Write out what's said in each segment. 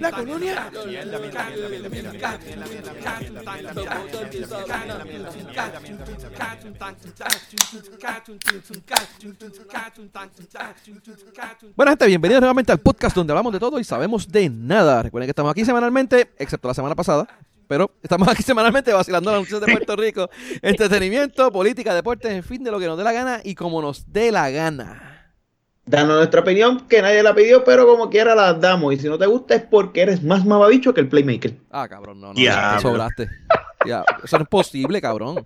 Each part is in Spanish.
La colonia. Bueno, gente, bienvenidos nuevamente al podcast donde hablamos de todo y sabemos de nada. Recuerden que estamos aquí semanalmente, excepto la semana pasada. Pero estamos aquí semanalmente vacilando las noticias de Puerto Rico. Entretenimiento, política, deportes, en fin, de lo que nos dé la gana y como nos dé la gana. Danos nuestra opinión, que nadie la pidió, pero como quiera la damos. Y si no te gusta es porque eres más mamabicho que el Playmaker. Ah, cabrón, no, no. Diablo. Te sobraste. Ya, eso no es posible, cabrón.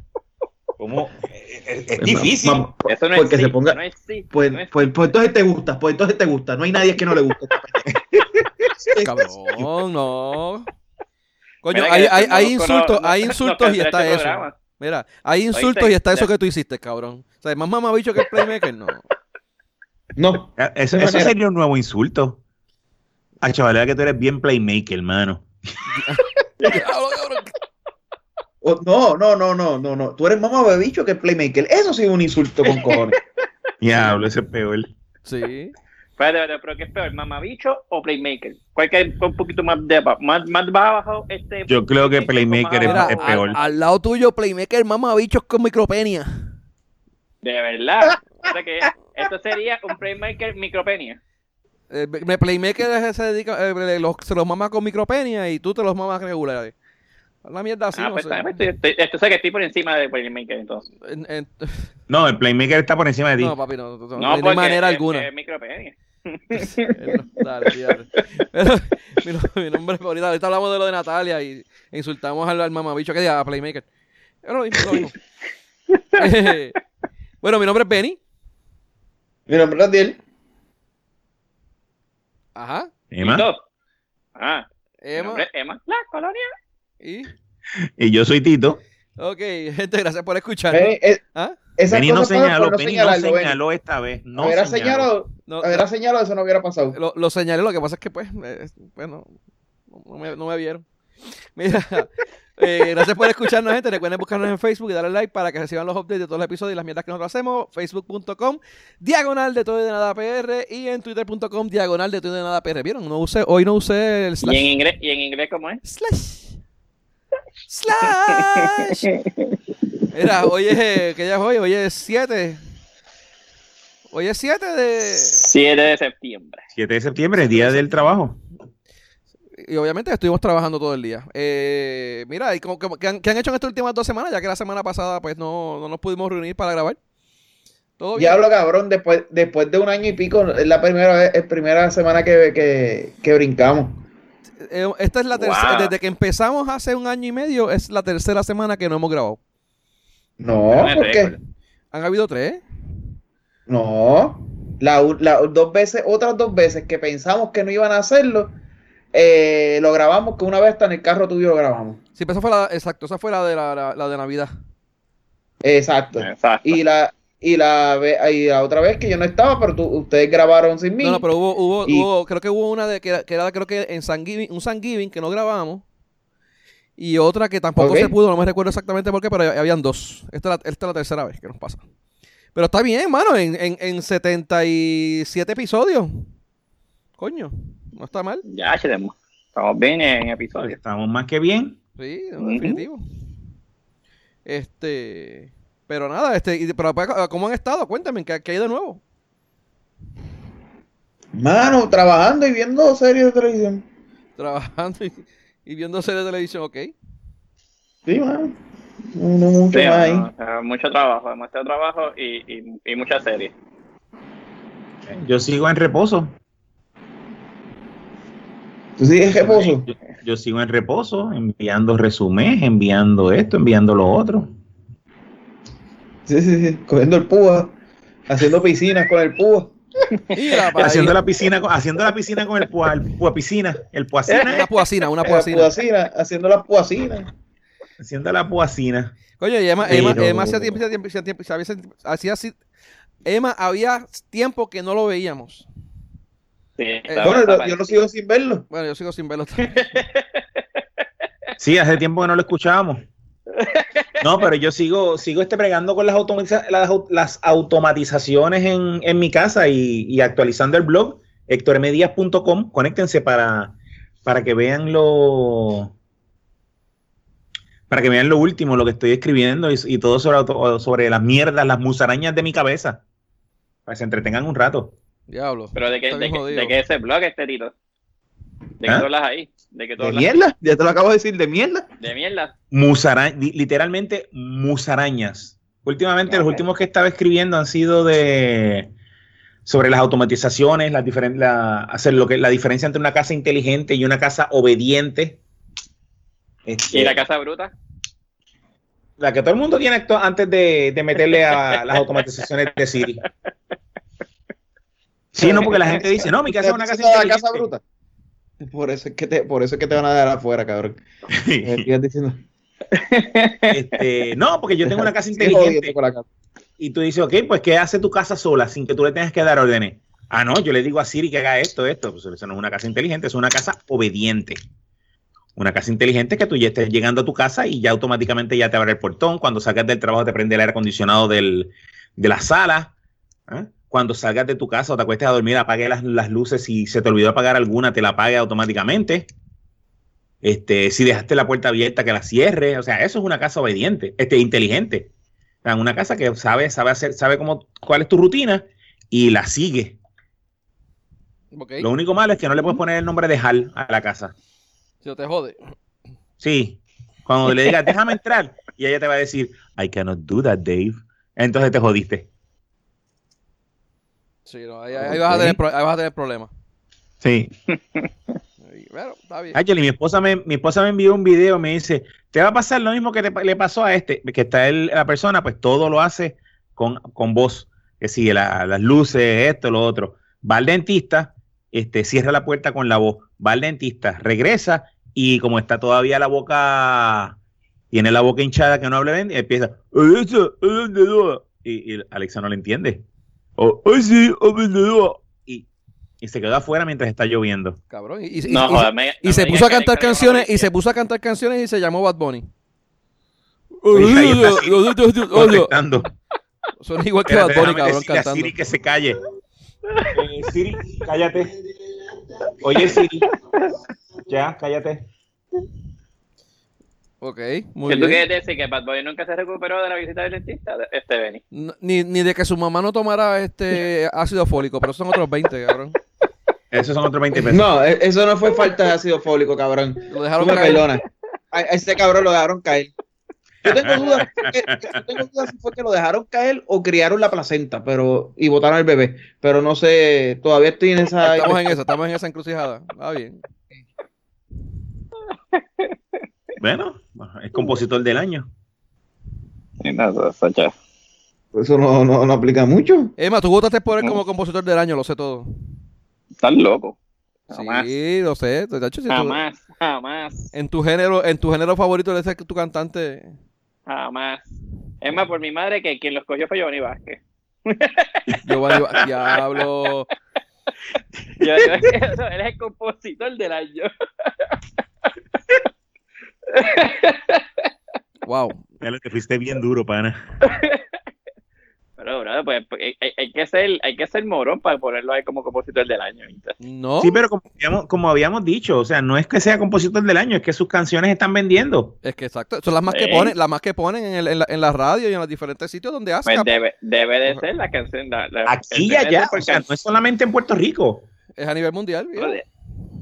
¿Cómo? Es, es- es Pues, difícil. Eso no Porque es se ponga- no es sí, Pues, no es pues, pues entonces te gusta, pues entonces te gusta. No hay nadie que no le guste. Cabrón, no. Coño, Mira hay, hay, hay insultos, hay insultos y está eso. Mira, hay insultos y está eso ya. que tú hiciste, cabrón. O sea, más mamabicho que el Playmaker, no. No. Eso, eso sería un nuevo insulto. A chavalera que tú eres bien playmaker, hermano. Diablo, cabrón. O- no, no, no, no, no, no. Tú eres más mamabicho que Playmaker. Eso sí es un insulto con cojones. Diablo, ese es peor. Sí. Espérate, espérate, pero ¿qué es peor, mamabicho o playmaker? ¿Cuál que es un poquito más de más, más bajo este? Yo creo que Playmaker es- peor. al, al lado tuyo, Playmaker, mamabichos con micropenia. De verdad. O sea que esto sería un playmaker micropenia. Eh, me- Playmaker es- se dedica, eh, los, se los mama con micropenia y tú te los mamas regulares. Una mierda así, ah, no pues sé. bien, estoy, estoy, esto sé que estoy por encima de playmaker entonces. En- en- No, el playmaker está por encima de ti. no, papi, no, no, no, No, de manera es- alguna. es micropenia. Eh, no, Dale, fíjate. Pero, mi, no- mi nombre ahorita, ahorita hablamos de lo de Natalia y insultamos al, al mamabicho que diga a Playmaker. Es lo mismo, lo mismo. Eh, bueno, mi nombre es Benny. Mi nombre es Radiel. Ajá. Emma. Ah, Emma. es Emma. La colonia. Y. Y yo soy Tito. Ok, gente, gracias por escuchar. Benny, eh, ¿Ah? Benny no señaló, no Benny no señaló esta vez. No Hubiera señaló. señalado, No, hubiera señalado, eso no hubiera pasado. lo, lo señalé, lo que pasa es que, pues, eh, bueno, no me, no me vieron. Mira, eh, gracias por escucharnos, gente. Recuerden buscarnos en Facebook y darle like para que reciban los updates de todos los episodios y las mierdas que nosotros hacemos. Facebook.com, diagonal de todo y de nada PR y en Twitter.com, diagonal de todo y de nada PR. ¿Vieron? No usé, hoy no usé el ¿Y en slash. inglés, ¿y en inglés cómo es? Slash. Slash. Mira, hoy es, ¿qué día es hoy? Hoy es 7. Hoy es 7 de... 7 de septiembre. 7 de septiembre, día del trabajo. Y obviamente estuvimos trabajando todo el día. Eh, mira, ¿y cómo- qué, han, qué han hecho en estas últimas dos semanas? Ya que la semana pasada pues no, no nos pudimos reunir para grabar. ¿Todo bien? Diablo, cabrón, después, después de un año y pico, es la primera vez, es primera semana que, que, que brincamos. Eh, esta es la tercera, Wow. desde que empezamos hace un año y medio, es la tercera semana que no hemos grabado. No, porque. Han habido tres. no. La, la- dos veces, otras dos veces que pensamos que no iban a hacerlo, eh, lo grabamos, que una vez hasta en el carro tuyo lo grabamos. Sí, pero esa fue la, exacto, esa fue la de la, la- la de Navidad. Exacto. Exacto. Y la, y la, y la otra vez que yo no estaba, pero tú- ustedes grabaron sin mí. No, no, pero hubo, hubo, Y- hubo- creo que hubo una de que era, que era creo que en San Giving, un San Giving que no grabamos. Y otra que tampoco se pudo, no me recuerdo exactamente por qué, pero habían dos. Esta es la, esta es la tercera vez que nos pasa. Pero está bien, mano, en, en, en 77 episodios. Coño, no está mal. Ya, tenemos. Estamos bien en episodio. Estamos más que bien. Sí, Ujú. definitivo. Este, pero nada, este, y- pero pues, ¿cómo han estado? Cuéntame, ¿qué, qué hay de nuevo? Mano, trabajando y viendo series de televisión. Trabajando y, y viendo series de televisión, ok. Sí, mano. No, no mucho Sí, más ahí. no, no, mucho trabajo, demasiado trabajo y, y, y muchas series. Yo sigo en reposo. ¿Tú sigues reposo? Yo, yo sigo en reposo, enviando resumés, enviando esto, enviando lo otro. Sí, sí, sí. Cogiendo el púa. Haciendo piscinas con el púa. Haciendo la piscina, con- haciendo la piscina con el pua, el pua piscina, el puacina, Una puacina, una La puacina. puacina, haciendo las puacinas. haciendo la puacina. Coño, y Emma, Emma, Pero- Emma hacía tiempo, hacía tiempo, hacía tiempo, hacía- hacía así. Emma, había tiempo que no lo veíamos. Sí, Eh, Bueno, yo, yo no sigo sin verlo. Bueno, yo sigo sin verlo. Sí, hace tiempo que no lo escuchábamos. No, pero yo sigo, sigo este bregando con las, automatiza- las, au- las automatizaciones en, en mi casa y, y actualizando el blog, hectormedias.com. Conéctense para, para que vean lo para que vean lo último, lo que estoy escribiendo y, y todo sobre, sobre las mierdas, las musarañas de mi cabeza. Para que se entretengan un rato. Diablo. Pero de qué, Está de qué ese blog este Tito. ¿De qué ¿Ah? tú hablas ahí? ¿De qué tú ¿De hablas? mierda? Ya te lo acabo de decir, ¿de mierda? De mierda. Musara- li- literalmente musarañas. Últimamente, los últimos que estaba escribiendo han sido de sobre las automatizaciones, las diferen- la, hacer lo que la diferencia entre una casa inteligente y una casa obediente. Este, ¿Y la casa bruta? la que todo el mundo tiene antes de, de meterle a las automatizaciones de Siri. Sí, no, porque la gente dice, no, mi casa es una casa ¿Tú sabes la inteligente. casa bruta? Por eso, es que te, por eso es que te van a dar afuera, cabrón. Diciendo. Este, no, porque yo tengo una casa inteligente. Y tú dices, ok, pues ¿qué hace tu casa sola sin que tú le tengas que dar órdenes? Ah, no, yo le digo a Siri que haga esto, esto. Pues eso no es una casa inteligente, es una casa obediente. Una casa inteligente que tú ya estés llegando a tu casa y ya automáticamente ya te abre el portón. Cuando salgas del trabajo te prende el aire acondicionado del, de la sala. ¿ah? Cuando salgas de tu casa o te acuestes a dormir, apague las, las luces. Si se te olvidó apagar alguna, te la apague automáticamente. Este, si dejaste la puerta abierta, que la cierre. O sea, eso es una casa obediente, este, inteligente. O sea, una casa que sabe, sabe hacer, sabe cómo, cuál es tu rutina y la sigue. Lo único malo es que no le puedes poner el nombre de Hal a la casa. Si no te jode. Sí. Cuando le digas, déjame entrar, y ella te va a decir, I cannot do that, Dave. Entonces te jodiste. Sí, no, ahí, ahí vas a tener, pro- ahí vas a tener problemas. Sí. Bueno, está bien. Ángel, y mi esposa me, mi esposa me envió un video, me dice, te va a pasar lo mismo que te- le pasó a este, que está el- la persona, pues todo lo hace con, con voz, que sigue la- las luces, esto, lo otro. Va al dentista, este, cierra la puerta con la voz, va al dentista, regresa y como está todavía la boca, tiene la boca hinchada que no habla bien, y empieza, y, y Alexa no le entiende. O, "Ay, sí, ¿a dónde va?" y, y se quedó afuera mientras está lloviendo. Cabrón. Y, y- y- No, y- joder, me- y no se puso a cantar canciones y se puso a cantar canciones y se llamó Bad Bunny. Contestando. Suena igual que Bad Bunny, cabrón, cantando. Siri que se calle. Eh, Siri, cállate. Oye, Siri. Ya, cállate. Ok, muy ¿Qué tú bien. quieres decir? ¿Que Bad Bunny nunca se recuperó de la visita del dentista? De- Este Benny. No, Ni, ni de que su mamá no tomara este ácido fólico, pero son otros 20, cabrón. Esos son otros 20 pesos. No, e- eso no fue falta de ácido fólico, cabrón. Lo dejaron me caer. A, ese cabrón lo dejaron caer. Yo tengo dudas, que- que- yo tengo dudas si fue que lo dejaron caer o criaron la placenta, pero y botaron al bebé. Pero no sé, todavía estoy en esa. Estamos en esa, estamos en esa encrucijada. Está bien. Bueno, es compositor del año. Eso- no, no, no aplica mucho. Emma, tú votaste por él como compositor del año, lo sé todo. Estás loco. Jamás. Sí, lo sé. De hecho, si tú- Jamás, jamás, en tu género, en tu género favorito de ser tu cantante. jamás. Es más, por mi madre que quien los cogió fue Giovanni Vázquez. Giovanni Ba- Diablo. Yo, yo- él es el compositor del año. Wow. Dale, te fuiste bien duro, pana. Pero, bro, pues, pues, hay, hay que ser, hay que ser morón para ponerlo ahí como compositor del año. No. Sí, pero como habíamos, como habíamos dicho, o sea, no es que sea compositor del año, es que sus canciones están vendiendo. Es que exacto. Son las más que Sí. ponen, las más que ponen en, el- en la, en la radio y en los diferentes sitios donde hacen. Pues debe, debe de ser la canción. La, la- Aquí y allá, o sea, no es solamente en Puerto Rico. Es a nivel mundial. viejo.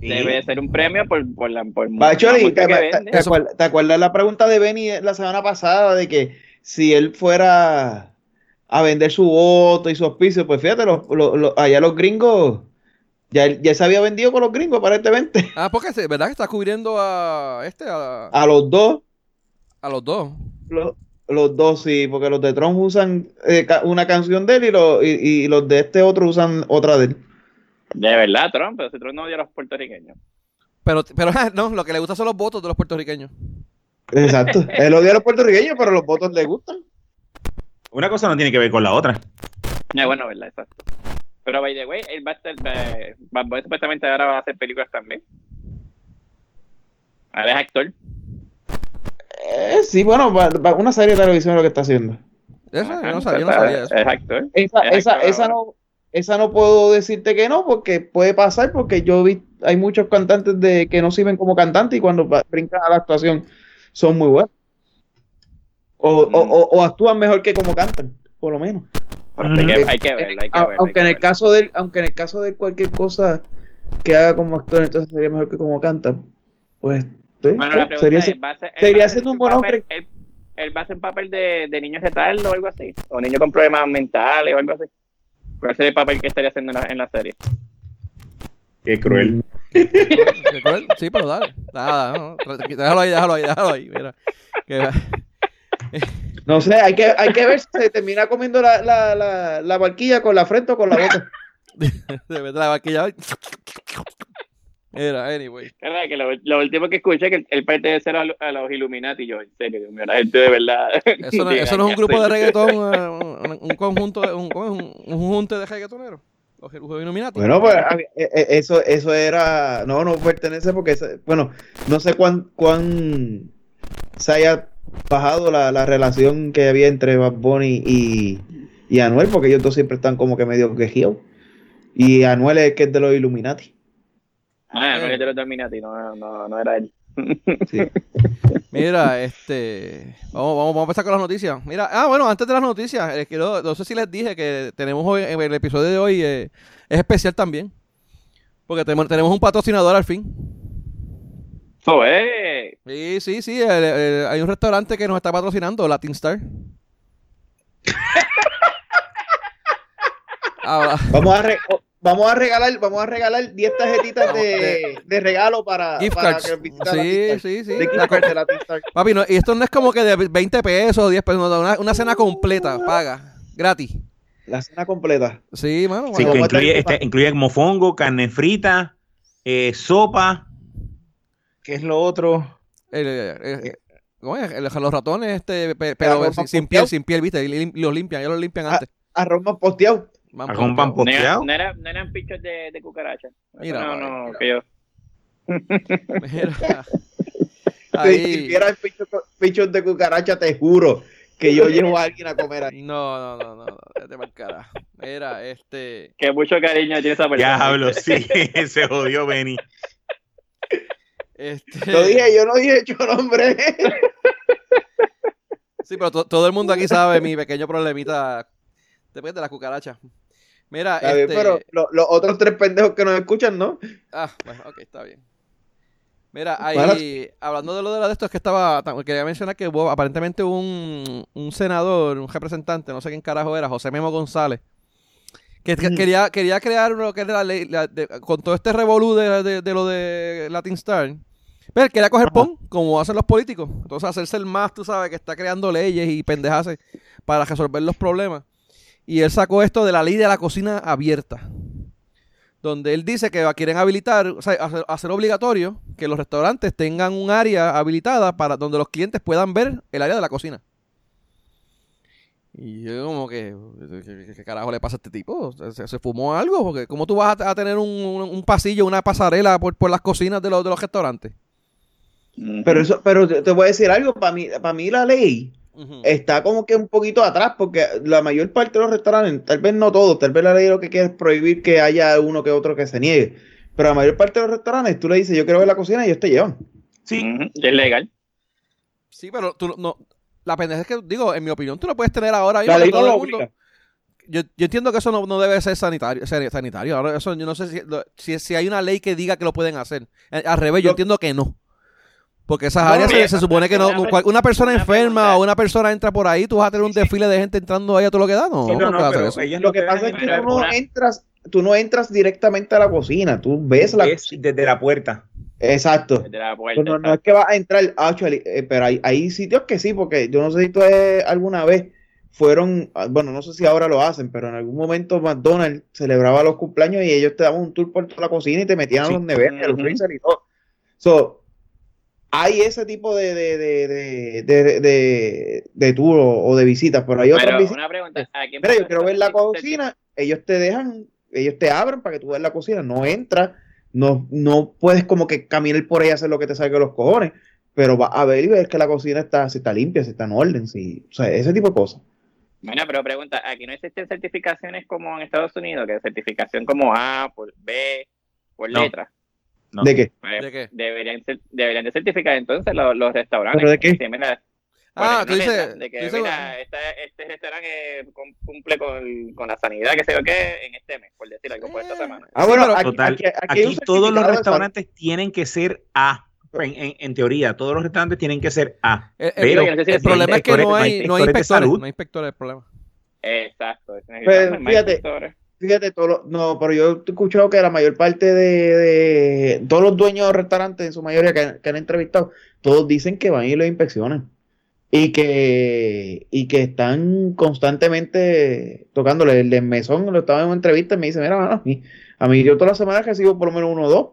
De- Debe de ser un premio por, por la por Bacholi, ¿te, que te- vende. te acuerdas, te acuerdas la pregunta de Benny la semana pasada de que si él fuera a vender su voto y su auspicio, pues fíjate, los, los- los- allá los gringos, ya, ya se había vendido con los gringos aparentemente, Ah, porque se- ¿verdad que está cubriendo a este a, a los dos, a los dos? los, los dos sí, porque los de Trump usan eh, una canción de él y, los- y, y los de este otro usan otra de él. De verdad, Trump, pero si Trump no odia a los puertorriqueños. Pero, pero no, lo que le gusta son los votos de los puertorriqueños. Exacto, él odia a los puertorriqueños, pero los votos le gustan. Una cosa no tiene que ver con la otra. Ya, bueno, verdad, exacto. Pero, by the way, él va a estar, eh, Bad Bunny supuestamente ahora va a hacer películas también. Ahora es actor. Eh, sí, bueno, va- va- una serie de televisión es lo que está haciendo. Eso, yo no sabía, yo no sabía eso. Exacto. ¿eh? Esa, esa, esa no, esa no puedo decirte que no, porque puede pasar, porque yo vi, hay muchos cantantes de que no sirven como cantantes y cuando brincan a la actuación son muy buenos. O, o, o- o actúan mejor que como cantan, por lo menos. Hay que, hay que verlo, hay que verlo, aunque hay en el caso de aunque en el caso de cualquier cosa que haga como actor, entonces sería mejor que como canta. Pues sí, Bueno, la pregunta sería es, así. ¿va a ser- sería siendo un buen papel- hombre. Él, él va a hacer un papel de, de niño retardo o algo así, o niño con problemas mentales o algo así. ¿Cuál sería el papel que estaría haciendo en la, en la serie? Qué cruel. ¿Qué cruel? Sí, pero dale. Nada, no, déjalo ahí, déjalo ahí, déjalo ahí. Mira. Que- No sé, hay que, hay que ver si se termina comiendo la, la, la, la barquilla con la frente o con la boca. se mete la vaquilla. Mira, anyway. ¿Verdad? Que lo, lo último que escuché que él, pertenece a, los- a los Illuminati. Yo, en serio, Dios mío, la gente de verdad. Eso no, eso no es un grupo de reggaetón, eh, un, un conjunto, de, un, ¿cómo es? un, un junte de reggaetoneros. Los los Illuminati. Bueno, pues eh, eh, eso, eso era, no, no pertenece porque, bueno, no sé cuán, cuán se haya bajado la, la relación que había entre Bad Bunny y, y Anuel, porque ellos dos siempre están como que medio quejidos. Y Anuel es el que es de los Illuminati. Ah, no es de los Illuminati, no, no, no era él. Sí. Mira, este. Vamos, vamos, vamos a empezar con las noticias. Mira, ah, bueno, antes de las noticias, eh, quiero- no sé si les dije que tenemos hoy, en el episodio de hoy eh, es especial también. Porque tenemos, tenemos un patrocinador al fin. Es. Sí, sí, sí. el- el- hay un restaurante que nos está patrocinando, Latin Star. Ahora, Vamos a, re- vamos a regalar, vamos a regalar 10 tarjetitas de, de regalo para, gift para cards. que visiten Sí, sí, sí. De gift La cards de Latin Star. Papi, no, y esto no es como que de 20 pesos, 10 pesos, no, una, una cena completa, paga, gratis. La cena completa. Sí, mano. Sí, bueno. que incluye, este, incluye mofongo, carne frita, eh, sopa. ¿Qué es lo otro? Los ratones, este, pe- pero arroz sin, piel, sin piel, ¿viste? Los limpian, ellos los limpian Ah, antes. Arroz más posteado. Van por- pan No, posteado. era- no, era- no eran pichos de, de cucaracha. Mira, no, no, mira. que yo. Mira. Si sirviera pichos pichos de cucaracha, te juro que yo llevo a alguien a comer ahí. No, no, no, no, no, vete pa'l carajo. Mira, este. Que mucho cariño tiene esa persona. Ya hablo, sí, se jodió Benny. este Lo dije, yo no dije hecho nombre. Sí, pero to- todo el mundo aquí sabe mi pequeño problemita después de la cucaracha. Mira, Está bien, este. pero lo- los otros tres pendejos que nos escuchan, ¿no? Ah, bueno, ok, está bien. Mira, ahí, hablando de lo de, la de esto, es que estaba, quería mencionar que hubo aparentemente un, un senador, un representante, no sé quién carajo era, José Memo González, que, que Mm. quería, quería crear lo que era la ley, la- de- con todo este revolú de, de- de lo de Latin Star. Pero él quería coger pon, como hacen los políticos. Entonces hacerse el más, tú sabes, que está creando leyes y pendejas para resolver los problemas. Y él sacó esto de la ley de la cocina abierta donde él dice que quieren habilitar, o sea, hacer, obligatorio que los restaurantes tengan un área habilitada para donde los clientes puedan ver el área de la cocina. Y yo como que, ¿qué, carajo le pasa a este tipo? ¿Se, fumó algo? Porque ¿cómo tú vas a, tener un, pasillo, una pasarela por, las cocinas de los, de los restaurantes? Pero eso, pero te voy a decir algo, para mí, para mí la ley Está como que un poquito atrás, porque la mayor parte de los restaurantes, tal vez no todos, tal vez la ley lo que quiere es prohibir que haya uno que otro que se niegue. Pero la mayor parte de los restaurantes, tú le dices, yo quiero ver la cocina y ellos te llevan. Sí, Es legal. Sí, pero tú no... La pendeja es que, digo, en mi opinión, tú lo puedes tener ahora mismo La no todo lo el mundo- obliga. Yo, yo entiendo que eso no, no debe ser sanitario, ser- sanitario. Ahora, eso yo no sé si, lo- si, si hay una ley que diga que lo pueden hacer. Eh, Al revés, yo Yo- entiendo que no. Porque esas No, áreas se, mira, se supone que no. una- persona enferma o una persona entra por ahí, tú vas a tener un desfile de gente entrando ahí a todo lo que da. No, Sí, no, no, ¿qué no, vas a hacer pero ellos Lo que pasa es que tú no entras, tú no entras directamente a la cocina, tú ves la es desde la puerta. Exacto. Desde la puerta. No, no es que vas a entrar, actually, eh, pero hay, hay sitios que sí, porque yo no sé si tú eh, alguna vez fueron, ah, bueno, no sé si ahora lo hacen, pero en algún momento McDonald's celebraba los cumpleaños y ellos te daban un tour por toda la cocina y te metían Sí. a los neveros, a los freezer y todo. So, hay ese tipo de, de, de, de, de, de- de tour o, o de visitas, pero hay otras Pero visitas. una pregunta. Mira, yo quiero ver la cocina, ellos te dejan, ellos te abren para que tú veas la cocina, no entras, no, no puedes como que caminar por ahí y hacer lo que te salga de los cojones, pero va a ver y ver que la cocina está, si está limpia, si está en orden, si, o sea, ese tipo de cosas. Bueno, pero pregunta, aquí no existen certificaciones como en Estados Unidos, que es certificación como A por B por No. letra. No. ¿De qué? Pues, ¿De qué? Deberían, de certificar entonces los, los restaurantes. ¿Pero de qué? Sí, mira, Ah, tú dices- letra De que, tú dices- mira, esta- este restaurante eh, cum- cumple con, con la sanidad que se ve que en este mes, por decir algo, por esta Eh. semana. Ah, bueno, aquí, Total, aquí- aquí Aquí hay un todos los restaurantes tienen que ser A. En, en- en teoría, todos los restaurantes tienen que ser A. El, el- Pero yo sé el problema es que no hay, no hay inspectores de inspectores. salud. No hay inspectores, el problema. Exacto. es- Pero, más fíjate, inspectores. Fíjate, todo no, pero yo he escuchado que la mayor parte de, todos los dueños de restaurantes, en su mayoría que, han- entrevistado, todos dicen que van y los inspeccionan y que y que están constantemente tocándole el mesón, lo estaba en una entrevista y me dice, mira, a mí, a mí yo todas las semanas recibo por lo menos uno o dos.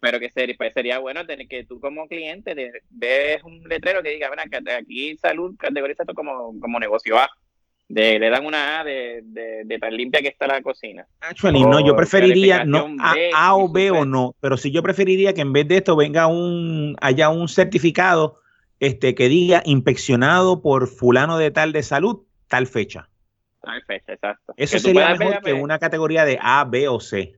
Pero que sería, pues sería bueno tener que tú como cliente te- ves un letrero que diga, "Ven acá, aquí salud categoriza esto como, como negocio A. De, le dan una A de, de, de tan limpia que está la cocina. Actually, no, yo O preferiría no A, A o B o no, pero sí yo preferiría que en vez de esto venga un, haya un certificado este, que diga inspeccionado por fulano de tal de salud, tal fecha. Tal fecha, exacto. Eso Que sería mejor que una categoría de A, B o C.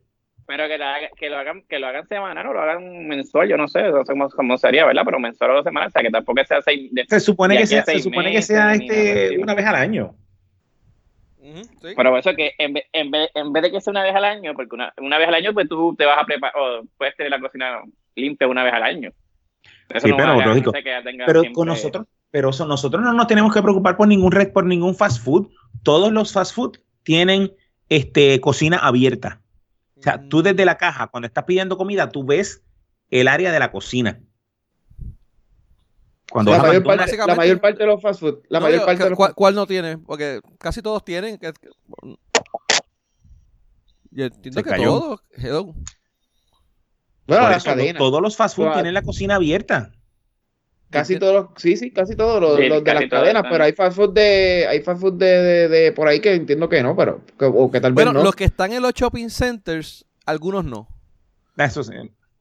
Pero que, la que lo hagan que lo hagan semanal o lo hagan mensual, yo no sé, no sé cómo, cómo sería, ¿verdad? Pero mensual o dos semanas, o sea, que tampoco sea seis... de- Se supone que sea, se supone que sea este una vez al año. Sí. Pero por eso que en vez, en, vez, en vez de que sea una vez al año, porque una, una vez al año, pues tú te vas a preparar, o puedes tener la cocina limpia una vez al año. Eso Sí, no pero lógico. garantizar que ya tenga Pero siempre- con nosotros, pero eso, nosotros no nos tenemos que preocupar por ningún red, por ningún fast food. Todos los fast food tienen este cocina abierta. O sea, Mm. tú desde la caja, cuando estás pidiendo comida, tú ves el área de la cocina. Cuando La mayor, parte, la básicamente- mayor parte de los fast food, la No, mayor yo- parte de los ¿cuál, cuál no tiene? Porque casi todos tienen. Que, que- yo entiendo que cayó. todos. hello. bueno, eso, cadenas. todos los fast food tienen la cocina abierta. Casi todos los, sí, sí, casi todos los, Sí, los de las cadenas, están. pero hay fast food de, hay fast food de, de, de por ahí que entiendo que no, pero que, o que tal vez Bueno, no. los que están en los shopping centers, algunos no. Eso sí.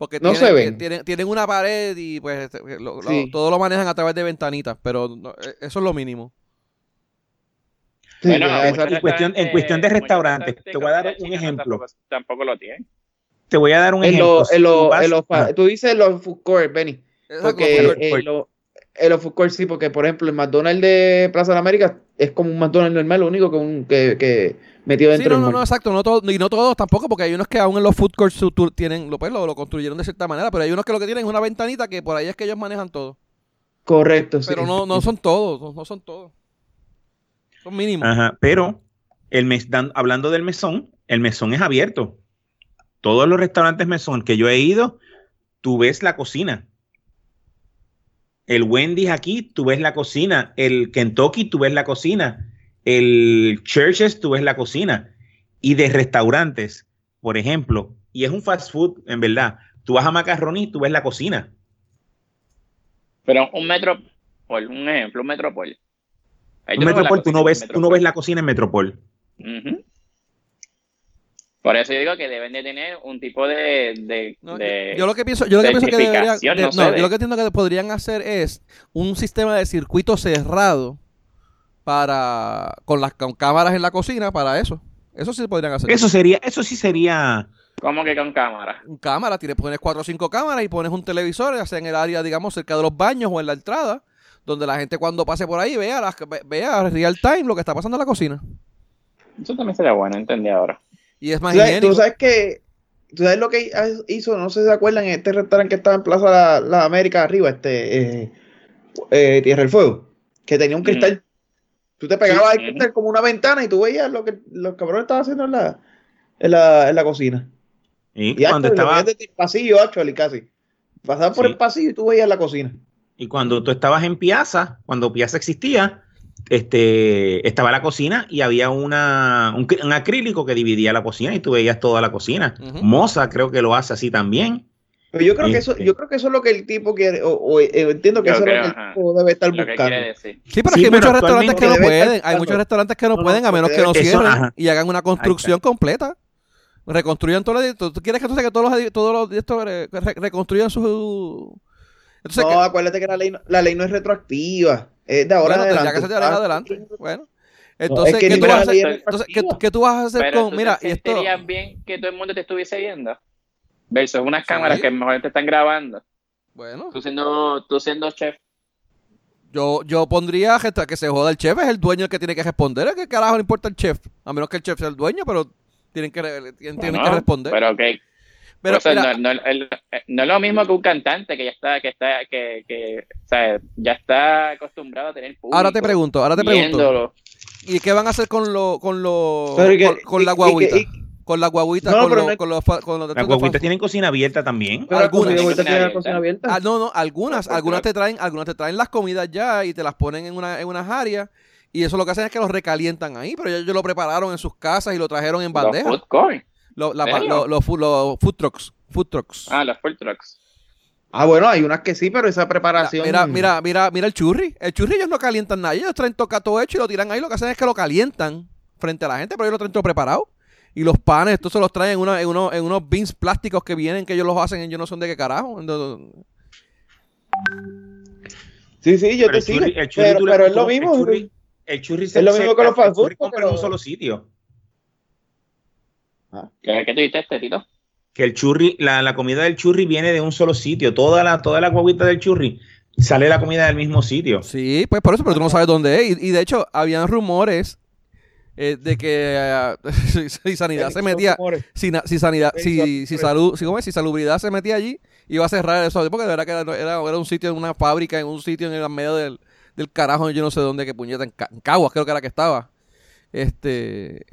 Porque No tienen, se ven. Tienen, tienen una pared y pues este, lo- lo- Sí. todo lo manejan a través de ventanitas, pero no, eh, eso es lo mínimo. Sí, Bueno, ya, muchos esa- en cuestión- en cuestión de restaurantes, te voy a dar un ejemplo. Tampoco, tampoco lo tienen. Te voy a dar un en ejemplo. los, Si en tú vas- en Ah, dices los food court, Benny, porque eh, los food court sí, porque por ejemplo el McDonald's de Plaza de la América es como un McDonald's normal, lo único que, un, que, que metido Sí, dentro no, del no, mall. no, exacto, no todos, y no todos tampoco, porque hay unos que aún en los food courts tienen, lo, pues, lo, lo construyeron de cierta manera, pero hay unos que lo que tienen es una ventanita que por ahí es que ellos manejan todo. Correcto, sí. Pero no, no son todos, no, no son todos. Son mínimos. Ajá, pero el mes, dan- hablando del mesón, el mesón es abierto. Todos los restaurantes mesón que yo he ido, tú ves la cocina. El Wendy's aquí, tú ves la cocina. El Kentucky, tú ves la cocina. El Churches, tú ves la cocina. Y de restaurantes, por ejemplo, y es un fast food, en verdad. Tú vas a Macaroni, tú ves la cocina. Pero un metro, un ejemplo, un metropol. Ahí Un Metropol, tú no ves, tú no ves la cocina en Metropol. Por eso yo digo que deben de tener un tipo de... de, No, de- yo, yo lo que pienso, yo lo que pienso que deberían, certificación, de- no no, sé, yo lo que entiendo que podrían hacer es un sistema de circuito cerrado para con las con cámaras en la cocina para eso. Eso sí podrían hacer. Eso sería, eso sí sería. ¿Cómo que con cámara? Un cámara, tienes, pones cuatro o cinco cámaras y pones un televisor, ya sea en el área, digamos, cerca de los baños o en la entrada, donde la gente cuando pase por ahí vea, las, ve- vea real time lo que está pasando en la cocina. Eso también sería bueno, entendí ahora. Y es más ¿Tú sabes, higiénico. tú sabes que tú sabes lo que hizo, no sé si se acuerdan, en este restaurante que estaba en Plaza La, La América arriba, este eh, eh, Tierra del Fuego, que tenía un Mm. cristal. Tú te pegabas Sí. al cristal como una ventana y tú veías lo que los cabrones estaban haciendo en la, en la, en la cocina. Y Y cuando estaba, el pasillo, actually, casi. Pasabas por Sí. el pasillo y tú veías la cocina. y cuando tú estabas en Piazza, cuando Piazza existía, este, estaba la cocina y había una, un, acrílico que dividía la cocina y tú veías toda la cocina. Ujú. Moza creo que lo hace así también. Pero yo creo que eso, Este. yo creo que eso es lo que el tipo quiere, o, o, eh, entiendo que Yo eso creo, es lo que ajá. el tipo debe estar buscando. decir. Sí, pero Sí, es que hay pero muchos restaurantes que no estar pueden. Hay muchos restaurantes que no pueden, a menos que no eso, cierren ajá. y hagan una construcción completa. Reconstruyan todo lo ¿Tú, quieres que todos los, todos los de estos re- re- reconstruyan su Entonces, no, ¿qué- acuérdate que la ley, no- la ley no es retroactiva. Es de ahora bueno, adelante. que ser de ahora en adelante. Bueno. es Entonces, que ¿qué, tú vas a hacer, entonces, ¿qué, tú vas a hacer Pero con, mira, esto, bien que todo el mundo te estuviese viendo. Versus unas cámaras que mejor te están grabando. bueno, Tú siendo, tú siendo chef. yo, yo pondría que, que se joda el chef, es el dueño el que tiene que responder, ¿qué carajo le importa el chef? A menos que el chef sea el dueño, pero tienen que, tienen, tienen que responder. Pero que Pero, o sea, mira, no, no- el- no es lo mismo que un cantante que ya está, que está, que, que o sea, ya está acostumbrado a tener público. ahora te pregunto, ahora te pregunto, viéndolo. ¿y qué van a hacer con lo, con lo, y que- con, con y- la y que- guaguita? y- con la guaguita, No, con, lo- no con los, con los Las guaguitas tienen cocina abierta también. Pero algunas. Cocina cocina abierta. Ah, no, no, algunas, algunas te traen, algunas te traen las comidas ya y te las ponen en, una, en unas áreas y eso lo que hacen es que los recalientan ahí, pero ellos lo prepararon en sus casas y lo trajeron en Los bandeja. food court. Lo- lo- los los food trucks, food trucks. Ah, los food trucks. Ah, bueno, hay unas que sí, pero esa preparación. Mira, mira, mira, mira el churri. El churri ellos no calientan nada. Ellos traen toca todo hecho y lo tiran ahí. Lo que hacen es que lo calientan frente a la gente, pero ellos lo traen todo preparado. Y los panes, estos se los traen en, una- en, unos, en unos beans plásticos que vienen, que ellos los hacen, yo no sé de qué carajo. Entonces, Sí, sí, yo Pero te sigo. churri- el churri Pero, pero es lo mismo. El churri, el churri se- Es lo se- mismo que los fast food, compra pero- en un solo sitio. ¿Qué, qué tú dijiste, Tito? Que el churri, la, la comida del churri viene de un solo sitio. Toda la, toda la guaguita del churri sale la comida del mismo sitio. Sí, pues por eso, pero tú no sabes dónde es. Y, y de hecho, habían rumores eh, de que eh, si Sanidad se metía, si, Sanidad, si, si, salud, si, ¿cómo es? si Salubridad se metía allí, iba a cerrar eso, porque de verdad que era, era, era un sitio en una fábrica, en un sitio en el medio del, del carajo, yo no sé dónde, que puñeta, en, Ca- en Caguas creo que era que estaba. Este,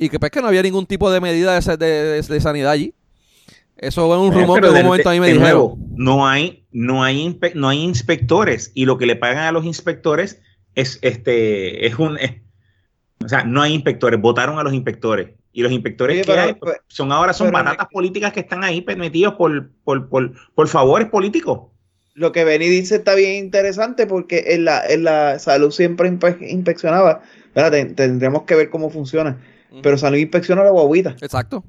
y que pues que no había ningún tipo de medida de, de, de- sanidad allí. Eso fue un rumor pero que en de- un momento a mí me de dijeron. nuevo, no hay, no hay, no hay inspectores y lo que le pagan a los inspectores es este, es un, es- o sea, no hay inspectores, votaron a los inspectores y los inspectores Oye, que pero- hay pues, son ahora son batatas políticas que están ahí permitidos por, por, por, por favores políticos. Lo que Benny dice está bien interesante porque en la, en la salud siempre inspe- inspeccionaba. tendremos que ver cómo funciona. Pero salud inspecciona la guaguita. Exacto.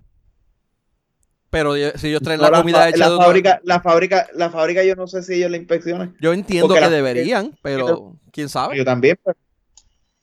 Pero eh, si ellos traen No, la comida hecha la de fábrica, la fábrica, la fábrica, yo no sé si ellos la inspeccionan. Yo entiendo Porque que la- deberían, pero quién sabe. Yo también, pero,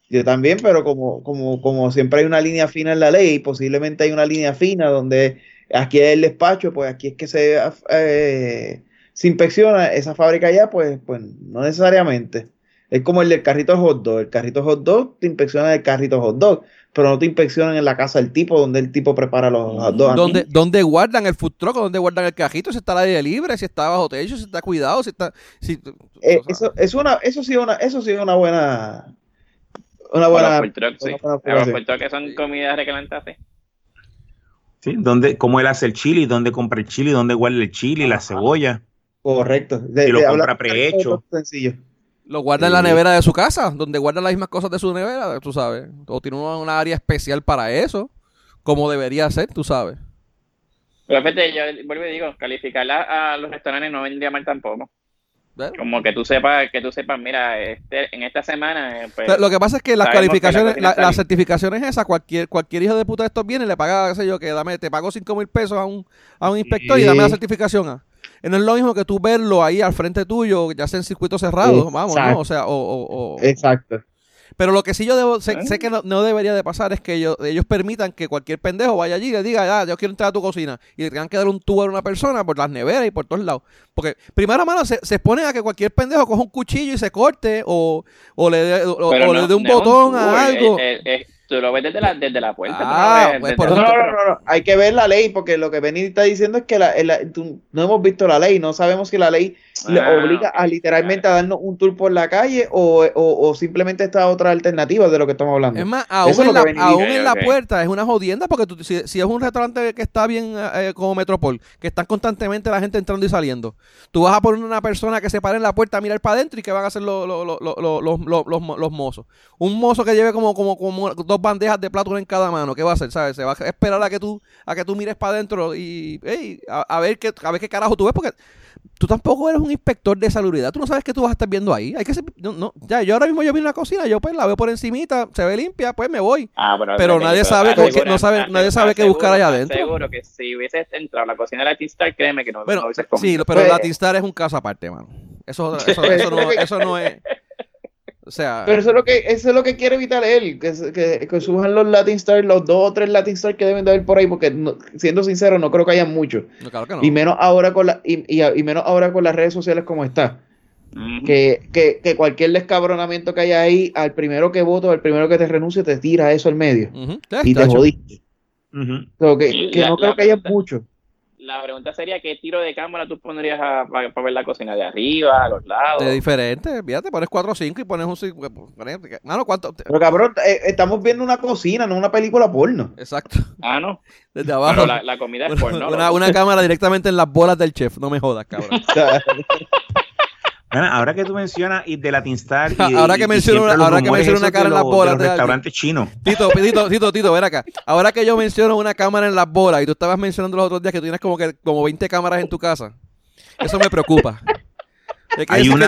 yo también, pero como, como, como siempre hay una línea fina en la ley, posiblemente hay una línea fina donde aquí es el despacho, pues aquí es que se, eh, se inspecciona esa fábrica allá, pues, pues no necesariamente. Es como el del carrito hot dog. El carrito hot dog te inspecciona el carrito hot dog, pero no te inspeccionan en la casa del tipo donde el tipo prepara los hot dogs. ¿Dónde, ¿Dónde guardan el food truck? ¿Dónde guardan el cajito? Si está al aire libre, si está bajo techo, si está cuidado, si está... Si, Eh, o sea, eso, es una, eso sí es una, eso sí es una buena, una Los buena, food trucks, sí. Los food trucks que son comidas reclantes, sí. ¿sí? Donde, cómo él hace el chili, dónde compra el chili, dónde guarda el chili, la cebolla. Correcto. De, Y lo de compra prehecho. Sencillo. Lo guarda en la nevera de su casa, donde guardan las mismas cosas de su nevera, tú sabes. O tiene una, una área especial para eso, como debería ser, tú sabes. Pero fíjate, yo vuelvo y digo, calificarla a los restaurantes no vendría mal tampoco. Como que tú sepas, que tú sepas, mira, este, en esta semana, eh, pues, Lo- Lo que pasa es que las sabemos que la calificaciones, la- las certificaciones esas, cualquier, cualquier hijo de puta de estos viene y le paga, qué sé yo, que dame, te pago 5 mil pesos a un, a un inspector y dame la certificación. A. No es lo mismo que tú verlo ahí al frente tuyo, ya sea en circuito cerrado, vamos, ¿no? O sea, o, o- o- Exacto. Pero lo que sí yo debo, sé, ¿Eh? sé que no, no debería de pasar es que ellos, ellos permitan que cualquier pendejo vaya allí y le diga, ah, yo quiero entrar a tu cocina. Y le tengan que dar un tubo a una persona por las neveras y por todos lados. Porque, primero, mano, se, se exponen a que cualquier pendejo coja un cuchillo y se corte o, o le dé o, pero o no- le dé un botón tubo, a eh, algo. eh, eh, tú lo ves desde la, desde la puerta. Ah, ves pues por No, no, no, no, no. Hay que ver la ley, porque lo que Benny está diciendo es que la, la- tú- no hemos visto la ley, no sabemos si la ley le Ah, obliga a literalmente a darnos un tour por la calle o, o- o simplemente está otra alternativa de lo que estamos hablando. Es más, aún, Eso en lo la, aún en la puerta es una jodienda porque tú- si, si es un restaurante que está bien eh, como Metropol, que están constantemente la gente entrando y saliendo, tú vas a poner una persona que se pare en la puerta a mirar para adentro y que van a hacer los, los, los, los, los mozos. Un mozo que lleve como, como, como dos bandejas de plato en cada mano, ¿qué va a hacer? ¿Sabes? Se va a esperar a que tú, a que tú mires para adentro y ey, a, a ver qué, a ver qué carajo tú ves porque tú tampoco eres un inspector de salubridad. Tú no sabes qué tú vas a estar viendo ahí. Hay que ser- no, no, ya, yo ahora mismo yo vi una cocina, yo pues la veo por encimita, se ve limpia, pues me voy. Ah, pero, Pero nadie sabe no sabe- nadie sabe qué buscar allá aseguro- adentro. Seguro que si hubieses entrado a la cocina de la T-Star, créeme que no, Bueno, no hubieses sí, comido. pero Pues- la T-Star es un caso aparte, mano. Eso, eso, eso, no, eso no es. O sea, Pero eso es lo que, eso es lo que quiere evitar él, que, que, que suban los Latin Stars, los dos o tres Latin Stars que deben de haber por ahí, porque no- siendo sincero, no creo que haya muchos. no, claro que no. Y menos ahora con la, y, y- y menos ahora con las redes sociales como está. Ujú. Que, que, que cualquier descabronamiento que haya ahí, al primero que voto, al primero que te renuncie, te tira eso al medio. Y te jodiste. So, que, que la- no creo la que haya mucho. La pregunta sería, ¿qué tiro de cámara tú pondrías para ver la cocina de arriba, a los lados? De diferente, fíjate, pones 4 o 5 y pones un 5. Mano, ¿cuánto? Pero cabrón, eh, estamos viendo una cocina, no una película porno. Exacto. Ah, no. Desde abajo. Pero la, la comida es una, porno. una, loco. una cámara directamente en las bolas del chef. No me jodas, cabrón. Ahora que tú mencionas y de Latin Star y Ahora que menciono una- ahora que menciono una cara en las bolas de los restaurantes chinos. Tito, Tito, Tito, Tito, ven acá. Ahora que yo menciono una cámara en las bolas y tú estabas mencionando los otros días que tú tienes como que como 20 cámaras en tu casa. Eso me preocupa. Hay una,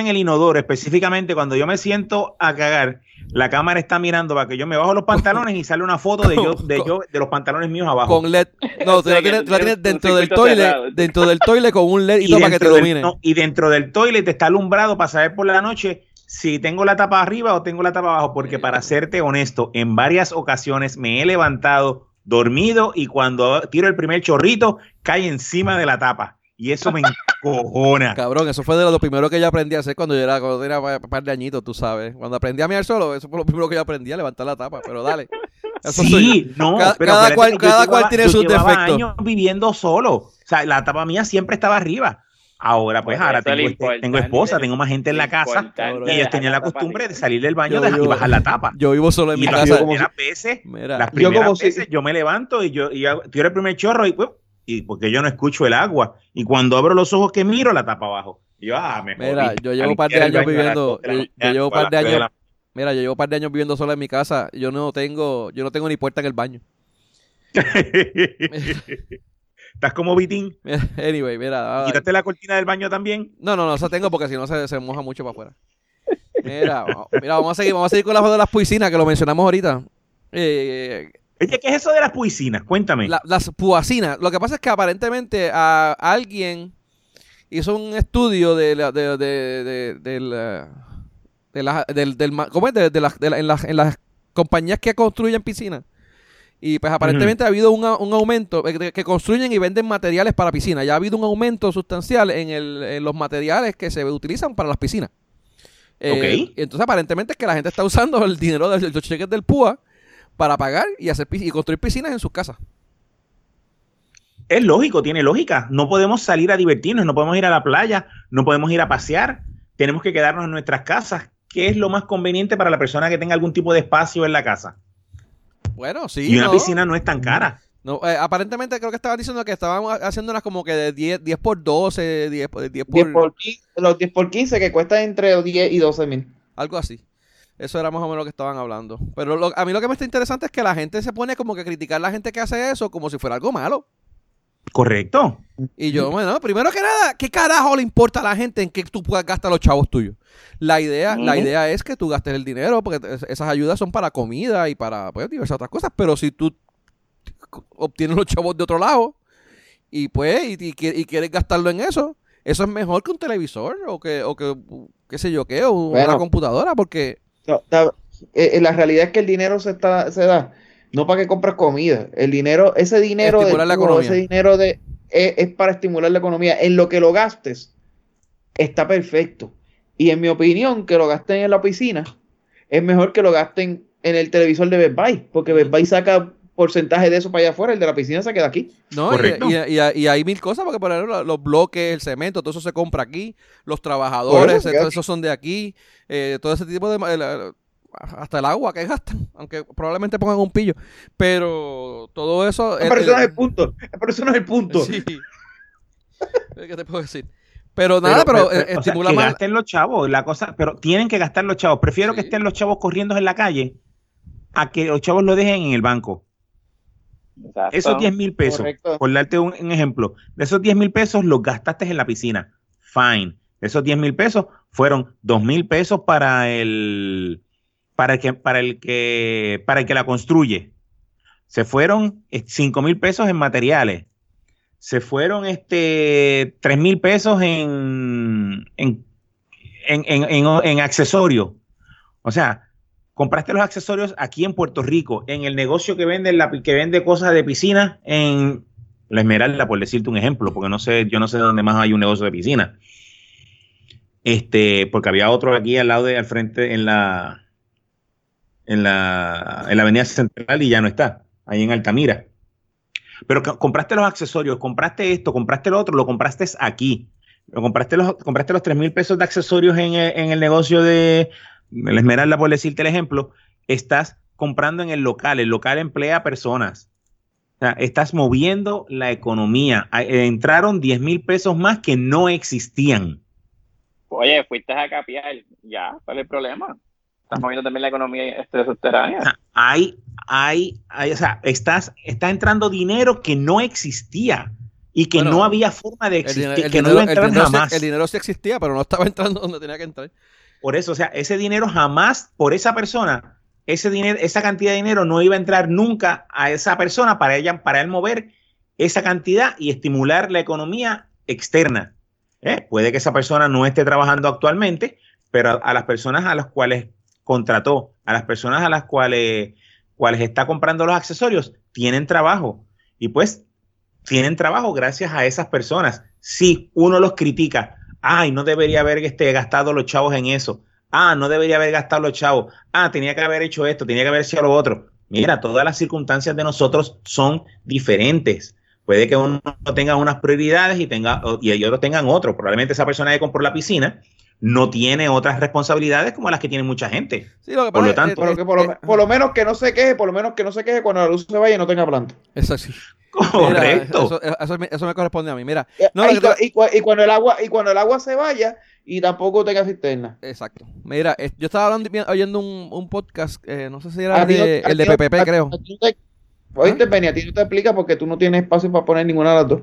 en el, inodoro, específicamente cuando yo me siento a cagar, la cámara está mirando para que yo me bajo los pantalones y sale una foto de yo, de yo, de los pantalones míos abajo. con LED. No, tú la tienes, la dentro del cerrado. dentro del toilet con un LED y, y todo para que te del- domine. no, y dentro del toilet está alumbrado para saber por la noche si tengo la tapa arriba o tengo la tapa abajo, porque para serte honesto, en varias ocasiones me he levantado dormido y cuando tiro el primer chorrito cae encima de la tapa y eso me encojona. Cabrón, eso fue de lo primero que yo aprendí a hacer cuando yo era, cuando era un par de añitos, tú sabes. Cuando aprendí a mirar solo, eso fue lo primero que yo aprendí a levantar la tapa. Pero dale. Eso soy yo. Sí, no, Cada- pero cada acuérdate cual- yo cada cual llevaba- tiene yo sus defectos. años viviendo solo. O sea, la tapa mía siempre estaba arriba. Ahora, pues, Pues ahora tengo, este- tengo esposa, tengo más gente en la casa y ellos tenían la costumbre de salir del baño Yo- y yo- bajar la tapa. Yo vivo solo en mi Y las casa. como primeras veces, Mira, las Yo primeras como si- veces yo me levanto y yo y hago- tiro el primer chorro y, pues, y porque yo no escucho el agua. Y cuando abro los ojos que miro, la tapa abajo. Y yo, ah, me Mira, jodí. yo llevo un par de años viviendo- yo- yo mañana, llevo un o a par de años- la- mira, yo llevo un par de años viviendo solo en mi casa. Yo no tengo, yo no tengo ni puerta en el baño. Estás como Vitín. Anyway, mira. ay. Quítate la cortina del baño también. No, no, no, esa tengo porque si no se, se moja mucho para afuera. Mira, vamos- mira, vamos a seguir, vamos a seguir con la de las piscinas que lo mencionamos ahorita. Eh, Oye, ¿qué es eso de las piscinas? Cuéntame. la- las puacinas. Lo que pasa es que aparentemente a alguien hizo un estudio de la, de, de, de, de la- de la- del, del ¿cómo es? De, de las- en, las, en las compañías que construyen piscinas. Y pues aparentemente ha habido un, a- un aumento, eh, que construyen y venden materiales para piscinas. Ya ha habido un aumento sustancial en, el, en los materiales que se utilizan para las piscinas. Eh, Ok. y entonces aparentemente es que la gente está usando el dinero de los cheques del PUA para pagar y hacer y construir piscinas en sus casas. Es lógico, tiene lógica. No podemos salir a divertirnos, no podemos ir a la playa, no podemos ir a pasear. Tenemos que quedarnos en nuestras casas. ¿Qué es lo más conveniente para la persona que tenga algún tipo de espacio en la casa? Bueno, sí. y una ¿no? piscina no es tan cara. No, eh, aparentemente creo que estaban diciendo que estaban haciendo unas como que de 10, 10 por 12, 10, por- 10 por, 10 por 15, los 10 por 15 que cuestan entre 10 y 12 mil. algo así. Eso era más o menos lo que estaban hablando. Pero lo- a mí lo que me está interesante es que la gente se pone como que a criticar a la gente que hace eso como si fuera algo malo. Correcto. Y yo, bueno, primero que nada, ¿qué carajo le importa a la gente en que tú puedas gastar los chavos tuyos? La idea, la idea es que tú gastes el dinero, porque es- esas ayudas son para comida y para pues, diversas otras cosas, pero si tú obtienes los chavos de otro lado y pues, y, y qui- y quieres gastarlo en eso, eso es mejor que un televisor o que, o que qué sé yo qué, o una computadora, porque No, eh, eh, la realidad es que el dinero se, está, se da no para que compres comida. El dinero, ese dinero, Estimular ese dinero de, es, es para estimular la economía. En lo que lo gastes, está perfecto. Y en mi opinión, que lo gasten en la piscina es mejor que lo gasten en el televisor de Best Buy, porque Best Buy saca porcentaje de eso para allá afuera, el de la piscina se queda aquí. No, y, Correcto. y- y- y hay mil cosas, porque por ejemplo, los bloques, el cemento, todo eso se compra aquí, los trabajadores, eso, esos son de aquí, eh, todo ese tipo de... ma- el- el- hasta el agua que gastan, aunque probablemente pongan un pillo, pero todo eso... Pero eso no es el punto. Pero eso no es el punto. Sí. ¿Qué te puedo decir? Pero nada, pero, eh, o sea, estimula que más... gasten los chavos, la cosa, pero tienen que gastar los chavos. Prefiero que estén los chavos corriendo en la calle a que los chavos lo dejen en el banco. Exacto. Esos 10 mil pesos, Correcto. por darte un, un ejemplo, de esos 10 mil pesos los gastaste en la piscina. Fine. De esos 10 mil pesos fueron 2 mil pesos para el, para el que, para el que, para el que la construye. Se fueron 5 mil pesos en materiales. Se fueron este 3 mil pesos en, en, en, en, en- en accesorios. O sea, compraste los accesorios aquí en Puerto Rico, en el negocio que vende, que vende cosas de piscina en La Esmeralda, por decirte un ejemplo, porque no sé, yo no sé dónde más hay un negocio de piscina. Este, porque había otro aquí al lado de, al frente, en la, en la, en la avenida central y ya no está, ahí en Altamira. Pero co- compraste los accesorios, compraste esto, compraste lo otro, lo compraste aquí. Lo compraste los, compraste los 3 mil pesos de accesorios en el negocio de la Esmeralda, por decirte el ejemplo, estás comprando en el local. El local emplea personas. O sea, estás moviendo la economía. Eh, Entraron 10 mil pesos más que no existían. Oye, fuiste a capiar. Ya, ¿cuál es el problema? Estás moviendo también la economía este, subterránea. Hay, hay, hay, o sea, estás, está entrando dinero que no existía y que Bueno, no había forma de existir, el que no iba a el entrar dinero jamás. el dinero sí existía, pero no estaba entrando donde tenía que entrar. Por eso, o sea, ese dinero jamás, por esa persona, ese dinero, esa cantidad de dinero no iba a entrar nunca a esa persona para ella, para él mover esa cantidad y estimular la economía externa. ¿eh? Puede que esa persona no esté trabajando actualmente, pero a, a las personas a las cuales contrató, a las personas a las cuales, cuales está comprando los accesorios, tienen trabajo. Y pues tienen trabajo gracias a esas personas. Si uno los critica, ay, no debería haber este, gastado los chavos en eso. Ah, no debería haber gastado los chavos. Ah, tenía que haber hecho esto, tenía que haber hecho lo otro. Mira, todas las circunstancias de nosotros son diferentes. Puede que uno tenga unas prioridades y tenga y otros tengan otros. Probablemente esa persona que compró la piscina no tiene otras responsabilidades como las que tiene mucha gente. Sí, lo que Por lo es- tanto- que por lo, es- por lo menos que no se queje, por lo menos que no se queje cuando la luz se vaya y no tenga planta. Eso Mira, Correcto. eso, eso me, eso me corresponde a mí. Mira, Y- No, y, cuando el agua y cuando el agua se vaya y tampoco tenga cisterna. exacto. Mira, es- yo estaba hablando, oyendo un, un podcast, eh, no sé si era A el ti no- de, el de no- PPP, creo. no te- Oíste, Benny, a ti no te explica porque tú no tienes espacio para poner ninguna de las dos.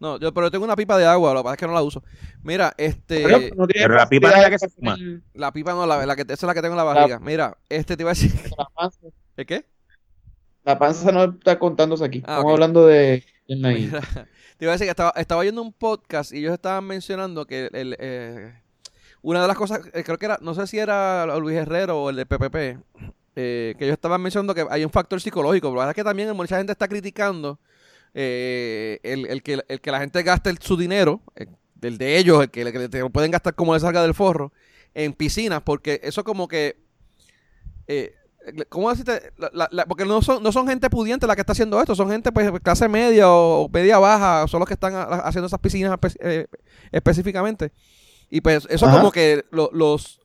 No, yo, pero yo tengo una pipa de agua, lo que pasa es que no la uso. Mira, este, Pero no tienes pero la pipa no es la que se fuma. la pipa no, la, la que, esa es la que tengo en la barriga. Mira, este te iba a decir, ¿el qué? La panza no está contándose aquí. Ah, Estamos hablando de. Mira, te iba a decir que estaba, estaba oyendo un podcast y ellos estaban mencionando que el, eh, una de las cosas, eh, creo que era, no sé si era Luis Herrero o el de PPP, eh, que ellos estaban mencionando que hay un factor psicológico, pero la verdad es que también mucha gente está criticando eh, el, el que, el que la gente gaste el- su dinero, del de ellos, el que, el que te pueden gastar como le salga del forro, en piscinas, porque eso como que... Eh, ¿Cómo decirte? La- la- la- porque no son, no son gente pudiente la que está haciendo esto, son gente pues clase media o, media baja, son los que están a- haciendo esas piscinas espe- eh, específicamente. Y pues eso Ajá. como que lo- los...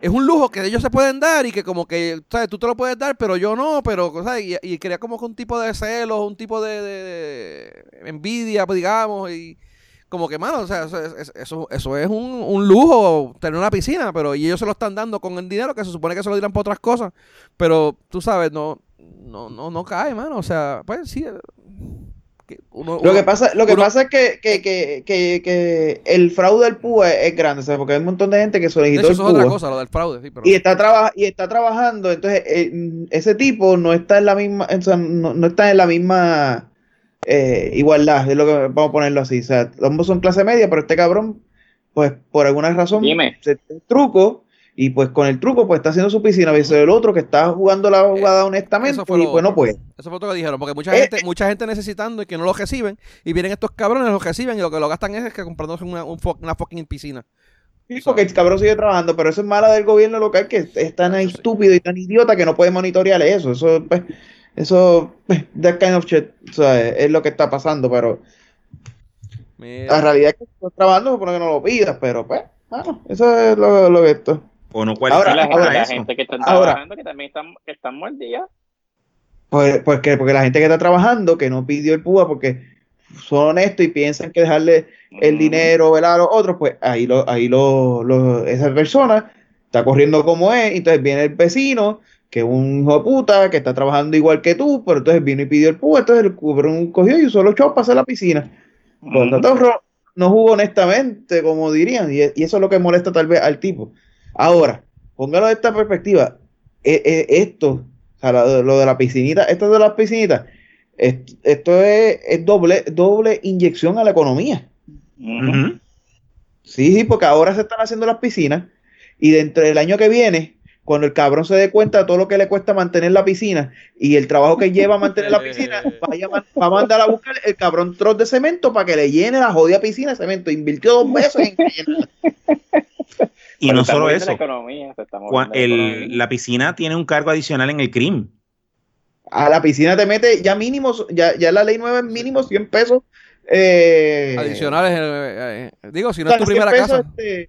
Es un lujo que ellos se pueden dar y que como que, ¿sabes? Tú te lo puedes dar, pero yo no, pero, ¿sabes? Y, y crea como que un tipo de celos, un tipo de, de- de envidia, pues, digamos, y como que, mano, o sea, eso, es- eso, eso es un, un lujo, tener una piscina, pero y ellos se lo están dando con el dinero que se supone que se lo dirán para otras cosas, pero tú sabes, no, no, no, no cae, mano, o sea, pues sí. eh, uno- Lo que pasa, lo que uno- pasa es que, que, que, que, que el fraude del PUA es, grande, ¿sabes? Porque hay un montón de gente que solicitó el eso es otra PUA cosa, lo del fraude, sí, pero... y está traba- y está trabajando, entonces eh, ese tipo no está en la misma, o sea, no, no está en la misma eh, igualdad, es lo que vamos a ponerlo así. O sea, ambos son clase media, pero este cabrón, pues por alguna razón, Dime. se el truco y pues con el truco pues está haciendo su piscina, versus el otro que está jugando la jugada honestamente eso fue y pues no puede. Eso fue lo que dijeron, porque mucha Eh, gente, mucha gente necesitando y que no lo reciben, y vienen estos cabrones, los reciben y lo que lo gastan es, que comprándose una, un una fucking piscina. Sí, porque el cabrón sigue trabajando, pero eso es mala del gobierno local que es tan sí. estúpido y tan idiota que no puede monitorear eso. Eso, pues, eso, that kind of shit, o sea, es lo que está pasando, pero la realidad es que estás trabajando, supone que no lo pidas, pero pues, bueno, eso es lo, lo que esto. O no cualifica la, gente- para la gente que está Ahora. trabajando que también están, que están mordidas. Pues, pues que, porque la gente que está trabajando, que no pidió el PUA porque son honestos y piensan que dejarle el dinero ¿verdad? a los otros, pues ahí lo, ahí lo, lo- esa persona está corriendo como es, entonces viene el vecino que un hijo de puta, que está trabajando igual que tú, pero entonces vino y pidió el público, entonces el cubrón cogió y usó los chavos para hacer la piscina. Por lo tanto, Ro- no jugó honestamente, como dirían, y, y eso es lo que molesta tal vez al tipo. Ahora, póngalo de esta perspectiva, eh, eh, esto, o sea, lo, lo de la piscinita, esto de las piscinitas, est- esto es, es doble, doble inyección a la economía. Sí, sí, porque ahora se están haciendo las piscinas y dentro del año que viene, cuando el cabrón se dé cuenta de todo lo que le cuesta mantener la piscina y el trabajo que lleva a mantener la piscina, vaya va a mandar a buscar el cabrón troz de cemento para que le llene la jodida piscina de cemento. Invirtió dos meses en que llenara. Y Pero no solo eso, La, economía, la el- economía. la piscina tiene un cargo adicional en el crimen. A la piscina te mete ya mínimo, ya, ya la ley nueva es mínimo 100 pesos. Eh, Adicionales, eh, eh, digo, si o no sea, es tu 100 primera casa. este,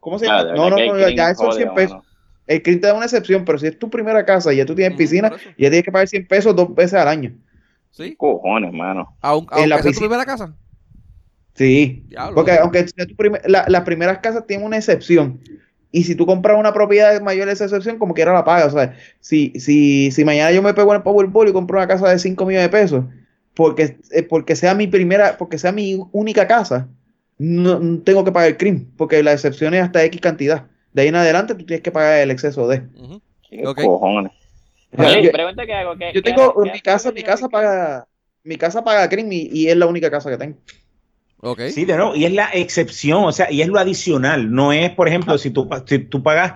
¿Cómo se Ah, llama? No, no, no, ya esos jode, 100 pesos. mano. El CRIM te da una excepción, pero si es tu primera casa y ya tú tienes piscina, ya tienes que pagar 100 pesos dos veces al año. Sí, Cojones, mano. aun- En la aunque sea tu primera casa. Sí. Diablo. Porque aunque sea tu primer- la- las primeras casas tienen una excepción. Y si tú compras una propiedad mayor de esa excepción, como quiera la pagas. O sea, si, si, si mañana yo me pego en el Powerball y compro una casa de 5 millones de pesos, porque, eh, porque sea mi primera, porque sea mi única casa, no, no tengo que pagar el crimen, porque la excepción es hasta X cantidad. De ahí en adelante tú tienes que pagar el exceso de. Ujú. ¿Qué Ok. cojones? Oye, yo, pregunta que hago. ¿qué- yo qué tengo qué mi casa, mi casa paga, mi casa paga crimen y, y es la única casa que tengo. Ok. Sí, de nuevo, y es la excepción, o sea, y es lo adicional. No es, por ejemplo, si tú, si tú pagas,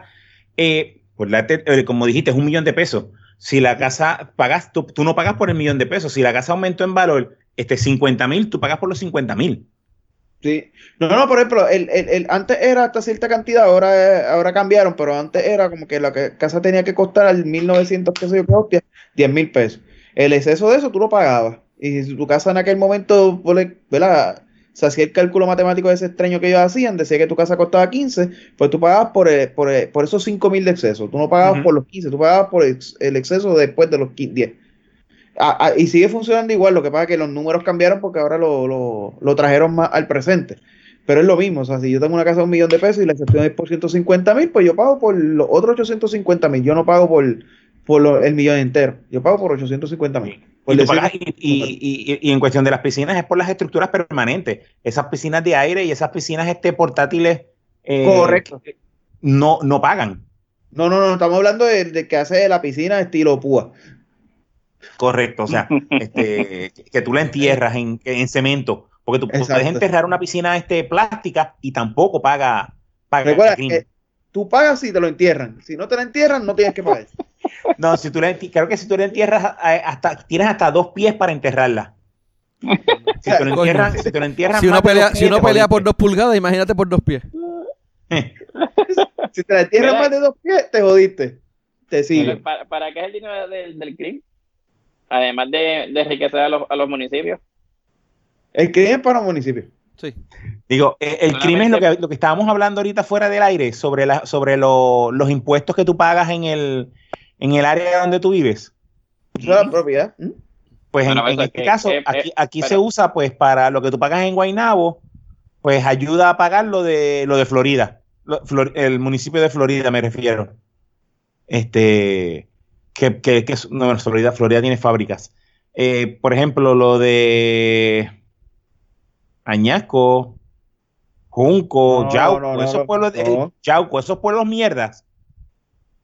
eh, por la eh, como dijiste, es un millón de pesos. Si la casa pagas, tú, tú no pagas por el millón de pesos. Si la casa aumentó en valor, este 50 mil, tú pagas por los 50 mil. Sí. No, no, por ejemplo, el, el, el- antes era hasta cierta cantidad, ahora, eh, ahora cambiaron, pero antes era como que la que- casa tenía que costar al 1900, qué sé yo, hostia, 10 mil pesos. El exceso de eso tú lo pagabas. Y si tu casa en aquel momento, ¿verdad? Se hacía el cálculo matemático de ese extraño que ellos hacían, decía que tu casa costaba 15, pues tú pagabas por, el- por, el- por esos 5 mil de exceso. Tú no pagabas por los 15, tú pagabas por el, exceso después de los 15, 10. Ah, ah, y sigue funcionando igual, lo que pasa es que los números cambiaron porque ahora lo, lo, lo trajeron más al presente. Pero es lo mismo, o sea, si yo tengo una casa de un millón de pesos y la excepción es por 150 mil, pues yo pago por los otros 850 mil, yo no pago por, por lo- el millón entero, yo pago por 850 mil. Y, pagas- y- y- y- y en cuestión de las piscinas es por las estructuras permanentes. Esas piscinas de aire y esas piscinas este, portátiles eh, Correcto. no, no pagan. No, no, no, estamos hablando de, de que hace la piscina estilo púa. Correcto, o sea, este, que tú la entierras en, en cemento, porque tú Exacto. puedes enterrar una piscina este, plástica y tampoco paga, paga Recuerda, crimen. eh, tú pagas si te lo entierran, si no te lo entierran, no tienes que pagar. No, si tú la creo que si tú la entierras eh, hasta tienes hasta dos pies para enterrarla. Si te lo entierran, si te lo entierran Si uno pelea, si uno pelea por dos pulgadas, imagínate por dos pies. Si te la entierran más de dos pies, te jodiste. Te sigue. ¿Para, para qué es el dinero del, del crimen? Además de, de enriquecer a los, a los municipios. El crimen es para los municipios. Sí. Digo, eh, el crimen, lo que, lo que estábamos hablando ahorita fuera del aire, sobre, la, sobre lo- los impuestos que tú pagas en el, en el área donde tú vives. La propiedad. ¿Mm? Pues en, Bueno, en eso es este que- caso, eh, aquí, eh, aquí se usa pues para lo que tú pagas en Guaynabo, pues ayuda a pagar lo de, lo de Florida. Lo- Flor- el municipio de Florida me refiero. Este, que, que, que es- no, Florida, Florida tiene fábricas. Eh, por ejemplo, lo de Añasco, Junco, No, Yauco, no, no, esos pueblos, de- no. Yauco, esos pueblos mierdas.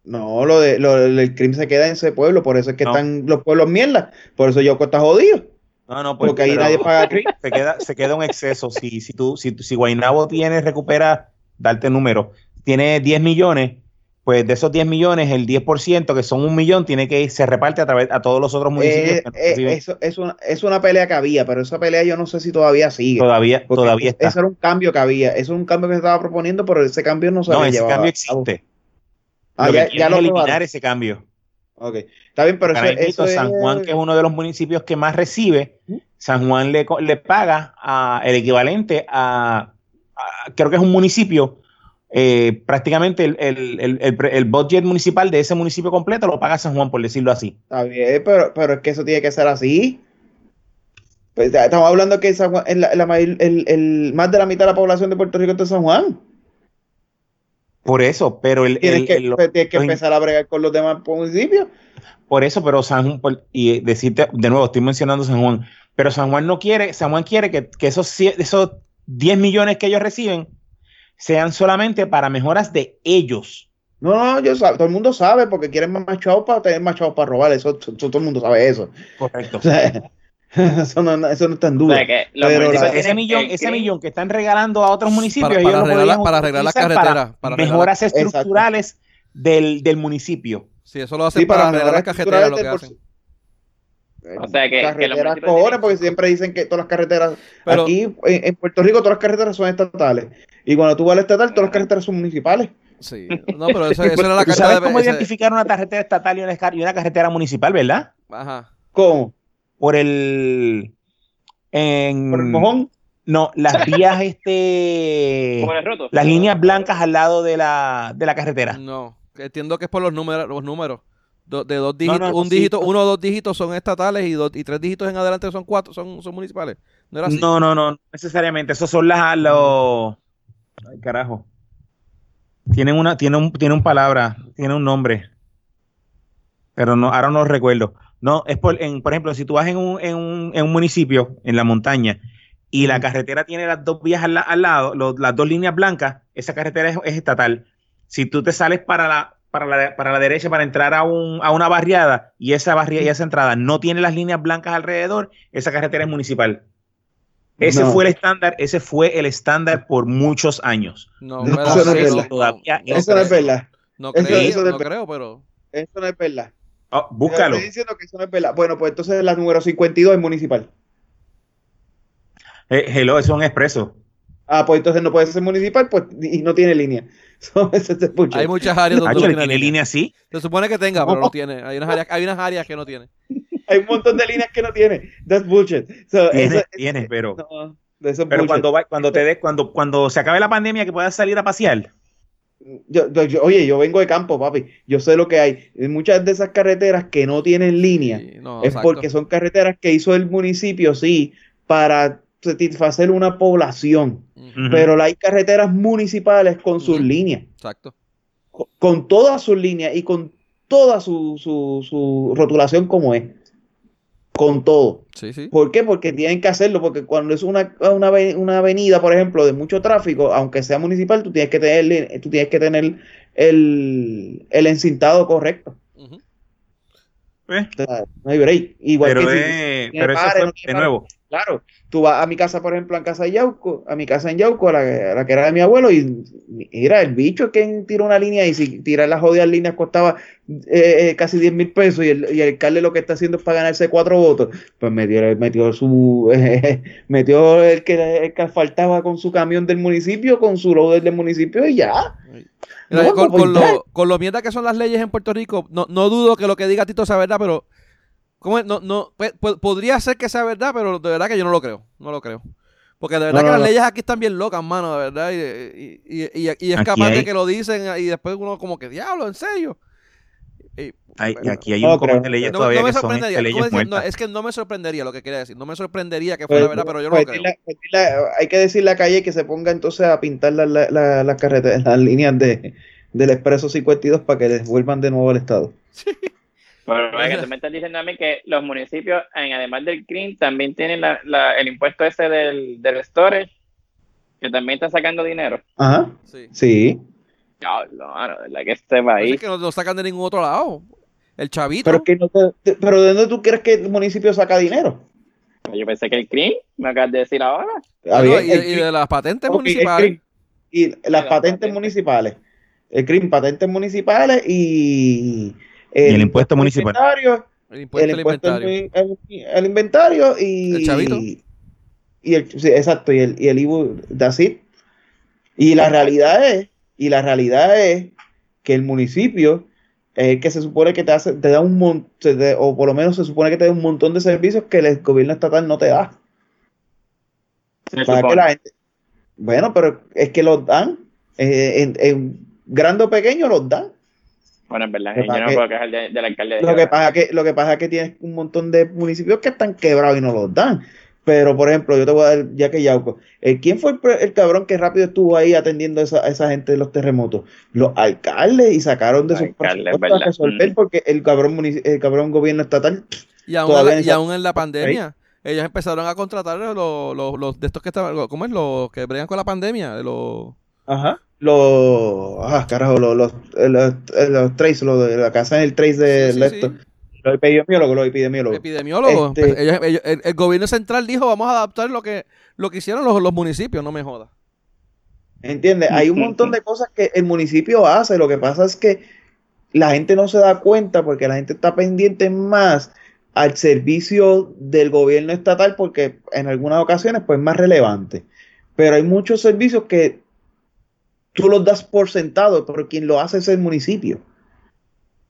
No, lo de lo, el crimen se queda en ese pueblo, por eso es que están los pueblos mierda. Por eso Yauco está jodido. No, no, pues, Porque ahí nadie paga crimen. se queda, se queda un exceso. Si, si tú, si, si Guaynabo tiene, recupera, darte número, tiene 10 millones, pues de esos 10 millones, el 10%, que son un millón, tiene que ir, se reparte a través a todos los otros municipios Eh, que no eh, eso es una, es una pelea que había, pero esa pelea yo no sé si todavía sigue. todavía, todavía está. Ese era un cambio que había. Eso es un cambio que se estaba proponiendo, pero ese cambio no se no, había ese llevado cambio existe. Ah, lo que ya, es lo eliminar probaron. ese cambio. Ok. Está bien, pero eso, mismo, eso San Juan, que es uno de los municipios que más recibe. San Juan le, le paga a- el equivalente a, a- creo que es un municipio, eh, prácticamente el, el, el, budget municipal de ese municipio completo lo paga San Juan, por decirlo así. Está bien, pero, pero es que eso tiene que ser así. Pues estamos hablando que San Juan- la más de la mitad de la población de Puerto Rico está en San Juan. Por eso, pero el, Tienes que, pues, tienes que empezar a bregar con los demás municipios. por eso, pero San Juan, por- y decirte, de nuevo, estoy mencionando San Juan, pero San Juan no quiere, San Juan quiere que, que esos, esos 10 millones que ellos reciben sean solamente para mejoras de ellos. No, no, yo sab- todo el mundo sabe porque quieren más chavos para tener más chavos para robar. Eso, eso- todo el mundo sabe eso. Correcto. O sea, eso, no, eso no está en O duda. sea, que los Pero municipios la- ese millón, ese millón que están regalando a otros municipios, Para- para arreglar para las carreteras, para mejoras estructurales del, del municipio. Sí, eso lo hacen Sí, para, para arreglar las mejorar cajeteras, lo que hacen. O sea, que- que los carreteras municipios cojones, porque siempre dicen que todas las carreteras Pero- aquí en, en Puerto Rico todas las carreteras son estatales y cuando tú vas al estatal todas las carreteras son municipales. Sí, no, pero eso, eso era la ¿Tú sabes cómo ese- identificar una carretera estatal y una, escar- y una carretera municipal, verdad? Ajá. ¿Cómo? Por el... En, Por el mojón. No, las vías, este... Las líneas blancas al lado de la, de la carretera. No, que entiendo que es por los números, los números. Do- de dos dígitos, no, un sí. dígito, uno o dos dígitos son estatales y dos y tres dígitos en adelante son cuatro, son, son municipales. No era así. No, no, no, necesariamente. Esos son las los. Ay, carajo. Tienen una, tiene un, tiene un palabra, tiene un nombre. Pero no, ahora no lo recuerdo. No, es por, en, por ejemplo, si tú vas en un, en un, en un municipio, en la montaña, y la carretera tiene las dos vías al, la- al lado, lo- las dos líneas blancas, esa carretera es, es estatal. Si tú te sales para la, para la, para la derecha para entrar a, un, a una barriada y esa barriada y esa entrada no tiene las líneas blancas alrededor, esa carretera es municipal. Ese No. fue el estándar, ese fue el estándar por muchos años. No, No, eso no es verdad. Todavía no eso no es verdad. No Eso- creo, eso no es no verdad. creo, pero Eso no es verdad. Oh, búscalo. Estoy diciendo que eso no es verdad. Bueno, pues entonces la número 52 es municipal. Eh, hello, eso es un expreso. Ah, pues entonces no puede ser municipal pues y no tiene línea. Hay muchas áreas donde no ¿le tiene línea. línea así? Se supone que tenga, pero No. tiene. Hay unas áreas, hay unas áreas que no tiene. Hay un montón de líneas que no tiene. That's bullshit. So, Tiene, eso- tiene, pero. no, de Pero bullshit. cuando, va- cuando te des, cuando, cuando se acabe la pandemia que puedas salir a pasear. Yo- yo- oye, yo vengo de campo, papi. Yo sé lo que hay. Muchas de esas carreteras que no tienen línea Sí, no, es exacto. porque son carreteras que hizo el municipio, sí, para satisfacer una población. Ujú, Ujú. Pero hay carreteras municipales con sus líneas, Exacto. con, con todas sus líneas y con toda su, su, su rotulación como es. Con todo. Sí, sí. ¿Por qué? Porque tienen que hacerlo, porque cuando es una, una, una avenida, por ejemplo, de mucho tráfico, aunque sea municipal, tú tienes que tener, tú tienes que tener el, el encintado correcto. Eh, O sea, no hay break. Igual pero, que si- eh, tiene pero eso pares, fue, no tiene de nuevo. Claro, tú vas a mi casa, por ejemplo, en casa de Yauco, a mi casa en Yauco, a la, a la que era de mi abuelo, y mira, el bicho es quien tira una línea y si tirar las jodidas líneas costaba eh, eh, casi 10 mil pesos y el, y el alcalde lo que está haciendo es para ganarse cuatro votos, pues metió, metió su eh, metió el que, el que faltaba con su camión del municipio, con su loader del municipio y ya. Mira, No, con, pues con lo, con lo mierda que son las leyes en Puerto Rico, no, no dudo que lo que diga Tito sea verdad, pero ¿cómo es? No, no, pues, pues, podría ser que sea verdad, pero de verdad que yo no lo creo. No lo creo. Porque de verdad No, que no, las no. leyes aquí están bien locas, mano, de verdad. Y, y, y, y- y es Aquí capaz de que lo dicen y después uno como que, diablo, ¿en serio? Y- Hay- Bueno, aquí hay un creo. de leyes no, todavía no me que son sorprendería. este, ¿cómo leyes decir? No, muertas. es que no me sorprendería lo que quería decir. No me sorprendería que fuera Pues, verdad, pero yo no pues, lo creo. dile- pues, dile- hay que decirle a Calle que se ponga entonces a pintar las la, la- las carreteras, las líneas de, del Expreso 52 para que les vuelvan de nuevo al Estado. Pero es que tú me estás diciendo a mí que los municipios, en- además del CRIM, también tienen la, la- el impuesto ese del, del storage, que también está sacando dinero. Ajá, Sí. sí. Mano, de verdad que este Pues país. es que no lo sacan de ningún otro lado. El chavito. Pero, que no te- te- pero ¿de dónde tú crees que el municipio saca dinero? Yo pensé que el CRIM, me acabas de decir ahora. Ah, No, y, el y CRIM- de las patentes municipales. Y las las patentes patentes. municipales. El CRIM, patentes municipales y el impuesto municipal. inventario, El impuesto el al impuesto al inventario. el, el inventario y ¿El chavito? y el sí, exacto y el y el IBU that's it. y la realidad es y la realidad es que el municipio es el que se supone que te hace te da un montón o por lo menos se supone que te da un montón de servicios que el gobierno estatal no te da Se para que supone. la gente bueno pero es que los dan eh, en, en grande o pequeño los dan Bueno, en verdad, Lo yo que no que- puedo quejar de- del alcalde de Lo que pasa que lo que pasa es que tienes un montón de municipios que están quebrados y no los dan. Pero, por ejemplo, yo te voy a dar, ya que Yauco, eh, ¿quién fue el, cabrón que rápido estuvo ahí atendiendo a esa, a esa gente de los terremotos? Los alcaldes y sacaron de sus Alcaldes, presupuestos ¿verdad? a resolver Mm. porque el cabrón, el cabrón gobierno estatal Y aún, en la- y esa- aún en la pandemia, ellos empezaron a contratar los, los, los de estos que estaban, ¿cómo es? Los que bregan con la pandemia, de los... Ajá. Los, ah, carajo, los, los, eh, los, eh, los trace, los de la casa en el trace de Sí, sí, de sí. esto. Los epidemiólogos, los epidemiólogos. epidemiólogos. Este- Pues ellos- ellos- el, el gobierno central dijo, vamos a adaptar lo que lo que hicieron los, los municipios, no me jodas. ¿Entiendes? Hay un montón de cosas que el municipio hace. Lo que pasa es que la gente no se da cuenta porque la gente está pendiente más al servicio del gobierno estatal porque en algunas ocasiones pues es más relevante. Pero hay muchos servicios que tú los das por sentado, pero quien lo hace es el municipio.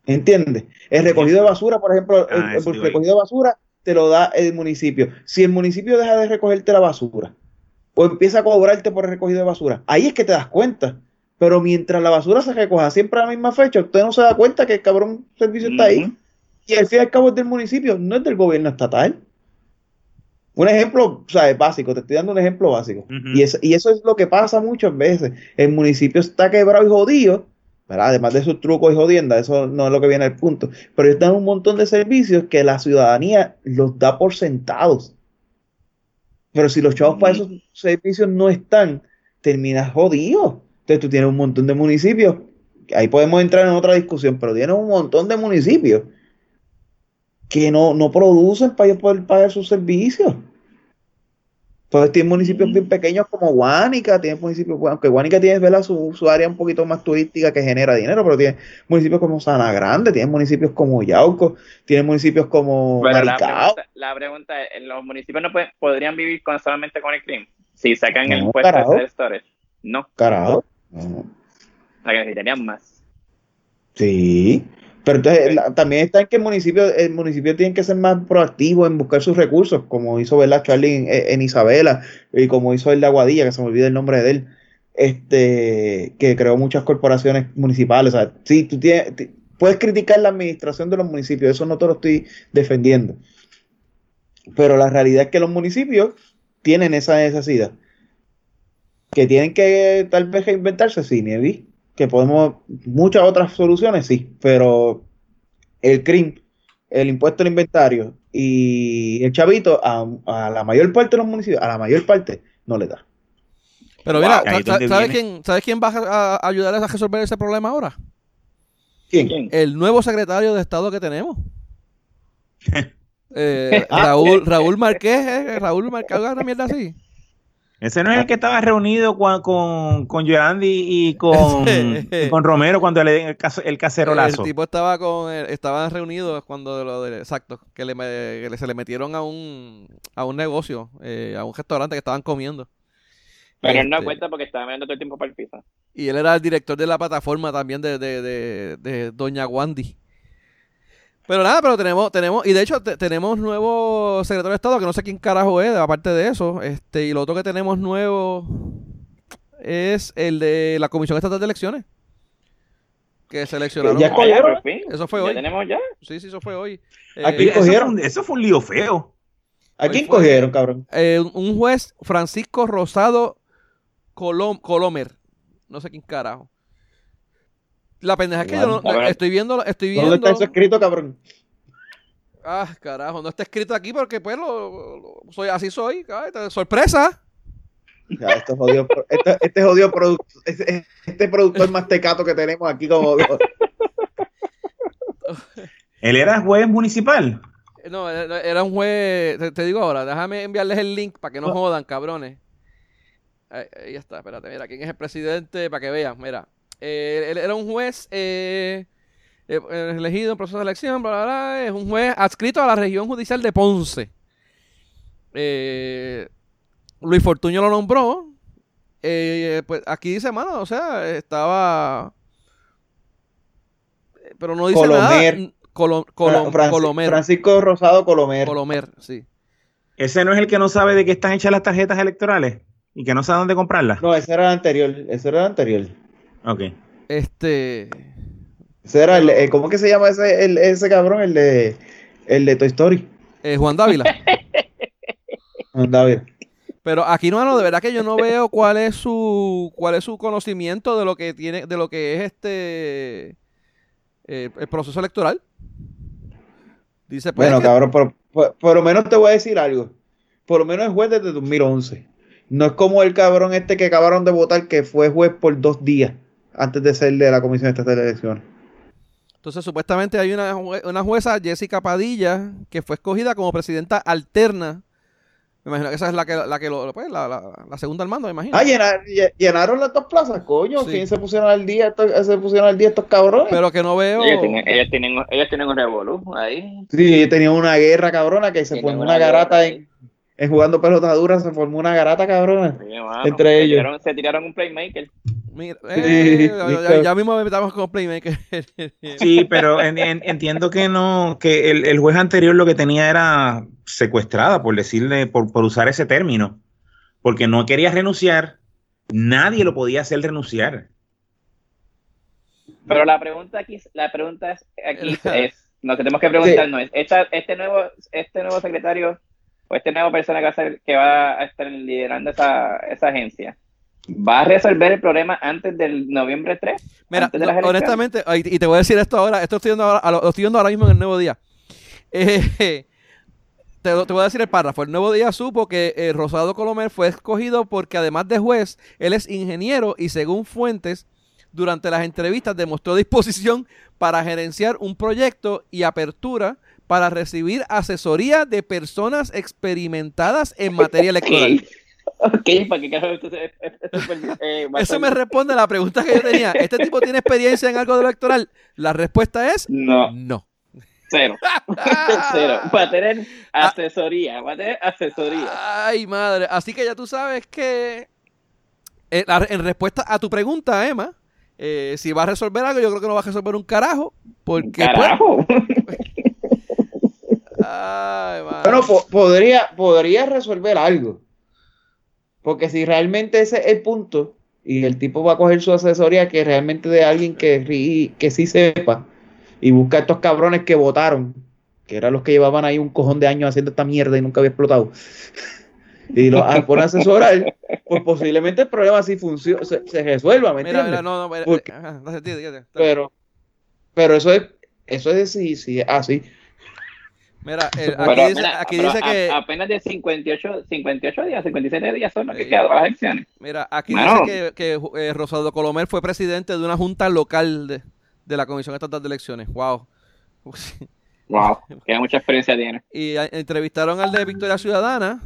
¿Entiendes? El recogido de basura, por ejemplo, el, Ah, el recogido de basura te lo da el municipio. Si el municipio deja de recogerte la basura o empieza a cobrarte por el recogido de basura, ahí es que te das cuenta. Pero mientras la basura se recoja siempre a la misma fecha, usted no se da cuenta que el cabrón servicio está ahí. Y al fin y al cabo es del municipio, no es del gobierno estatal. Un ejemplo, o sea, es básico, te estoy dando un ejemplo básico. Y, es- y eso es lo que pasa muchas veces. El municipio está quebrado y jodido, ¿verdad? además de sus trucos y jodiendas, eso no es lo que viene al punto. Pero ellos dan un montón de servicios que la ciudadanía los da por sentados. Pero si los chavos para esos servicios no están, terminas jodido. Entonces tú tienes un montón de municipios, ahí podemos entrar en otra discusión, pero tienes un montón de municipios que no, no producen para ellos poder pagar sus servicios. Entonces tienes municipios bien pequeños como Guánica, tienes municipios, aunque Guánica tiene ¿verdad? Su, su área un poquito más turística que genera dinero, pero tienes municipios como Sana Grande, tienes municipios como Yauco, tienes municipios como Pero la pregunta, la pregunta es, ¿los municipios no pueden- podrían vivir con, solamente con el crimen? Si sacan el No, impuesto carajo. de storage. No, o Carajo. No. sea que necesitarían más. Sí. Pero entonces la- también está en que el municipio, el municipio tiene que ser más proactivo en buscar sus recursos, como hizo ¿verdad? Charlie en, en Isabela y como hizo el de Aguadilla, que se me olvida el nombre de él, este, que creó muchas corporaciones municipales. O sea, sí, tú tienes, ti- puedes criticar la administración de los municipios, eso no te lo estoy defendiendo. Pero la realidad es que los municipios tienen esa necesidad. Que tienen que tal vez reinventarse, sí, Nievi que podemos, muchas otras soluciones, sí, pero el CRIM, el impuesto al inventario y el chavito a, a la mayor parte de los municipios, a la mayor parte, no le da. Pero Wow. mira, Ahí es ¿sa- donde ¿sabes quién, ¿sabes quién va a, a ayudar a resolver ese problema ahora? ¿Quién? El nuevo secretario de Estado que tenemos. Eh, Ah, Raúl, Raúl Márquez, eh, Raúl Márquez, una mierda así. Ese no es el que estaba reunido con, con, con Yolandi y con, y con Romero cuando le den el, caso- el cacerolazo. El tipo estaba con, eh, estaban reunidos cuando lo de, exacto, que, le, me- que le- se le metieron a un, a un negocio, eh, a un restaurante que estaban comiendo. Pero él no Este, cuenta porque estaba mirando todo el tiempo para el piso. Y él era el director de la plataforma también de, de, de, de Doña Wandy. Pero nada, pero tenemos, tenemos, y de hecho te- tenemos nuevo secretario de Estado, que no sé quién carajo es, aparte de eso, este, y lo otro que tenemos nuevo es el de la Comisión Estatal de Elecciones. Que seleccionaron. Ya cogieron. Eso fue Ya hoy. tenemos ya. Sí, sí, eso fue hoy. Aquí Eh, cogieron. eso fue un lío feo. ¿A quién fue- cogieron, cabrón? eh, un juez, Francisco Rosado Colom- Colomer. No sé quién carajo. La pendeja es que yo no, estoy viendo, estoy ¿Dónde viendo. está eso escrito, cabrón? Ah, carajo, no está escrito aquí porque pues lo, lo- soy así soy, sorpresa. Ya, esto es jodido, este, este jodido producto, este, este productor más tecato que tenemos aquí como Él era juez municipal. No, era era un juez, te, te digo ahora, déjame enviarles el link para que no jodan, cabrones. Ahí, ahí está, espérate, mira, quién es el presidente para que vean, mira. Eh, él era un juez eh, eh, elegido en proceso de elección, bla, bla, bla, es un juez adscrito a la región judicial de Ponce. Eh, Luis Fortuño lo nombró. Eh, pues aquí dice, mano, o sea, estaba... Pero no dice Colomer. nada. Colom- Colom- Franci- Colomer. Francisco Rosado Colomer. Colomer, sí. Ese no es el que no sabe de qué están hechas las tarjetas electorales y que no sabe dónde comprarlas. No, ese era el anterior, ese era el anterior. Ok. Este. Ese era el, eh, ¿cómo que se llama ese, el- ese cabrón? El de, el de Toy Story. eh, Juan Dávila. Anda bien. Pero aquí no, no, de verdad que yo no veo cuál es su cuál es su conocimiento de lo que tiene de lo que es este eh, el proceso electoral. Dice pues Bueno, que- cabrón, por, por- por lo menos te voy a decir algo. Por lo menos es juez desde 2011. No es como el cabrón este que acabaron de votar que fue juez por dos días antes de ser de la Comisión Estatal de Elecciones. entonces supuestamente hay una, jue- una jueza Jessica Padilla que fue escogida como presidenta alterna. Me imagino que esa es la que la que lo, pues, la, la- la segunda al mando, me imagino. Ah, llenar- lle- llenaron las dos plazas, coño. Sí. ¿Quién se pusieron al día? Estos, se pusieron al día estos cabrones. Pero que no veo Ellos tienen, ellos tienen, ellos tienen un revolú ahí. Sí, ellos tenían una guerra cabrona que se Tienen formó una una garata en, en jugando pelotas duras, se formó una garata cabrona. Sí, mano. Entre Se ellos. tiraron- se tiraron un playmaker. Mira, Sí, eh, ya, ya- ya mismo metamos con Playmaker. Sí, pero en- en- entiendo que no, que el, el juez anterior lo que tenía era secuestrada, por decirle, por, por usar ese término, porque no quería renunciar, nadie lo podía hacer renunciar. Pero la pregunta aquí, la pregunta es, aquí es, lo que tenemos que preguntarnos es, esta- este nuevo, este nuevo secretario o este nuevo persona que va a, ser- que va a estar liderando esa, esa agencia, ¿va a resolver el problema antes del noviembre 3? Mira, Antes de no, honestamente, y te voy a decir esto ahora, esto estoy viendo ahora, lo, estoy viendo ahora mismo en el nuevo día. Eh, te voy a decir el párrafo. El nuevo día supo que eh, Rosado Colomer fue escogido porque además de juez, él es ingeniero y según fuentes, durante las entrevistas demostró disposición para gerenciar un proyecto y apertura para recibir asesoría de personas experimentadas en materia electoral. Ok, ¿para qué carajo eh, Eso me responde a la pregunta que yo tenía. ¿Este tipo tiene experiencia en algo de electoral? La respuesta es No, no. cero. cero. Va a tener asesoría, va a tener asesoría. Ay, madre. Así que ya tú sabes que eh, la- en respuesta a tu pregunta, Emma, eh, si va a resolver algo, yo creo que no va a resolver un carajo. Porque, pues, Carajo. ay, madre. Bueno, po- podría, podría resolver algo. Porque si realmente ese es el punto, y el tipo va a coger su asesoría que realmente de alguien que, que sí sepa, y busca a estos cabrones que votaron, que eran los que llevaban ahí un cojón de años haciendo esta mierda y nunca había explotado, y lo ah, pone a asesorar, pues posiblemente el problema sí se, se resuelva, ¿me mira, entiendes? mira, no, no, mira, Porque- ajá, no. Pero, pero eso es, eso es sí, sí, así. Mira, el- aquí Pero, dice, mira, aquí dice a- que, apenas de 58, 58 días, 57 días son los que Sí. quedan las elecciones. mira, aquí Mano. dice que, que eh, Rosado Colomer fue presidente de una junta local de, de la Comisión Estatal de Elecciones. Wow. Wow, que mucha experiencia tiene. y entrevistaron al de Victoria Ciudadana,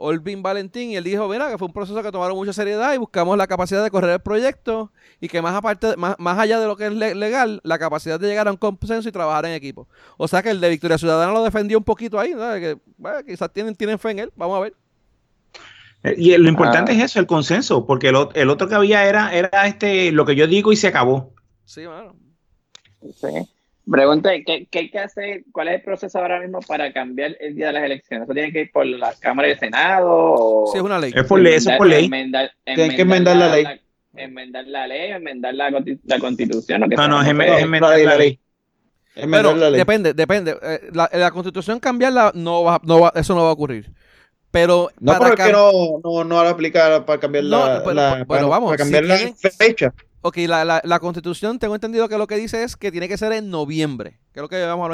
Olvin Valentín, y él dijo, mira, que fue un proceso que tomaron mucha seriedad y buscamos la capacidad de correr el proyecto y que más aparte, más, más allá de lo que es le- legal, la capacidad de llegar a un consenso y trabajar en equipo. O sea que el de Victoria Ciudadana lo defendió un poquito ahí, ¿no? Que bueno, quizás tienen, tienen fe en él, vamos a ver. Eh, Y lo importante Ah. es eso, el consenso, porque el, el otro que había era, era este, lo que yo digo y se acabó. Sí, bueno. Sí. Pregunta, ¿qué, ¿qué hay que hacer? ¿Cuál es el proceso ahora mismo para cambiar el día de las elecciones? ¿Eso tiene que ir por la Cámara del Senado? O Sí, es una ley. Es por ley, eso es por ley. Enmendar, Tienen que enmendar la ley. enmendar la ley, enmendar la, consti- la constitución. que No, no, es enmendar- la ley, la ley. Enmendar Pero la ley. depende, depende. Eh, La, la constitución cambiarla no va, no va, eso no va a ocurrir. Pero No, para pero es cam- que no, no, no lo aplica para cambiar No, la, pero- la- bueno, para, vamos, para cambiar si la tienen- fecha. Ok, la, la, la constitución, tengo entendido que lo que dice es que tiene que ser en noviembre, que es lo que habíamos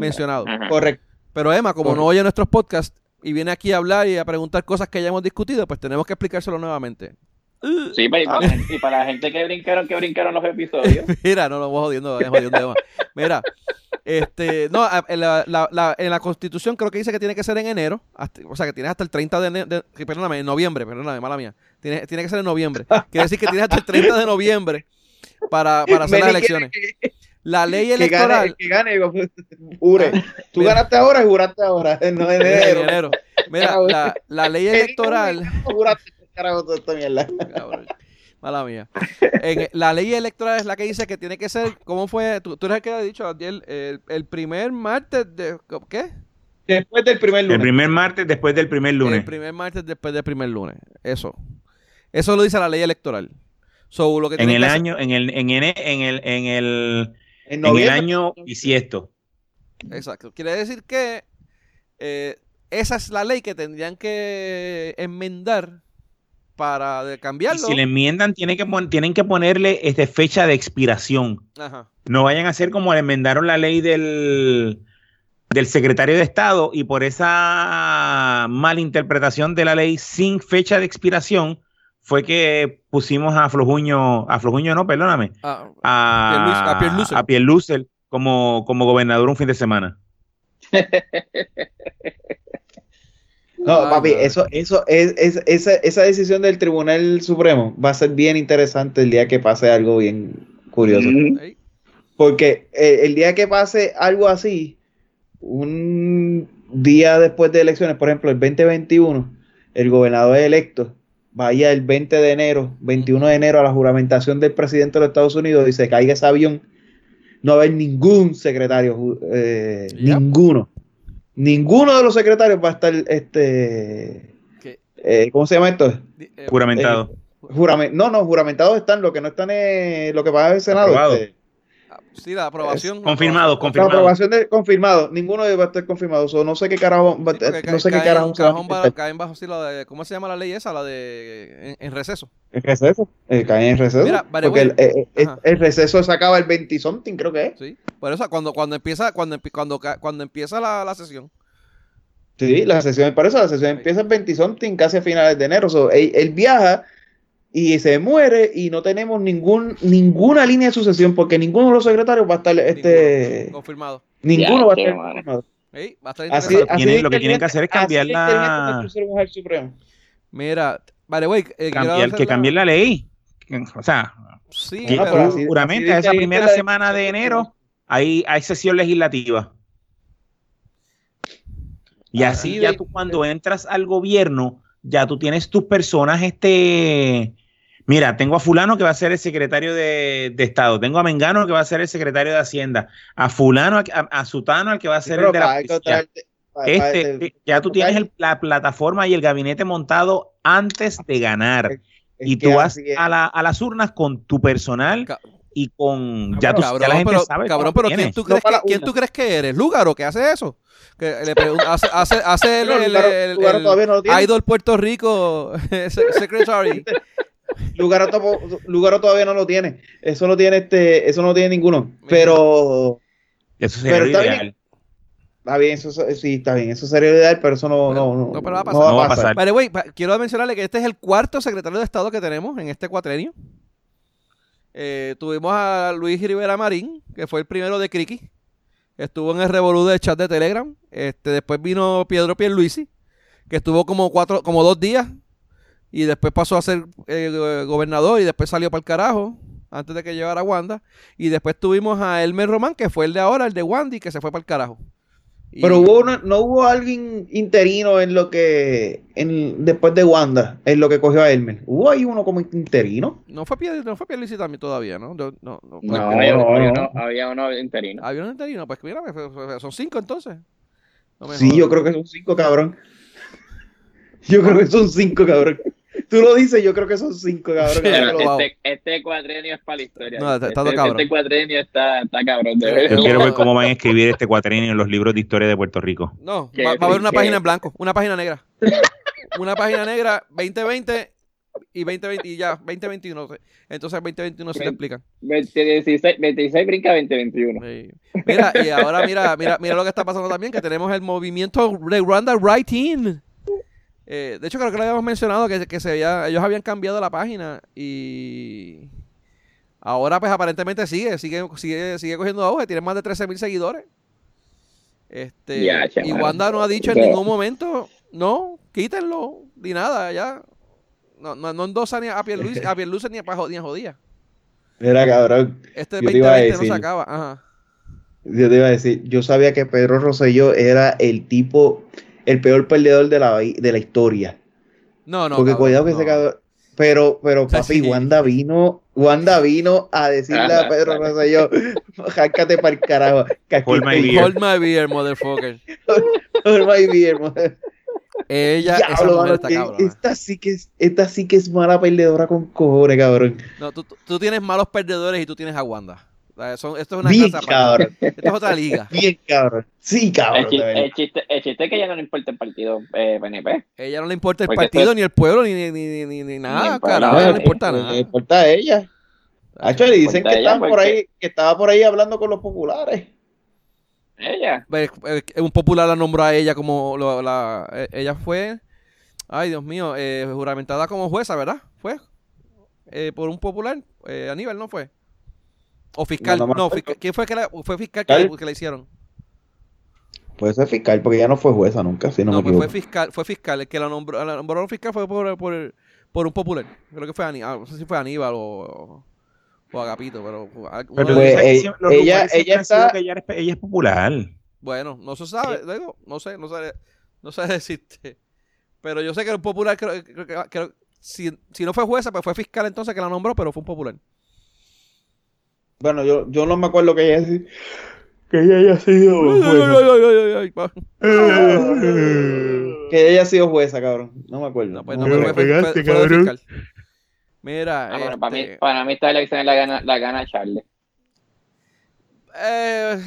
mencionado. Ajá. Correcto. Pero Emma, como no oye nuestros podcasts y viene aquí a hablar y a preguntar cosas que ya hemos discutido, pues tenemos que explicárselo nuevamente. Sí, pero y para, la gente- y para la gente que brincaron, que brincaron los episodios. Mira, no lo vamos jodiendo, vamos jodiendo. Mira, este, no, en la, la- la- en la constitución creo que dice que tiene que ser en enero, hasta- o sea que tienes hasta el 30 de, ene- de- perdóname, en noviembre, perdóname, mala mía. Tiene, tiene que ser en noviembre. Quiere decir que tienes hasta el 30 de noviembre para, para hacer las Meni quiere elecciones. La ley Que, que gane, electoral. que gane, jure. Tú Mira. ganaste ahora y juraste ahora, no en en enero. enero. Mira, la, la ley electoral. Juraste, carajo, toda esta mierda. Cabrón. Mala mía. En- la ley electoral es la que dice que tiene que ser, ¿cómo fue? Tú, tú eres el que ha dicho, Adiel, el, el primer martes de, ¿qué? Después del primer El lunes. primer martes después del primer lunes. El primer martes después del primer lunes. Eso. Eso lo dice la ley electoral. So, lo que En el que hacer- año, en el, en el, en el, en el, En en el año bisiesto. Exacto. Quiere decir que eh, esa es la ley que tendrían que enmendar para de Y cambiarlo. si le enmiendan, tienen que, pon- tienen que ponerle este, fecha de expiración. Ajá. No vayan a hacer como le enmendaron la ley del, del secretario de Estado y por esa malinterpretación de la ley sin fecha de expiración fue que pusimos a Flojuño, a Flojuño no, perdóname, Ah, a, a Pierlucer. a Pierlucer como, como gobernador un fin de semana. No, Ay, papi, madre. eso, eso es, es- esa, esa decisión del Tribunal Supremo va a ser bien interesante el día que pase algo bien curioso. Mm. Porque eh, el día que pase algo así, un día después de elecciones, por ejemplo, el 2021, el gobernador electo vaya el 20 de enero, 21 de enero a la juramentación del presidente de los Estados Unidos y se caiga ese avión, no va a haber ningún secretario, eh, Yep. ninguno. Ninguno de los secretarios va a estar, este, eh, ¿cómo se llama esto? eh, Juramentado. Juramen- no, no, juramentados están, lo que no están es lo que va a el Senado. Aprobado. este, sí, la aprobación. confirmado, la confirmado. aprobación de confirmado, ninguno va a estar confirmado. so, no sé qué carajo, va a- Sí, no sé caen- qué carajo se va a caen bajo- caen sí, la de, ¿cómo se llama la ley esa? La de en, en receso. ¿El receso? Eh, caen en receso. Mira, porque el, eh, eh, el receso se acaba el 20 something, creo que es. Sí. Por eso cuando cuando empieza cuando cuando cuando empieza la, la sesión. Sí, la sesión, por eso la sesión Sí. empieza el 20 something, casi a finales de enero. So, él, él viaja y se muere y no tenemos ningún ninguna línea de sucesión porque ninguno de los secretarios va a estar este Confirmado. ninguno Ya, va a estar confirmado. Va a estar Así, así Tienen- lo que tienen que hacer es cambiar la-. Mira, vale, güey, eh, Cambiar, que la- cambien la ley. O sea, Sí, que Ah, pero- así- esa primera semana de enero, ahí hay sesión legislativa. Y Ah, así sí, ya de- tú cuando entras al gobierno, ya tú tienes tus personas, este, mira, tengo a fulano que va a ser el secretario de, de Estado, tengo a Mengano que va a ser el secretario de Hacienda, a fulano, a, a- a Sutano al que va a ser el de la policía. Este, ya tú tienes el- la plataforma y el gabinete montado antes de ganar. es Y tú vas a, la- a las urnas con tu personal y con ya, tú, ya Cabrón, la gente pero, sabe cabrón, pero. ¿quién tú, crees que, ¿quién tú crees que eres? ¿Lúgaro que hace eso? Que le pregunta, hace, hace, hace el, el- el- el. Idol Puerto Rico se- Secretary. Lugaro, topo- Lugaro todavía no lo tiene. Eso no tiene este, eso no lo tiene ninguno. Pero Eso sería pero está ideal. bien. está bien, eso sí, está bien. Eso sería ideal, pero eso no, no, no, No, pero va a pasar. No va a pasar. Vale, güey, pa- quiero mencionarle que este es el cuarto secretario de Estado que tenemos en este cuatrenio. Eh, tuvimos a Luis Rivera Marín, que fue el primero de Criqui. Estuvo en el revolú del chat de Telegram. Este, después vino Pedro Pierluisi, que estuvo como cuatro, como dos días. Y después pasó a ser eh, gobernador y después salió para el carajo. Antes de que llevara a Wanda. Y después tuvimos a Elmer Román, que fue el de ahora, el de Wandy, que se fue para el carajo. Y- Pero hubo una- no hubo alguien interino en lo que en, después de Wanda, en lo que cogió a Elmer. Hubo ahí uno como interino. No fue Pierluisi, no fue Pierluisi también todavía, ¿no? No, no, no, No, pues, había, no, había no. uno, había uno interino. Había un interino, pues mira, pues, pues, son cinco entonces. Sí, yo creo que son cinco, cabrón. Yo creo que son cinco, cabrón. Tú lo dices, yo creo que son cinco, cabrón. Wow. Este, este cuatrenio es para la historia. No, está- está este, cabrón. este cuatrenio está, está cabrón. De Yo verdad. Yo quiero ver cómo van a escribir este cuatrenio en los libros de historia de Puerto Rico. No, va, va a haber una página en blanco, una página negra. una página negra, 2020 y 2020 y ya, 2021. Entonces 2021 sí te. 20, 16, 26 brinca 2021. Sí. Mira, y ahora mira, mira, mira lo que está pasando también, que tenemos el movimiento de Rwanda Writing. Eh, de hecho, creo que lo habíamos mencionado, que, que se había- ellos habían cambiado la página y ahora pues aparentemente sigue, sigue, sigue, sigue cogiendo auge, tiene más de 13 mil seguidores. Este, Ya, y. Wanda no ha dicho en ningún momento, no, quítenlo, ni nada, ya. No, no, no endosa ni a Pierluisi, a Pierluisi ni a Pajo- ni a Jodía. Mira, cabrón. Este Yo te iba a 2020 no se acaba. Ajá. Yo te iba a decir, yo sabía que Pedro Rosselló era el tipo, el peor perdedor de la, de la historia. No, no. Porque cabrón, cuidado que no. ese cabrón. Pero, pero papi, sí. Wanda vino, Wanda vino a decirle a Pedro Rosselló, jácate para el carajo. Hold my beer. Hold my beer, motherfucker. Hold my beer, mo- Ella, esa mano, está que cabrona. esta sí que es, esta sí que es mala perdedora con cojones, cabrón. No, tú, tú tienes malos perdedores y tú tienes a Wanda. Sea, son- esto es una Bien, casa cabrón. Esto es otra liga. Bien, cabrón. Sí, El cabrón. chiste, el, chiste, el chiste es que ya no le importa el partido eh, PNP. ella no le importa el Porque partido, ni el pueblo, ni, ni, ni, ni, ni nada, carajo, no le importa nada. Le importa a ella. Hacho, le dicen que ella por ahí, que estaba por ahí hablando con los populares. Ella. Pues, eh, Un popular la nombró a ella como lo- la, eh, ella fue, ay Dios mío, eh, juramentada como jueza, ¿verdad? Fue eh, por un popular, eh, Aníbal, ¿no fue? O fiscal, No, fiscal- ¿quién fue que la, fue fiscal que, Fiscal. que le hicieron? Puede ser fiscal, porque ella no fue jueza nunca, si no, No, me pues fue fiscal, fue fiscal, el que la nombró, la nombraron fiscal fue por, por, por un popular, creo que fue Aníbal, no sé si fue Aníbal o, o Agapito, pero Pues, que ella- ella- está- que ella, es, ella es popular. Bueno, no se sabe, digo, no sé, no sé, no sé decirte. Pero yo sé que el popular, creo, creo- si, si no fue jueza, pues fue fiscal entonces que la nombró, pero fue un popular. Bueno, yo, yo no me acuerdo que ella, que ella haya sido Ay, ay, jueza. ay, ay, ay, ay, pa. Que ella haya sido jueza, cabrón. No me acuerdo. No, pues no, me pero fue, acuerdo. fue- fue- fue de fiscal. Mira, Ah, bueno, para, mí, este, para mí esta elección la gana, la gana Charlie. eh,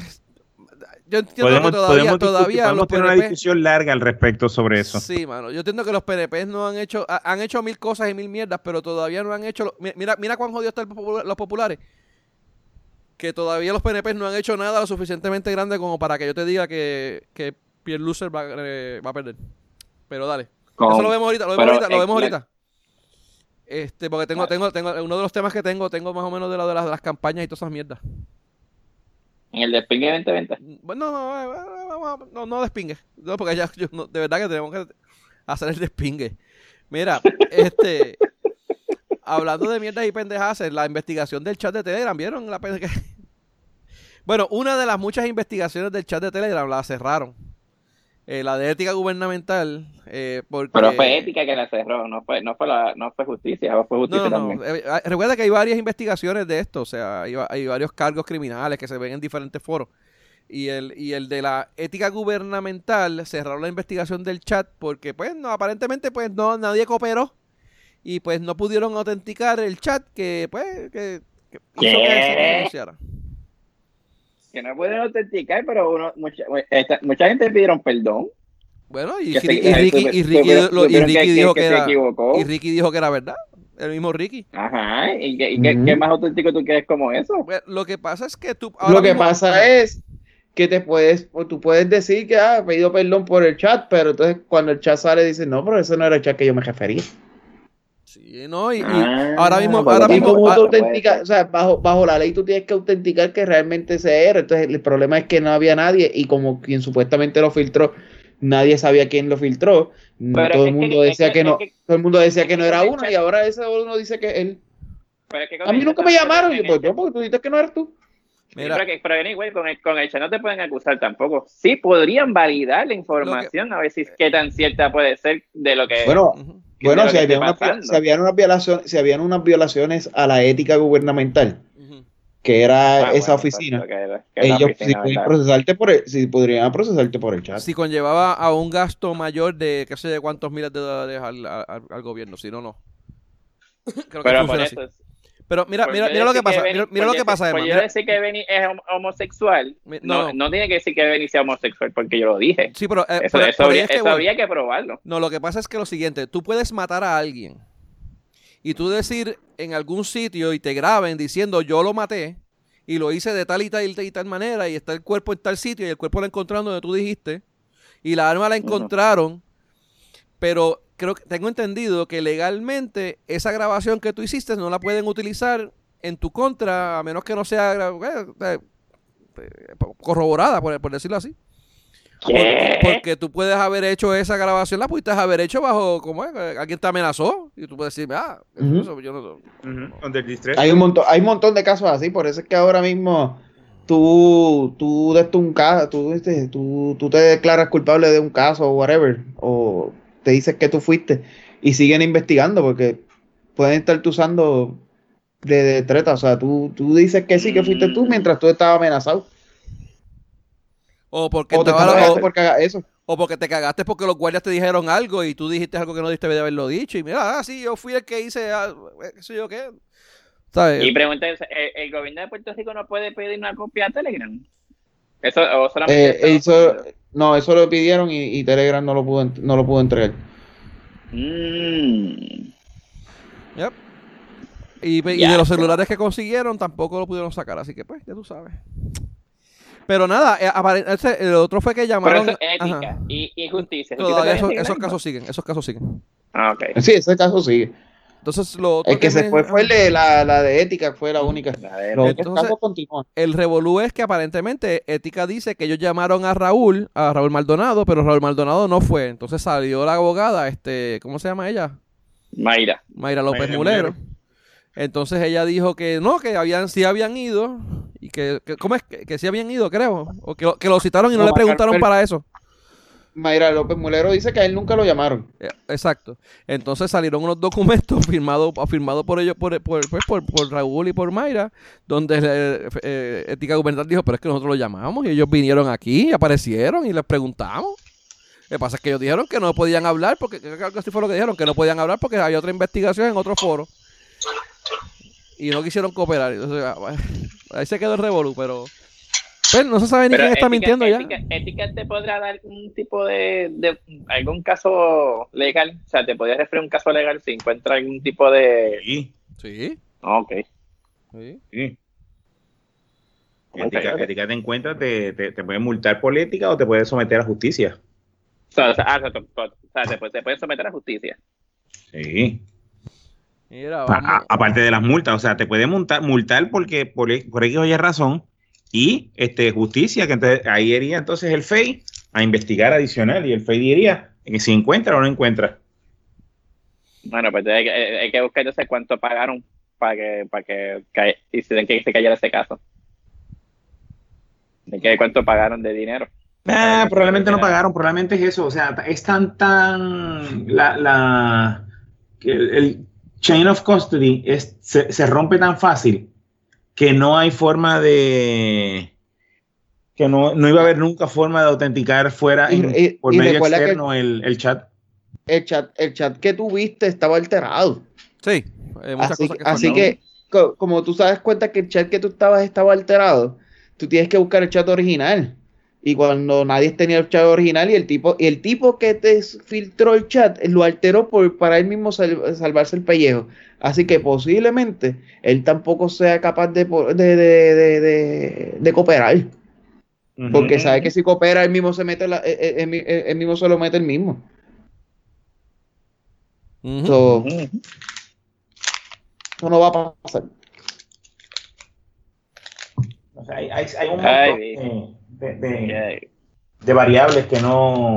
yo entiendo Podemos, que todavía, todavía podemos los tener una discusión larga al respecto sobre eso. Sí, mano. Yo entiendo que los PNP no han hecho, ha- han hecho mil cosas y mil mierdas, pero todavía no han hecho. Mira, mira cuán jodido están los populares. Que todavía los PNP no han hecho nada lo suficientemente grande como para que yo te diga que, que Pierre Loser va, eh, va a perder. Pero dale. Con- Eso lo vemos ahorita, lo vemos ahorita, lo eh, vemos ahorita. Este, porque tengo, tengo, tengo, uno de los temas que tengo, tengo más o menos de, la, de, las, de las campañas y todas esas mierdas. En el despingue 2020. Bueno, no, a- no, no despingue. No, porque ya, yo no- de verdad que tenemos que hacer el despingue. Mira, este, hablando de mierdas y pendejas, la investigación del chat de Telegram, ¿vieron? La Bueno, una de las muchas investigaciones del chat de Telegram la cerraron. Eh, la de ética gubernamental, eh, porque... Pero fue ética que la cerró, no fue, no fue, la, no fue justicia, fue justicia No, no, también. Eh, eh, recuerda que hay varias investigaciones de esto, o sea, hay, hay varios cargos criminales que se ven en diferentes foros. Y el, y el de la ética gubernamental cerraron la investigación del chat porque, pues, no, aparentemente, pues, no, nadie cooperó y, pues, no pudieron autenticar el chat que, pues, que, que hizo que se pronunciara. Que no pueden autenticar, pero uno, mucha, esta- mucha gente pidieron perdón. Bueno, y, se- Ricky, supe- y Ricky, supieron- lo- y supieron Ricky que- dijo que que, se era, equivocó. y Ricky dijo que era verdad, el mismo Ricky. Ajá, ¿y, qué, y qué- más auténtico tú quieres como eso? Bueno, Lo que pasa es que tú... Lo que mismo- pasa es que te puedes, o tú puedes decir que ah, he pedido perdón por el chat, pero entonces cuando el chat sale dice, no, pero ese no era el chat que yo me refería. Sí, no, y, y Ah, ahora mismo, ahora Y mismo, como ah, ser. o sea, bajo, bajo la ley tú tienes que autenticar que realmente ese era. Entonces el problema es que no había nadie y como quien supuestamente lo filtró, nadie sabía quién lo filtró. Pero todo es el que- mundo es decía que- que, es no, que- todo el mundo decía que no es que era uno y ahora ese uno dice que él. Pero es que A mí nunca me llamaron, yo pues no, porque tú dices que no eres tú. Sí, Mira. pero, que, anyway, con el, con el chat no te pueden acusar tampoco. Sí, podrían validar la información a ver si qué tan cierta puede ser de lo que... Bueno, ujú. Bueno, si que había, esté una- si habían unas violaciones, si habían unas violaciones a la ética gubernamental, que era Ah, esa bueno, oficina, que ellos oficina, pueden ¿verdad? procesarte por el, sí podrían procesarte por el chat. si conllevaba a un gasto mayor de qué sé de cuántos miles de dólares al, al- al gobierno, si no, no. Creo que Pero por eso... Pero mira, mira, mira lo que pasa, Benny- mira, lo que pasa, por yo decir que Benny es hom- homosexual, no, no, no tiene que decir que Benny sea homosexual porque yo lo dije. sí, pero, eh, Eso, es que eso que probarlo. No, lo que pasa es que lo siguiente, tú puedes matar a alguien y tú decir en algún sitio y te graben diciendo yo lo maté y lo hice de tal y tal y tal, y tal manera y está el cuerpo en tal sitio y el cuerpo lo encontraron donde tú dijiste y la arma la encontraron, pero creo que tengo entendido que legalmente esa grabación que tú hiciste no la pueden utilizar en tu contra a menos que no sea eh, eh, corroborada, por, por decirlo así. Porque, ¿Qué? porque tú puedes haber hecho esa grabación, la pudiste haber hecho bajo, ¿cómo es? Eh, Alguien te amenazó y tú puedes decir, ah, eso yo no... Hay un montón, hay un montón de casos así, por eso es que ahora mismo tú, tú, de esto un caso, tú, este, tú, tú te declaras culpable de un caso o whatever, o te dices que tú fuiste y siguen investigando porque pueden estarte usando de, de treta, o sea, tú, tú dices que sí, que fuiste tú mientras tú estabas amenazado. O porque, O te estaba- o, porque eso. o porque te cagaste porque los guardias te dijeron algo y tú dijiste algo que no diste de haberlo dicho y mira, ah, sí, yo fui el que hice, ah, eh, qué sé yo qué. ¿Sabes? Y pregunta, ¿el, el gobierno de Puerto Rico no puede pedir una copia a Telegram? Eso, o solamente Eh, eso-? No, eso lo pidieron y, y Telegram no lo pudo, no lo pudo entregar. Mm. Yep. Y, de los pero- celulares que consiguieron tampoco lo pudieron sacar, así que pues, ya tú sabes. Pero nada, eh, el otro fue que Pero llamaron. eso es ética Ajá. y, y justicia. Todavía esos, esos casos siguen, esos casos siguen. Ah, ok. Sí, ese caso sigue. Entonces, lo otro El que se me- fue fue el de la, la de ética, fue la única. A ver, Los otros Entonces- casos continúan. El revolú es que aparentemente Ética dice que ellos llamaron a Raúl, a Raúl Maldonado, pero Raúl Maldonado no fue. Entonces salió la abogada, este, ¿cómo se llama ella? Mayra. Mayra López Mayra Mulero. Mulero. Entonces ella dijo que no, que habían, sí habían ido y que, que- ¿cómo es? Que, que sí habían ido, creo. O que, que lo citaron y no, No, le preguntaron para eso. Mayra López Mulero dice que a él nunca lo llamaron. Eh, Exacto. Entonces salieron unos documentos firmados firmados por ellos, por, por, pues, por, por Raúl y por Mayra, donde eh, eh, Ética Gubernamental dijo, pero es que nosotros los llamamos y ellos vinieron aquí, aparecieron y les preguntamos. Lo que pasa es que ellos dijeron que no podían hablar, porque creo que así fue lo que dijeron, que no podían hablar porque había otra investigación en otro foro. Y no quisieron cooperar. Entonces, ah, ahí se quedó el revolú, pero... pues, no se sabe ni Pero quién está ética- mintiendo ya. ética, ética te podrá dar un tipo de, de algún caso legal, o sea, te podría referir a un caso legal si encuentra algún tipo de Sí, Sí, Ok. sí. sí. Ética, ética te encuentra, te, te, te puede multar por ética o te puede someter a justicia. O sea, o sea, ah, o sea, to- to- o sea, se, puede, se puede someter a justicia. Sí. Mira, a- aparte de las multas, o sea, te puede multar, multar porque por, por X o Y razón y este justicia, que entonces ahí iría entonces el FEI a investigar adicional y el FEI diría que si encuentra o no encuentra. Bueno, pues hay, que- hay que buscar entonces cuánto pagaron para que, para que, y se que se cayera ese caso. Que ver cuánto pagaron de dinero. Ah, probablemente no pagaron, probablemente es eso, o sea, es tan tan la, la el, el chain of custody es, se, se rompe tan fácil que no hay forma de que no, no iba a haber nunca forma de autenticar fuera Y- en- y- por y medio externo el, el chat. El chat, el chat que tuviste estaba alterado. Sí, muchas Así, cosas que así que, co- como tú sabes cuenta que el chat que tú estabas estaba alterado, tú tienes que buscar el chat original. Y cuando nadie tenía el chat original y el tipo, y el tipo que te filtró el chat lo alteró por, para él mismo sal- salvarse el pellejo. Así que posiblemente él tampoco sea capaz de, de, de, de, de- de cooperar. Porque sabe que si coopera, él mismo se mete la- eh, eh, él, mi- él- él mismo se lo mete el mismo. So, Ujú. eso no va a pasar. O sea, hay, hay- hay un Ay, montón de, de- de- Ya, de variables que no.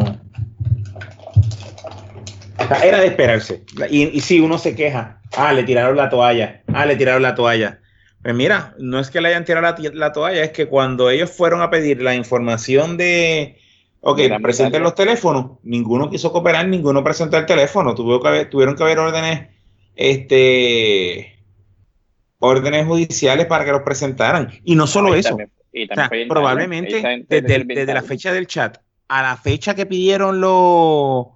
Era de esperarse. Y, y sí, uno se queja. Ah, le tiraron la toalla. Ah, le tiraron la toalla. Pues mira, no es que le hayan tirado la, toalla, es que cuando ellos fueron a pedir la información de. Ok, la presenten los teléfonos. Ninguno quiso cooperar, ninguno presentó el teléfono. Tuvo que haber- tuvieron que haber órdenes. Este. Órdenes judiciales para que los presentaran. Y no solo eso. también- O sea, probablemente desde, el- desde la fecha del chat a la fecha que pidieron los,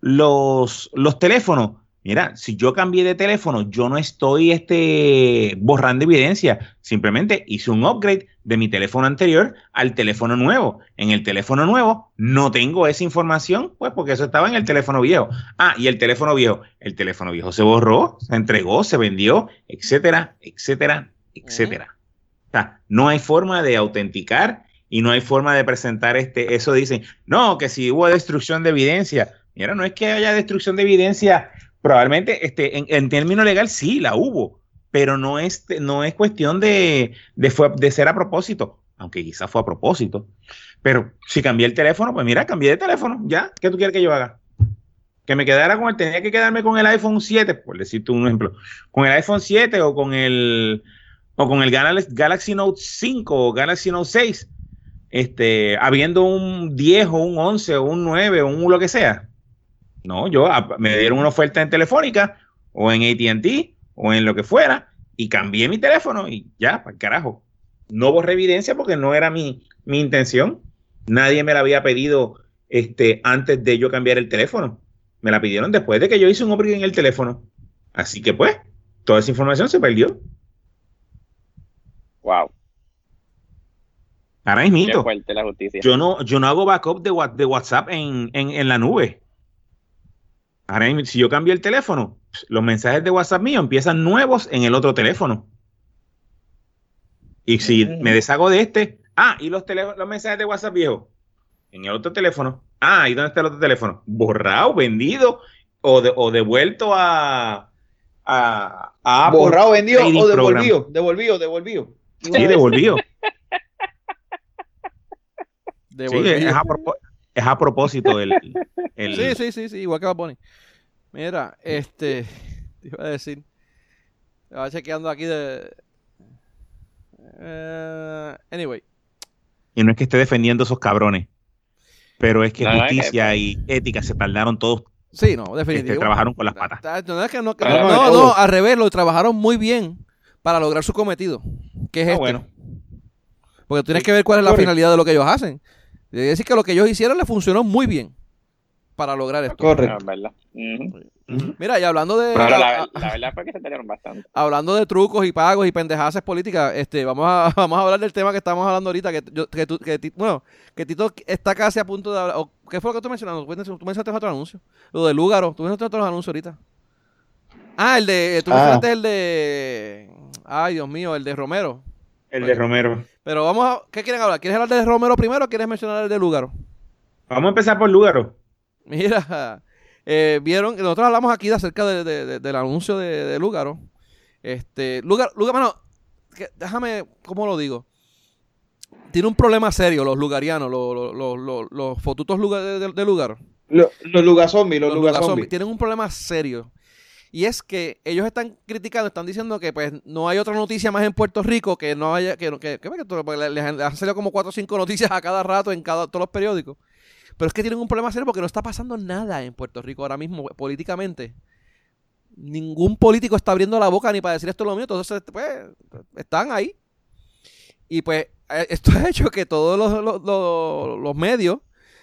los, los teléfonos. Mira, si yo cambié de teléfono, yo no estoy este, borrando evidencia. Simplemente hice un upgrade de mi teléfono anterior al teléfono nuevo. En el teléfono nuevo no tengo esa información, pues porque eso estaba en el teléfono viejo. Ah, y el teléfono viejo. El teléfono viejo se borró, se entregó, se vendió, etcétera, etcétera, etcétera. O sea, no hay forma de autenticar y no hay forma de presentar este, eso dicen, no, que si hubo destrucción de evidencia. Mira, no es que haya destrucción de evidencia, probablemente este, en, en término legal sí la hubo, pero no es, no es cuestión de, de, fue- de ser a propósito, aunque quizás fue a propósito. Pero si cambié el teléfono, pues mira, cambié de teléfono, ya, ¿qué tú quieres que yo haga? Que me quedara con el, tenía que quedarme con el iPhone 7, por decirte un ejemplo, con el iPhone 7 o con el, o con el Gal- Galaxy Note 5 o Galaxy Note 6, este, habiendo un 10 o un 11 o un 9 o un lo que sea. No, yo a- me dieron una oferta en Telefónica o en ATT o en lo que fuera y cambié mi teléfono y ya, para el carajo. No borré evidencia porque no era mi, mi intención. Nadie me la había pedido este, antes de yo cambiar el teléfono. Me la pidieron después de que yo hice un upgrade en el teléfono. Así que pues, toda esa información se perdió. Wow, Ahora justicia. yo no, yo no hago backup de, de WhatsApp en, en, en la nube. Ahora mismo, si yo cambio el teléfono, los mensajes de WhatsApp mío empiezan nuevos en el otro teléfono. Y si me deshago de este, ah, y los, los mensajes de WhatsApp viejo en el otro teléfono. Ah, ¿y dónde está el otro teléfono? Borrado, vendido o, de- o devuelto a, a, a Apple Borrado, vendido o devolvido. Devolvido, devolvido. Sí, devolvido. Sí, es a, es a propósito el, el- Sí, sí, sí, sí, igual que Bad Bunny. Mira, este, te iba a decir, estaba chequeando aquí de... eh, anyway, Y no es que esté defendiendo a esos cabrones, pero es que No, es que- justicia y ética se tardaron todos, sí, no, este, definitivo. trabajaron con las patas. Ta- No, es que no, no, no, al revés, lo trabajaron muy bien para lograr su cometido, que es Ah, este. bueno. Porque tienes que ver cuál es la finalidad de lo que ellos hacen. Es decir, que lo que ellos hicieron le funcionó muy bien para lograr esto. Correcto. Ujú. Mira, y hablando de Pero la, verdad fue que se bastante. hablando de trucos y pagos y pendejadas políticas, este, vamos a, vamos a hablar del tema que estamos hablando ahorita, que, yo, que, tú- que bueno, que Tito está casi a punto de hablar. o, ¿Qué fue lo que tú mencionaste? Tú mencionaste otro anuncio. Lo de Lúgaro. Tú mencionaste otros anuncios ahorita. Ah, el de. Tú Ah. mencionaste el de. Ay, Dios mío, el de Romero. El de Romero. Pero vamos a. ¿Qué quieren hablar? ¿Quieres hablar de Romero primero o quieres mencionar el de Lúgaro? Vamos a empezar por Lugaro. Mira, eh, vieron, nosotros hablamos aquí de acerca de- de- de- del anuncio de, de Lúgaro. Este, Lúgaro, Lúgaro, mano, que- déjame, ¿cómo lo digo? Tiene un problema serio los lugarianos, los, los, los, los- los fotutos lugar- de, de- de Lúgaro. Lo- Los Lugazombis, los, Los. Lugazombis, tienen un problema serio. Y es que ellos están criticando, están diciendo que pues no hay otra noticia más en Puerto Rico que no haya, que, que, que- que porque le- les han, les han salido como cuatro o cinco noticias a cada rato en cada, todos los periódicos. Pero es que tienen un problema serio porque no está pasando nada en Puerto Rico ahora mismo políticamente. Ningún político está abriendo la boca ni para decir esto es lo mío. Entonces, pues, están ahí. Y pues, eh, esto ha hecho que todos los- los medios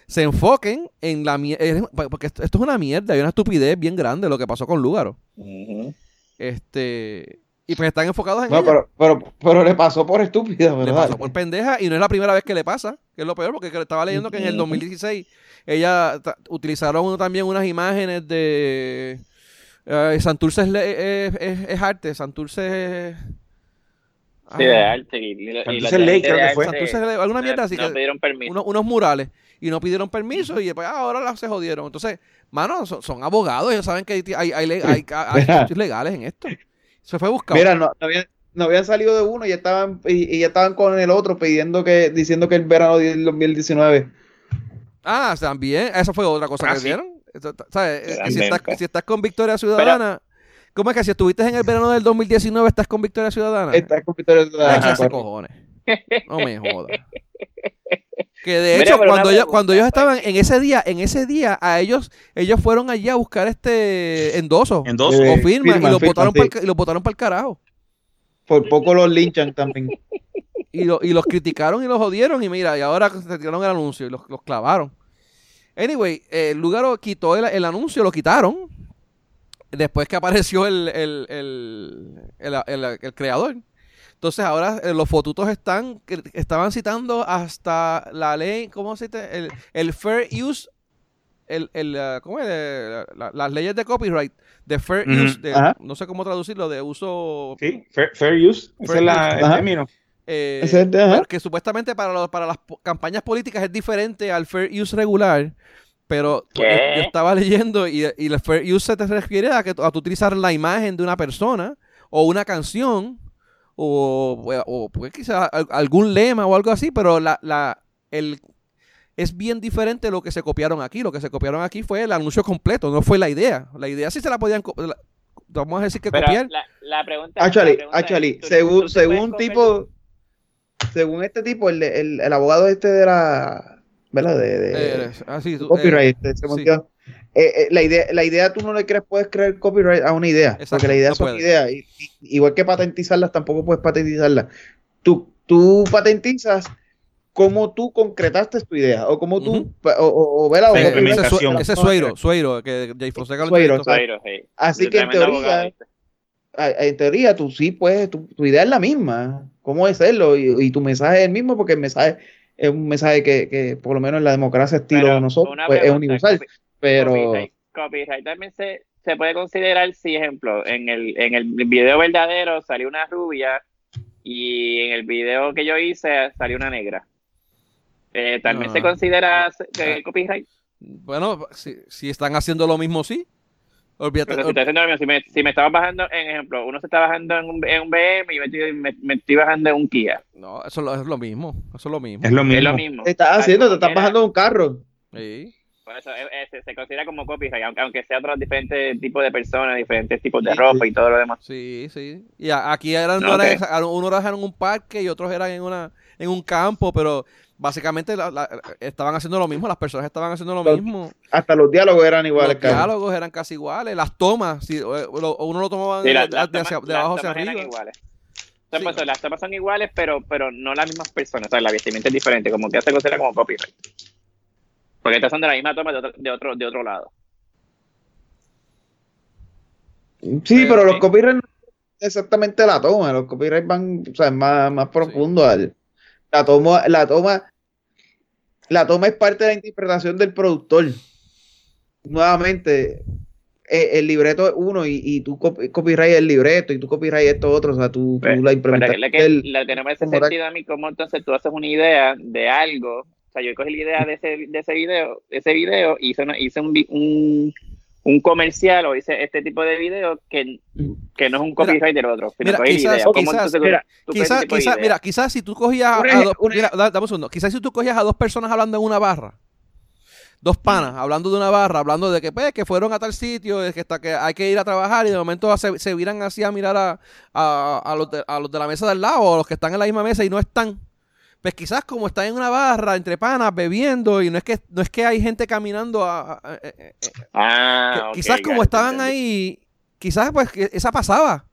se enfoquen en la mierda. Porque esto, esto es una mierda y una estupidez bien grande lo que pasó con Lúgaro. Ujú. Este. Y pues están enfocados en No, ella. pero, pero, pero le pasó por estúpida, Le ¿verdad? pasó por pendeja y no es la primera vez que le pasa, que es lo peor, porque estaba leyendo que en el 2016 ella utilizaron también unas imágenes de eh, Santurce es, le- es- es- es arte, Santurce es... Sí, de ah, arte. Y, y, Santurce Lake, creo que fue. Santurce es alguna no- mierda así no que pidieron permiso. unos, unos murales y no pidieron permiso y después ah, ahora las se jodieron. Entonces, mano, son, son abogados, ellos saben que hay, hay, hay, hay- hay legales en esto. Se fue buscado. Mira, no, no habían, no habían salido de uno y ya estaban, y, y ya estaban con el otro pidiendo que, diciendo que el verano del 2019. Ah, también, eso fue otra cosa Ah, que sí. ¿sabes? Eh, Realmente. Si, estás, si estás con Victoria Ciudadana, ¿cómo es que si estuviste en el verano del 2019 estás con Victoria Ciudadana? Está con Victoria Ciudadana, cojones. No me jodas. Que de hecho, cuando ellos, cuando ellos estaban en ese día, en ese día, a ellos, ellos fueron allí a buscar este endoso En dos. Eh, o firma y lo firma, botaron sí. para y lo botaron para el carajo. Por poco los linchan también. Y, lo- y los criticaron y los jodieron. Y mira, y ahora se tiraron el anuncio y los, los clavaron. Anyway, eh, Lugaro quitó el, el anuncio, lo quitaron. Después que apareció el, el, el, el- el- el creador. Entonces ahora eh, los fotutos están estaban citando hasta la ley, ¿cómo se dice? El, el fair use, el, el, ah, ¿cómo es? Eh, la- las leyes de copyright, de fair use, de- no sé cómo traducirlo, de uso Sí, fair, fair use. Ese Fair es la, el término. eh, Ese de- que supuestamente para, los- para las campañas políticas es diferente al fair use regular, pero ¿Qué? yo, yo estaba leyendo y, y el fair use se te refiere a que a tú utilizar la imagen de una persona o una canción o, o pues, quizás al- algún lema o algo así, pero la, la, el, es bien diferente lo que se copiaron aquí. Lo que se copiaron aquí fue el anuncio completo, no fue la idea. La idea sí se la podían... la- vamos a decir que Pero copiar. la, la pregunta, Actually, la pregunta es, actually, ¿tú- según, tú según tipo, según este tipo, el, el, el abogado este de la, ¿verdad? De, de- Eh, así, eh, copyright, este, se sí. Eh, eh, la idea, la idea tú no le crees, puedes creer copyright a una idea, Exacto, porque la idea no son puedes. ideas, y- y- igual que patentizarlas, tampoco puedes patentizarlas. Tú, tú patentizas cómo tú concretaste tu idea, o cómo tú, pa- o, o, o, tú- ese, es Sue- implementación. ese es Sueiro, Sueiro, que Jay Fonseca lo. Así que en teoría, en teoría, tú sí puedes, tu, tu idea es la misma. cómo es serlo y, y tu mensaje es el mismo porque el mensaje es un mensaje que, que por lo menos en la democracia estilo de nosotros una pues, es universal. Pero Copyright, copyright también se, se puede considerar si, ejemplo, en el, en el video verdadero salió una rubia y en el video que yo hice salió una negra. Eh, también No. se considera eh, copyright. Bueno, si, si están haciendo lo mismo, sí. Olvídate. Pero si, estoy haciendo lo mismo, si me, si me estaba bajando, en ejemplo, uno se está bajando en un, en un BM y yo me estoy, me, me estoy bajando en un Kia. No, eso es lo- es lo mismo. Eso es lo mismo. Es lo Es mismo. lo mismo. te estás Ah, haciendo, te estás bajando de un carro. Sí. Por eso eh, eh, se, considera como copyright, aunque, aunque sea otros diferentes tipos de personas, diferentes tipos de Sí, ropa sí. y todo lo demás. Sí, sí. Y a- aquí eran, No, no eran- unos eran en un parque y otros eran en una en un campo, pero básicamente la- la- estaban haciendo lo mismo, las personas estaban haciendo lo Los- mismo. Hasta los diálogos eran iguales, Los diálogos eran casi iguales, las tomas, si, eh, lo- uno lo tomaba Sí, de, hacia- de abajo las hacia tomas eran arriba. iguales. Sí. Pues, las tomas son iguales, pero, pero no las mismas personas. O sea, la vestimenta es diferente, como que se considera como copyright. Porque estas son de la misma toma de otro, de otro, de otro lado. Sí, pero los sí. copyrights no es exactamente la toma, los copyrights van, o sea, es más, más profundo al la toma, la toma, la toma es parte de la interpretación del productor. Nuevamente, eh, el libreto es uno y, y tú cop- copyright el libreto y tú copyright esto otro, o sea, tú, tú Pues, la Pero implementación lo que, no me hace sentido a mí, como entonces tú haces una idea de algo. O sea, yo cogí la idea de ese, de ese video, de ese video, hice, una- hice un, un, un comercial o hice este tipo de video que, que no es un copyright del otro. Sino mira, quizás- idea. ¿Cómo quizás- tú- mira, tú Quizás, quizás, idea? mira, quizás si tú cogías a, dos, mira, da- dame un segundo. Quizás si tú cogías a dos personas hablando en una barra, dos panas hablando de una barra, hablando de que pues, que fueron a tal sitio, de que está que hay que ir a trabajar y de momento se, se viran así a mirar a, a, a los de, a los de la mesa del lado o a los que están en la misma mesa y no están. Pues quizás como están en una barra entre panas bebiendo y no es que no es que hay gente caminando a, a- a- a- Ah, quizás como estaban entendí. ahí, quizás pues que esa pasaba.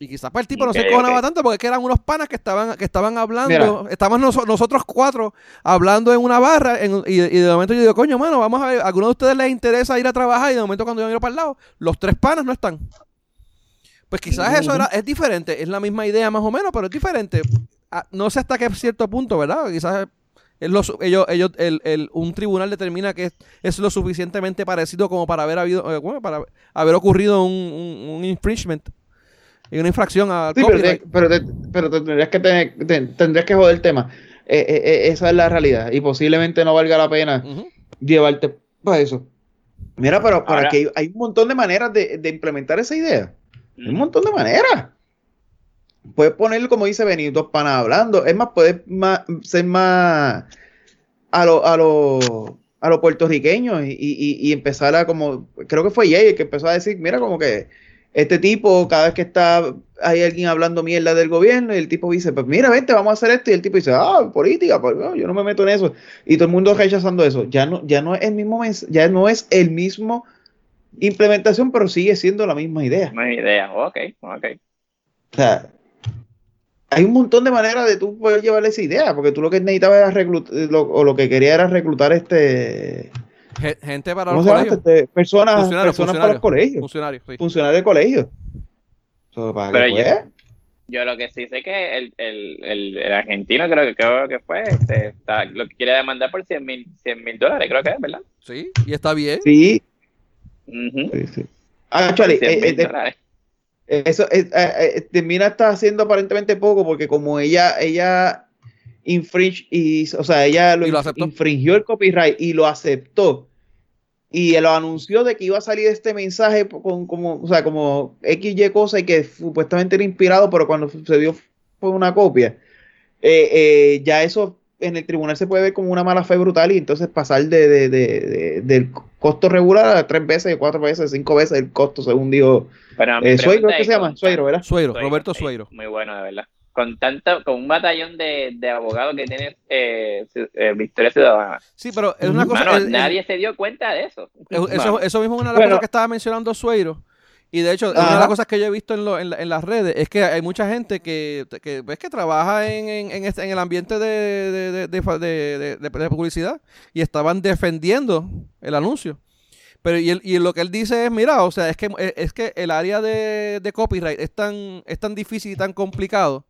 Y quizás pues el tipo no se cojonaba tanto porque es que eran unos panas que estaban, que estaban hablando, Mira. estaban noso- nosotros cuatro hablando en una barra en- y, y de momento yo digo, coño, mano, vamos a ver, ¿a alguno de ustedes les interesa ir a trabajar? Y de momento cuando yo miro para el lado, los tres panas no están. Pues quizás eso era, es diferente, es la misma idea más o menos, pero es diferente. Ah, No sé hasta qué cierto punto, ¿verdad? Quizás es lo su- ellos, ellos, el, el- un tribunal determina que es, es lo suficientemente parecido como para haber habido, eh, bueno, para haber ocurrido un, un- un infringement y una infracción al Sí, pero, te, pero, te, pero te tendrías que tener, te- tendrías que joder el tema. Eh, eh, eh, esa es la realidad y posiblemente no valga la pena llevarte para eso. Mira, pero para Ahora- que hay, hay un montón de maneras de, de implementar esa idea. Hay un montón de maneras. Puedes ponerlo como dice Benito, panas hablando. Es más, puedes ser más a lo, a lo, a lo puertorriqueño y, y- y empezar a como, creo que fue Jay el que empezó a decir, mira, como que este tipo, cada vez que está, hay alguien hablando mierda del gobierno, y el tipo dice, pues mira, vente, vamos a hacer esto, y el tipo dice, ah, política, pues no, yo no me meto en eso. Y todo el mundo rechazando eso. Ya no, ya no es el mismo ya no es el mismo implementación, pero sigue siendo la misma idea. No hay idea. Ok, ok. O sea, hay un montón de maneras de tú poder llevarle esa idea, porque tú lo que necesitabas era reclutar, lo, o lo que quería era reclutar este, Ge- Gente para ¿cómo los colegios. Este, personas, Funcionarios, personas para los colegios, Funcionarios, sí. funcionarios de colegios. So, para Pero yo- Yo lo que sí sé que el, el, el, el argentino creo que, creo que fue, este, está- lo que quiere demandar por 100 mil 100 mil dólares, creo que es, ¿verdad? Sí, y está bien. sí, sí, sí. Actually, 100 eh, mil eh. Eso eh, eh, eh, termina está haciendo aparentemente poco porque como ella ella infringe y o sea ella lo, infringió el copyright y lo aceptó. Y lo anunció de que iba a salir este mensaje con como o sea como XY cosa y que supuestamente era inspirado pero cuando se dio fue una copia. Eh, eh, ya eso en el tribunal se puede ver como una mala fe brutal y entonces pasar de, de- de- de- del costo regular a tres veces, cuatro veces, cinco veces el costo según dijo eh, pregunta ¿qué se llama? con Sueiro, ¿verdad? Sueiro, Roberto sí, Sueiro. Muy bueno, de verdad. Con tanto, con un batallón de, de abogados que tiene eh, eh, Victoria Ciudadana. Sí, pero es una cosa. Mano, el- el- nadie se dio cuenta de eso. es- eso, eso mismo es una de las Bueno. cosas que estaba mencionando Sueiro. Y de hecho, una de las cosas que yo he visto en, lo- en, la- en las redes es que hay mucha gente que, que, ves que trabaja en, en, este- en el ambiente de, de, de- publicidad y estaban defendiendo el anuncio. Pero y, él- y lo que él dice es, mira, o sea, es que, es que el área de, de copyright es tan, es tan difícil y tan complicado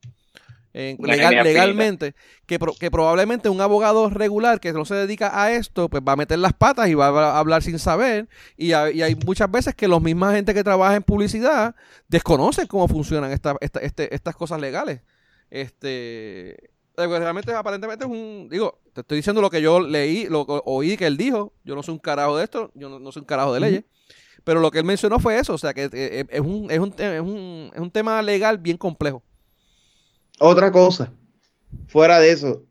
legal- legalmente, que, pro- que probablemente un abogado regular que no se dedica a esto, pues va a meter las patas y va a hablar sin saber. Y, hay- y hay muchas veces que los misma gente que trabaja en publicidad desconocen cómo funcionan esta- esta- este- estas cosas legales. Este, eh, pues, realmente aparentemente es un, digo, te estoy diciendo lo que yo leí, lo que oí que él dijo. Yo no soy un carajo de esto, yo no, no soy un carajo de leyes. Pero lo que él mencionó fue eso, o sea que eh, es un, es un, es un, es un tema legal bien complejo. Otra cosa, fuera de eso,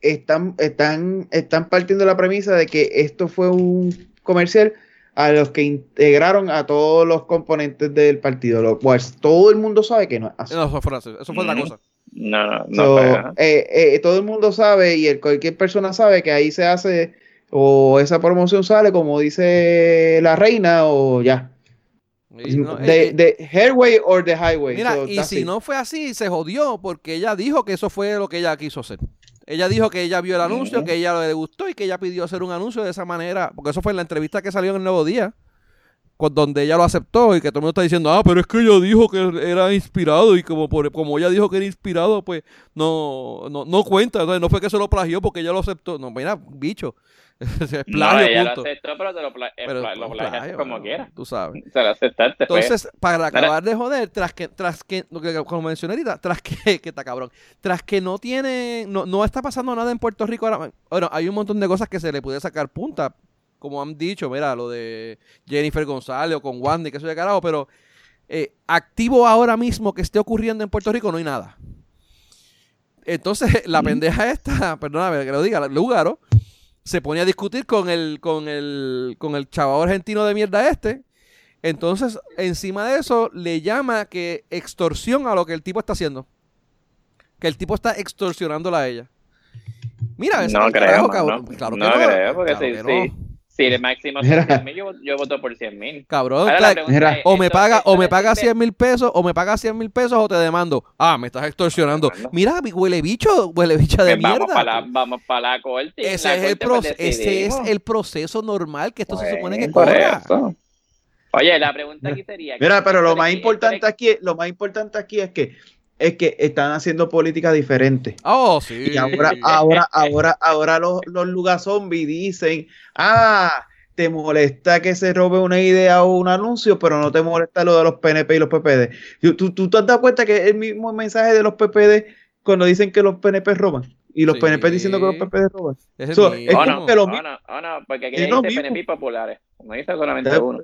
están, están, están partiendo la premisa de que esto fue un comercial a los que integraron a todos los componentes del partido, lo cual todo el mundo sabe que no es así. No, eso fue, eso fue otra Ujú. cosa. No, no, no. So, eh, eh, todo el mundo sabe y el, cualquier persona sabe que ahí se hace o esa promoción sale como dice la reina o ya. No, de, eh, Hairway or the Highway. Mira, So, y si it. no fue así, se jodió porque ella dijo que eso fue lo que ella quiso hacer. Ella dijo que ella vio el anuncio, que ella le gustó y que ella pidió hacer un anuncio de esa manera, porque eso fue en la entrevista que salió en el Nuevo Día, con, donde ella lo aceptó y que todo el mundo está diciendo, ah, pero es que ella dijo que era inspirado y como por, como ella dijo que era inspirado, pues no, no, no cuenta, no fue que se lo plagió porque ella lo aceptó. No, mira, bicho, es No, plagio, lo aceptó, pero te lo, pla- eh, Pero pla- lo no, plagiaste plagio, como quieras. Tú sabes. Se lo aceptaste. pues. Entonces, para acabar de joder, tras que, tras que, lo que- como mencioné ahorita, tras que, que está cabrón, tras que no tiene, no, no está pasando nada en Puerto Rico ahora, bueno, hay un montón de cosas que se le puede sacar punta, como han dicho, mira, lo de Jennifer González o con Wandy, que eso de carajo, pero eh, activo ahora mismo que esté ocurriendo en Puerto Rico no hay nada. Entonces, la pendeja esta, perdóname que lo diga, Lugaro, se pone a discutir con el, con el, con el chaval argentino de mierda este. Entonces, encima de eso, le llama que extorsión a lo que el tipo está haciendo. Que el tipo está extorsionándola a ella. Mira, eso No creo, carajo, cabrón. Claro que No no. creo, porque Claro sí, que sí. Si el máximo son 100 mil, yo, yo voto por 100 mil. Cabrón, la claro, es, o me paga, o me paga sirve- 100 mil pesos, o me paga 100 mil pesos, o te demando. Ah, me estás extorsionando. Mira, huele bicho, huele bicha de Pues vamos mierda. para la, vamos para la corte. y en ese, la es el corte, pro- ese es el proceso normal que esto se supone que corra. eso. Oye, la pregunta aquí sería... Mira, pero lo de más importante de- aquí, lo más importante aquí es que es que están haciendo políticas diferentes. Oh, sí. Y ahora, ahora, ahora, ahora los, los lugar zombies dicen, ah, te molesta que se robe una idea o un anuncio, pero no te molesta lo de los PNP y los PPD. ¿Tú, tú, tú te has dado cuenta que es el mismo mensaje de los PPD cuando dicen que los PNP roban? Y los Sí. PNP diciendo que los PPD roban. Es el So, mismo. es Oh, no, que lo oh, mismo. oh, no, porque aquí mismo. PNP populares. No dice solamente uno.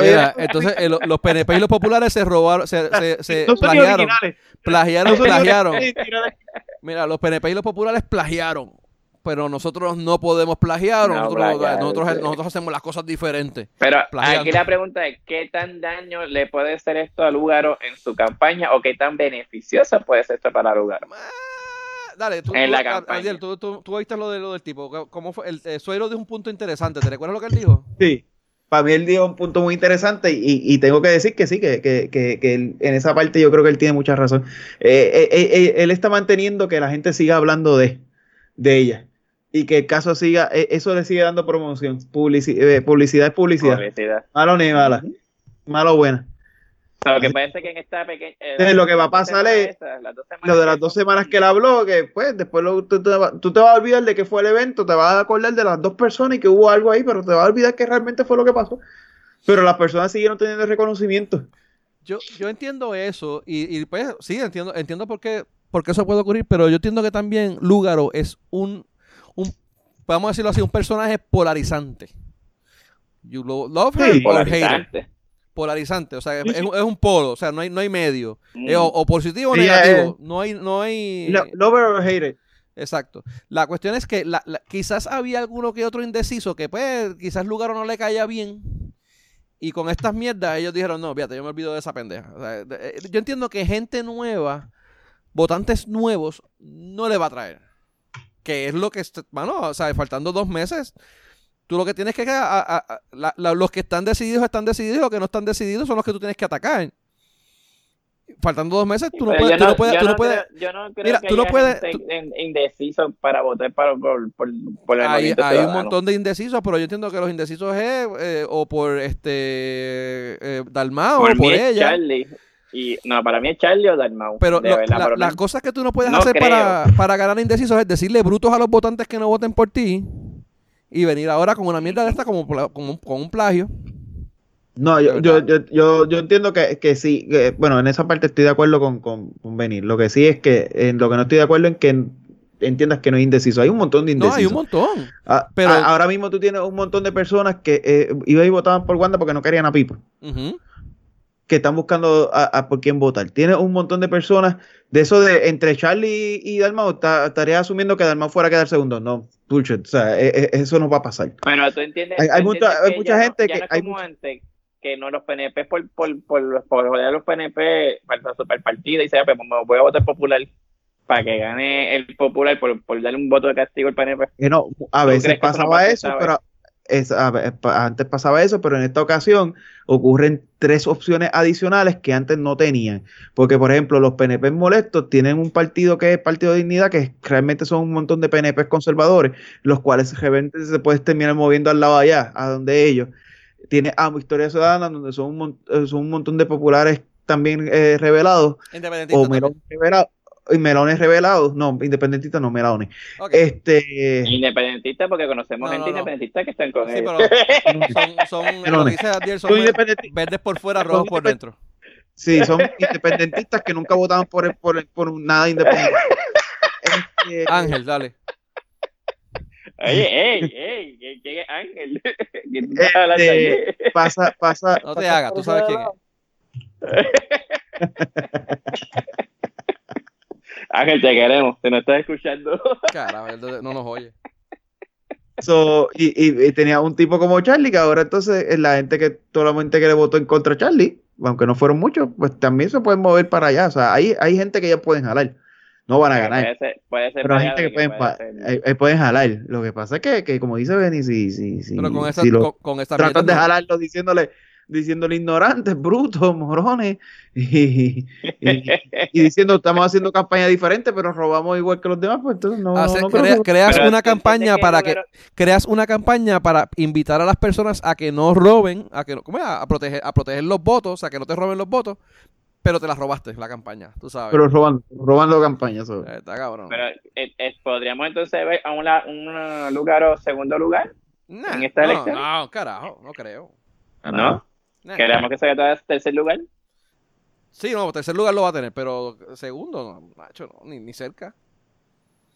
Mira, entonces eh, lo- los PNP y los populares se robaron, se, se, No plagiaron, originales. Plagiaron, plagiaron. Mira, los PNP y los populares plagiaron, pero nosotros no podemos plagiar, No, nosotros, plagiar, nosotros, sí. nosotros hacemos las cosas diferentes. Pero Plagiando. aquí la pregunta es, ¿qué tan daño le puede ser esto a Lugaro en su campaña o qué tan beneficioso puede ser esto para Lugaro? Dale, tú, En tú, la campaña. Ardiel, tú, tú, tú oíste lo, de, lo del tipo. ¿Cómo fue? El eh, Suero dijo un punto interesante. ¿Te recuerdas lo que él dijo? Sí, él dio un punto muy interesante y, y tengo que decir que sí, que, que, que, que él- en esa parte yo creo que él tiene mucha razón. Eh, eh, eh, él está manteniendo que la gente siga hablando de, de ella y que el caso siga, eso le sigue dando promoción. Publici- publicidad es publicidad, Publicidad. malo ni mala, malo o buena. Lo que puede ser que en esta pequeña... eh, Entonces, lo que va a pasar es- esas, Lo de las dos semanas que él habló, que pues después lo- tú, te, va- tú te vas a olvidar de que fue el evento, te vas a acordar de las dos personas y que hubo algo ahí, pero te vas a olvidar que realmente fue lo que pasó. Pero las personas siguieron teniendo reconocimiento. Yo, yo entiendo eso y, y, pues sí, entiendo, entiendo por qué, por qué eso puede ocurrir, pero yo entiendo que también Lúgaro es un, un vamos a decirlo así, un personaje polarizante. You lo- love her Sí. or hate her. Polarizante. O sea, Sí, es, es un polo, o sea, no hay, no hay medio. Mm. Es o, o positivo o negativo. No hay, no hay. Lo- Lover or hater. Exacto. La cuestión es que la- la- quizás había alguno que otro indeciso que pues quizás Lugaro no le caía bien. Y con estas mierdas ellos dijeron, no, fíjate, yo me olvido de esa pendeja. O sea, de- eh, yo entiendo que gente nueva, votantes nuevos, no le va a traer. Que es lo que, mano, o sea, faltando dos meses, tú lo que tienes que... a- a- a- la- la- los que están decididos están decididos, los que no están decididos son los que tú tienes que atacar. Faltando dos meses, tú no puedes... yo tú no puedes, yo tú no no puedes creo- yo no creo Mira, que tú no puedes- tú- indeciso para votar para, por, por, por el hay, hay un montón de indecisos, pero yo entiendo que los indecisos es eh, o por este eh, Dalmao o Por ella. Charlie. Y no, para mí es Charlie o Dalmau. Pero de lo- verdad, la- pero las no- cosas que tú no puedes no hacer para, para ganar indecisos es decirle brutos a los votantes que no voten por ti y venir ahora con una mierda de esta como, como un- con un plagio. No, yo, yo, yo, yo, yo entiendo que, que sí, que, bueno, en esa parte estoy de acuerdo con, con, con venir. Lo que sí es que en lo que no estoy de acuerdo en que entiendas que no es indeciso. Hay un montón de No, indecisos. hay un montón. Ah, pero- ah, ahora mismo tú tienes un montón de personas que eh, iban y votaban por Wanda porque no querían a Pipo, Ujú. Que están buscando a, a por quién votar. Tienes un montón de personas de eso de entre Charlie y Dalmau, estarías asumiendo que Dalmau fuera a quedar segundo. No, bullshit, o sea, eh, eh, eso no va a pasar. Bueno, tú entiendes. Hay- hay tú mucha- entiendes hay mucha gente no, que- hay mucha- antes, que no los PNP por, por, por, por los PNP para super y sea, pues me voy a votar popular para que gane el popular por, por darle un voto de castigo al PNP. Que no, a ¿Tú veces eso no pasaba pasa eso, pero es- a antes pasaba eso, pero en esta ocasión ocurren tres opciones adicionales que antes no tenían. Porque, por ejemplo, los PNP molestos tienen un partido que es Partido de Dignidad, que realmente son un montón de PNP conservadores, los cuales de repente se pueden terminar moviendo al lado allá, a donde ellos. Tiene a Historia Ciudadana, donde son un, son un montón de populares también eh, revelados, o melones revelados. Y melones revelados, no, independentistas no, melones. Ok. Este, Independentista, porque conocemos No, gente no, no. independentista que están con Sí, ellos. pero son, son, lo que Melones. dice Adiel, son son ver- independenti- verdes por fuera, rojos por dentro. Sí, son independentistas que nunca votaban por, el- por, por nada independiente. Este, Ángel, dale. Oye, ey, ey, ¿quién- ¿quién es Ángel? ¿Quién Este, pasa, pasa. No te hagas, tú sabes quién lado. Ángel, te queremos, te nos estás escuchando. Carajo, no nos oye. So, y, y- y tenía un tipo como Charlie, que ahora entonces eh, la gente que, toda la gente que le votó en contra a Charlie, aunque no fueron muchos, pues también se pueden mover para allá. O sea, hay, hay gente que ya pueden jalar. No van a ganar. Puede ser, puede ser Pero hay gente que que pueden, puede pa- ser. eh, pueden jalar. Lo que pasa es que, que como dice Benny, si, si, si, Pero con esa, si lo- con, con esta tratan de jalarlo diciéndole, diciéndole ignorantes, brutos, morones, y, y- y diciendo estamos haciendo campaña diferente, pero robamos igual que los demás, pues entonces no, Hace- no creo crea- que- creas Pero una campaña para que pero- creas una campaña para invitar a las personas a que no roben, a que no, ¿cómo es? a proteger a proteger los votos, a que no te roben los votos, pero te las robaste la campaña, tú sabes. pero robando, robando campañas. so. Eh, Está cabrón. Pero eh, eh, podríamos entonces ver a un, la- un lugar o segundo lugar, Nah, en esta no, elección. No, carajo, no creo. ¿no? Queremos que sea todo tercer lugar. Sí, no, tercer lugar lo va a tener, pero segundo, no, macho, no, ni, ni cerca.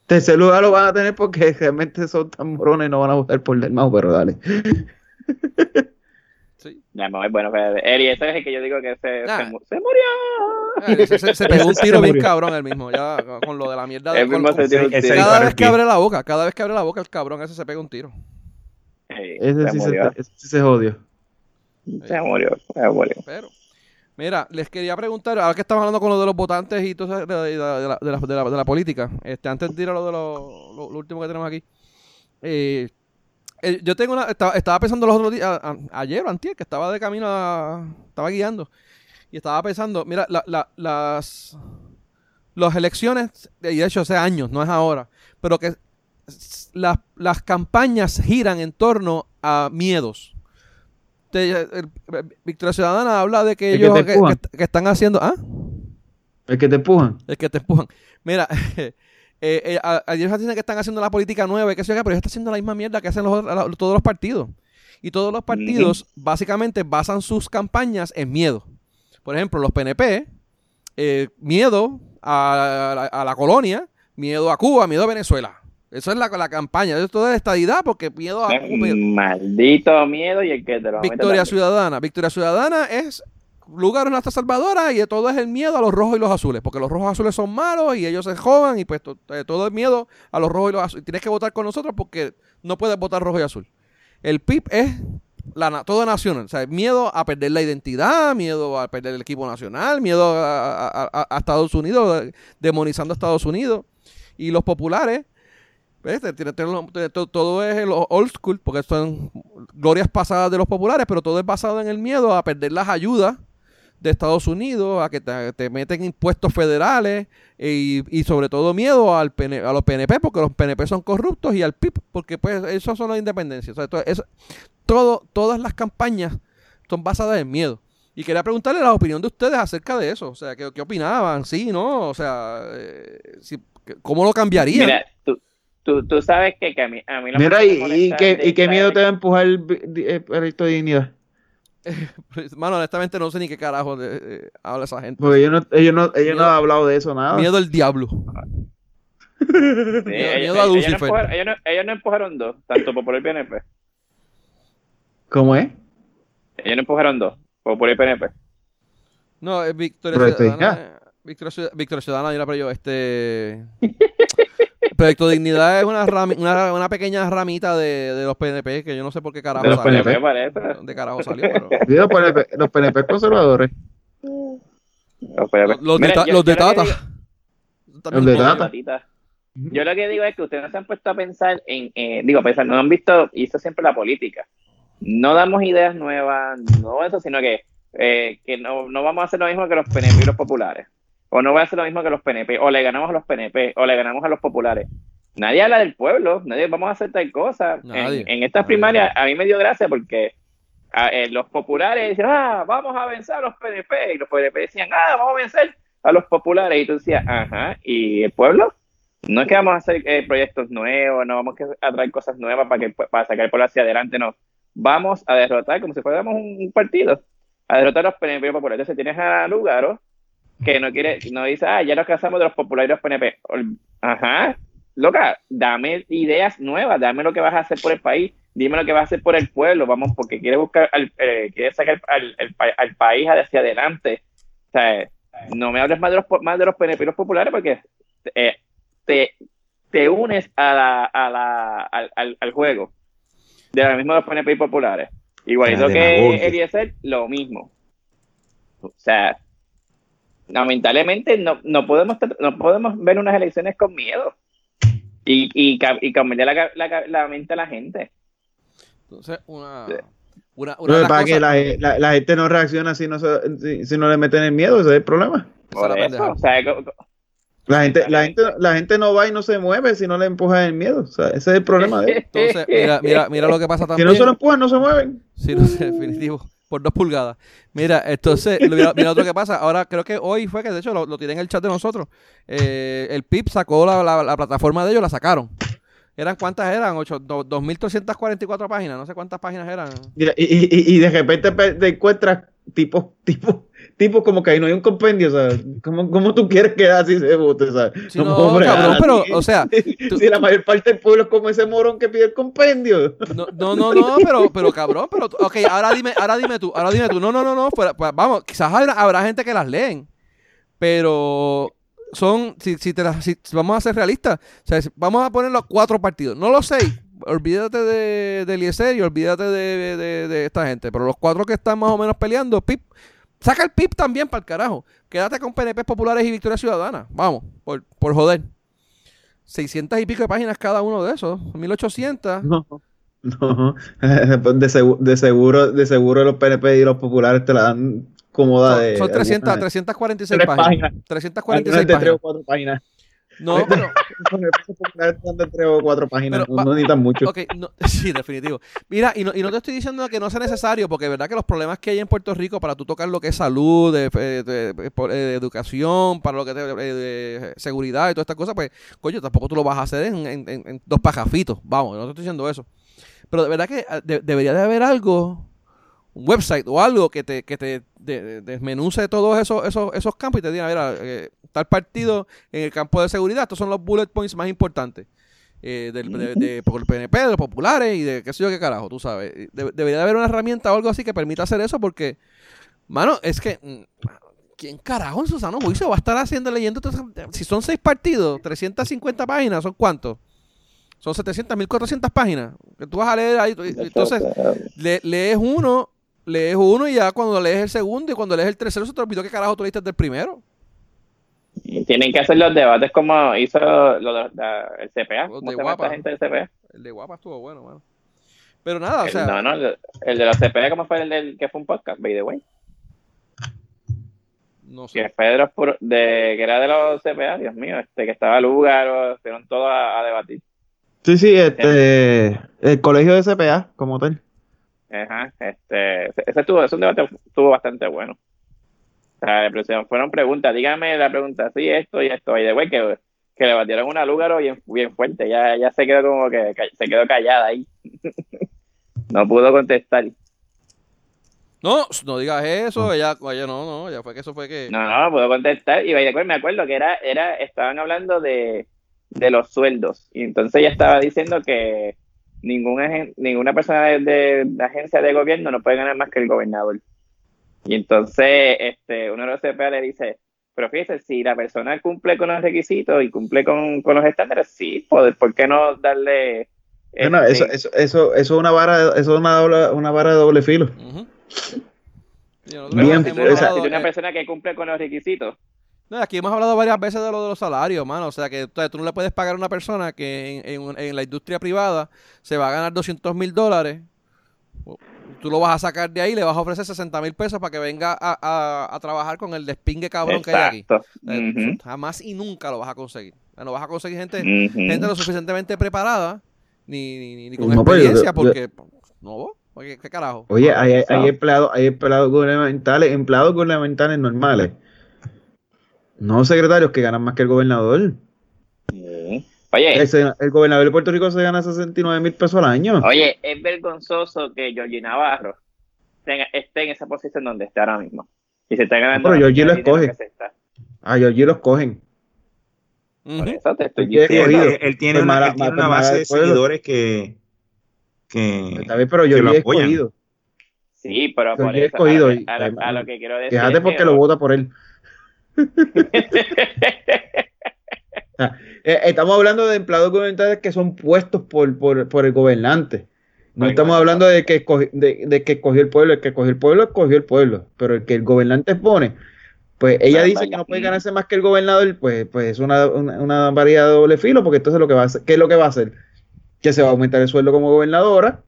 Tercer lugar lo van a tener porque realmente son tan morones y no van a votar por del Mau, pero dale. Sí. Bueno, Eri, ese es el que yo digo que se, Nah. se, mu- se murió. Eh, Se, se- se pegó un Se tiro bien cabrón el mismo, ya con lo de la mierda de Él con- se ese- Cada vez que abre la boca, cada vez que abre la boca el cabrón ese se pega un tiro. Ese se sí se, ese sí se jodió. Se murió, se murió. Pero, mira, les quería preguntar, ahora que estamos hablando con lo de los votantes y todo eso, de, la, de la- de la- política, este, antes de ir lo de lo, lo- último que tenemos aquí, eh, eh, yo tengo una, estaba, estaba pensando los otros días, ayer o antier, que estaba de camino a, estaba guiando, y estaba pensando, mira, la- la- las, las elecciones, y de hecho hace años, no es ahora, pero que las, las campañas giran en torno a miedos. Te- el- Victoria Ciudadana habla de que El que ellos te que, empujan. que- que están haciendo. ¿Ah? El que te empujan. El que te empujan. Mira, eh, eh, a- a- ellos dicen que están haciendo la política nueva y que qué, pero ellos están haciendo la misma mierda que hacen los- la- todos los partidos. Y todos los partidos básicamente basan sus campañas en miedo. Por ejemplo, los PNP, eh, miedo a, a la colonia, miedo a Cuba, miedo a Venezuela. Eso es la, la campaña. Esto es estadidad porque miedo a Maldito miedo y el que te lo Victoria. Ciudadana. Victoria Ciudadana es lugar en hasta salvadora y todo es el miedo a los rojos y los azules, porque los rojos y azules son malos y ellos se jodan y pues eh, todo es miedo a los rojos y los azules. Tienes que votar con nosotros porque no puedes votar rojo y azul. El PIB es la, todo nacional, o sea, miedo a perder la identidad, miedo a perder el equipo nacional, miedo a, a- a- a Estados Unidos, de- demonizando a Estados Unidos. Y los populares, ¿ves? Te- te- te- te- to- todo es el old school, porque son glorias pasadas de los populares, pero todo es basado en el miedo a perder las ayudas de Estados Unidos, a que te, te meten impuestos federales y, y sobre todo miedo al PN a los PNP, porque los PNP son corruptos, y al PIB, porque pues esos son las independencias. Eso- todo, todas las campañas son basadas en miedo. Y quería preguntarle la opinión de ustedes acerca de eso. O sea, ¿qué, qué opinaban? Sí, ¿no? O sea, eh, si- ¿cómo lo cambiarían? Mira, tú, tú, tú sabes que, que a mí, a mí lo Mira, que me y, y qué, y qué miedo te va a empujar el, el proyecto de dignidad. Pues, Mano, honestamente no sé ni qué carajo de- eh, habla esa gente. Porque ellos no, ellos no, ellos no han hablado de eso nada. Miedo al diablo. Sí, Miedo- ellos, miedo a ellos no empujaron, ellos, no, ellos no empujaron dos, tanto Popular y PNP. ¿Cómo es? Ellos no empujaron dos, Popular y PNP. No, es Victoria Ciudadana. eh, Victoria, Victoria Ciudadana, yo la pero yo, este. Proyecto Dignidad es una, rami- una, una pequeña ramita de, de los PNP que yo no sé por qué carajo De los salió. PNP. Parece. ¿De carajo salió? Pero... Sí, Los PNP, los PNP conservadores. Los, PNP. Los, los de, yo- los de yo lo que Tata. digo- Los de Tata. Yo lo que digo es que ustedes no se han puesto a pensar en, eh, digo, pensar, no han visto, y eso siempre la política. No damos ideas nuevas, no eso, sino que, eh, que no, no vamos a hacer lo mismo que los PNP y los populares. O no va a hacer lo mismo que los PNP, o le ganamos a los PNP, o le ganamos a los populares. Nadie habla del pueblo, nadie vamos a hacer tal cosa. Nadie. En, en estas Nadie. primarias a mí me dio gracia porque a- eh, los populares decían, ah, vamos a vencer a los PNP, y los PNP decían, ah, vamos a vencer a los populares, y tú decías, ajá, ¿y el pueblo? No es que vamos a hacer eh, proyectos nuevos, no vamos a traer cosas nuevas para, que, para sacar el pueblo hacia adelante, no. Vamos a derrotar, como si fuéramos un, un partido, a derrotar a los PNP populares. Entonces tienes a Lugaro, que no quiere, no dice, ah, ya nos cansamos de los populares PNP. Ajá, loca, dame ideas nuevas, dame lo que vas a hacer por el país, dime lo que vas a hacer por el pueblo, vamos, porque quiere buscar, al, eh, quiere sacar al, al pa- al país hacia adelante. O sea, no me hables más de los, más de los PNP y los populares porque eh, te, te unes a la, a la, al, al, al juego de lo mismo de los PNP y populares. Igualito La que. Eliezer, lo mismo. O sea, lamentablemente no, no, podemos, no podemos ver unas elecciones con miedo y, y, y cambiarle la, la, la mente a la gente. Entonces, una. Sí. Una, de para que cosas- la, la- la gente no reacciona si no, se- si, si no le meten el miedo, ese es el problema. La Por eso, pendeja. o sea, co- co- La gente, la, gente, la gente no va y no se mueve si no le empujan el miedo. O sea, ese es el problema de ellos. Entonces, mira, mira, mira lo que pasa Si también. no se lo empujan, no se mueven. Sí, no sé, definitivo. Por dos pulgadas. Mira, entonces, mira, mira otro que pasa. Ahora creo que hoy fue que, de hecho, lo, lo tiré en el chat de nosotros. Eh, el PIP sacó la, la- la plataforma de ellos, la sacaron. ¿Eran cuántas eran? Ocho- do- 2.344 páginas. No sé cuántas páginas eran. Mira, y, y, de repente pe- te encuentras tipos, tipos, tipos como que ahí no hay un compendio, ¿sabes? ¿Cómo, cómo tú quieres que así se vote, no, cabrón, pero, o sea, tú- si la mayor parte del pueblo es como ese morón que pide el compendio. No, no, no, no, pero, pero cabrón, pero, ok, ahora dime, ahora dime tú, ahora dime tú, no, no, no, no, pues, vamos, quizás habrá, habrá gente que las leen, pero son, si, si, te las- si- si vamos a ser realistas, o sea, si- vamos a poner los cuatro partidos, no los seis, olvídate de, de Eliezer y olvídate de, de- de esta gente, pero los cuatro que están más o menos peleando, PIP, saca el PIP también para el carajo, quédate con PNP populares y Victoria Ciudadana, vamos, por, por joder. 600 y pico de páginas cada uno de esos, 1800. No, no. De, seguro, de seguro, de seguro los PNP y los populares te la dan cómoda Son, de. son 300, alguna- 346 Tres páginas. páginas. 346 algunas de tres o páginas. No, pero, de tres o cuatro páginas. Pero no, necesitan mucho. no, sí, definitivo. Mira, y no, y no te estoy diciendo que no sea necesario, porque es verdad que los problemas que hay en Puerto Rico para tú tocar lo que es salud, de, de- de- por- eh, educación, para lo que es seguridad y todas estas cosas, pues, coño, tampoco tú lo vas a hacer en, en- en- en dos pajafitos. Vamos, no te estoy diciendo eso. Pero de verdad que ah, de- debería de haber algo, un website o algo que te, que te de- de- desmenuce todos esos, esos, esos campos y te diga, mira, eh, tal partido en el campo de seguridad, estos son los bullet points más importantes. eh, del, de, de- por el PNP, de los populares y de qué sé yo qué carajo, tú sabes. De- debería de haber una herramienta o algo así que permita hacer eso porque, mano, es que, mm, ¿quién carajo en su sano juicio va a estar haciendo, leyendo? Si son seis partidos, 350 páginas, ¿son cuántos? Son 700, 1400 páginas. Que tú vas a leer ahí. Entonces, le- lees uno, lees uno y ya cuando lees el segundo y cuando lees el tercero se te olvidó qué carajo tú leíste del primero. Tienen que hacer los debates como hizo lo de- la- el CPA. Los ¿Cómo de se llama Guapa. gente del CPA? El de guapa estuvo bueno, mano. Pero nada, o sea, no, no, el, el de los CPA, ¿cómo fue el del que fue un podcast? By the way. no sé. Que Pedro de, que era de los CPA, Dios mío, este que estaba Lugar, fueron todos a, a debatir. Sí, sí, este. El colegio de CPA, como tal. Ajá, este, ese estuvo, ese debate estuvo bastante bueno. O sea, le pusieron- fueron preguntas, dígame la pregunta, sí, esto y esto, y de güey que, que le batieron una lúgaro bien, bien fuerte, ya, ya se quedó como que, se quedó callada ahí. no pudo contestar. No, no digas eso, ella, ella no, no, ya fue que eso fue que... No, no, pudo contestar. Y acuerdo, me acuerdo que era, era, estaban hablando de, de los sueldos. Y entonces ella estaba diciendo que ningún agen- ninguna persona de, de la agencia de gobierno no puede ganar más que el gobernador. Y entonces este, uno de los CPA le dice, pero fíjese, si la persona cumple con los requisitos y cumple con, con los estándares, sí, ¿por, ¿por qué no darle... Bueno, este, eso, eso, eso, eso es una vara, eso es una, doble- una vara de doble filo. Ujú. Y nosotros Bien, si tú tú una eh, persona que cumple con los requisitos, No, aquí hemos hablado varias veces de lo de los salarios, mano. O sea, que sea, tú no le puedes pagar a una persona que en, en- en la industria privada se va a ganar 200 mil dólares. Tú lo vas a sacar de ahí y le vas a ofrecer 60 mil pesos para que venga a, a- a trabajar con el despingue cabrón que hay aquí. eso Jamás y nunca lo vas a conseguir. No vas a conseguir gente, gente lo suficientemente preparada ni, ni, ni- ni con No, pero yo- experiencia yo- porque... No, porque, ¿qué carajo? Oye, hay, hay, empleados, hay empleados gubernamentales, empleados gubernamentales normales. No secretarios que ganan más que el gobernador. Sí. Oye, Ese- el gobernador de Puerto Rico se gana 69 mil pesos al año. Oye, es vergonzoso que Georgie Navarro tenga- esté en esa posición donde está ahora mismo. Y se está ganando. No, pero Georgie lo escoge. que se está. A Georgie los cogen. Ujú. Por eso te estoy Porque es Sí, él, tiene Pues una, mala- él tiene pues una base de seguidores que, que Está bien, pero Georgie lo es escogido. Sí, pero por Georgie es eso, a lo, a lo- a lo que quiero decir. Fíjate porque que- lo vota por él. Eh, estamos hablando de empleados gubernamentales que son puestos por, por, por el gobernante. No estamos hablando de que, escogi- de, de que escogió el pueblo. El que escogió el pueblo, escogió el pueblo. Pero el que el gobernante pone, pues ella dice que no puede ganarse más que el gobernador, pues, pues es una, una, una variedad de doble filo, porque entonces lo que va a hacer, ¿qué es lo que va a hacer? Que se va a aumentar el sueldo como gobernadora,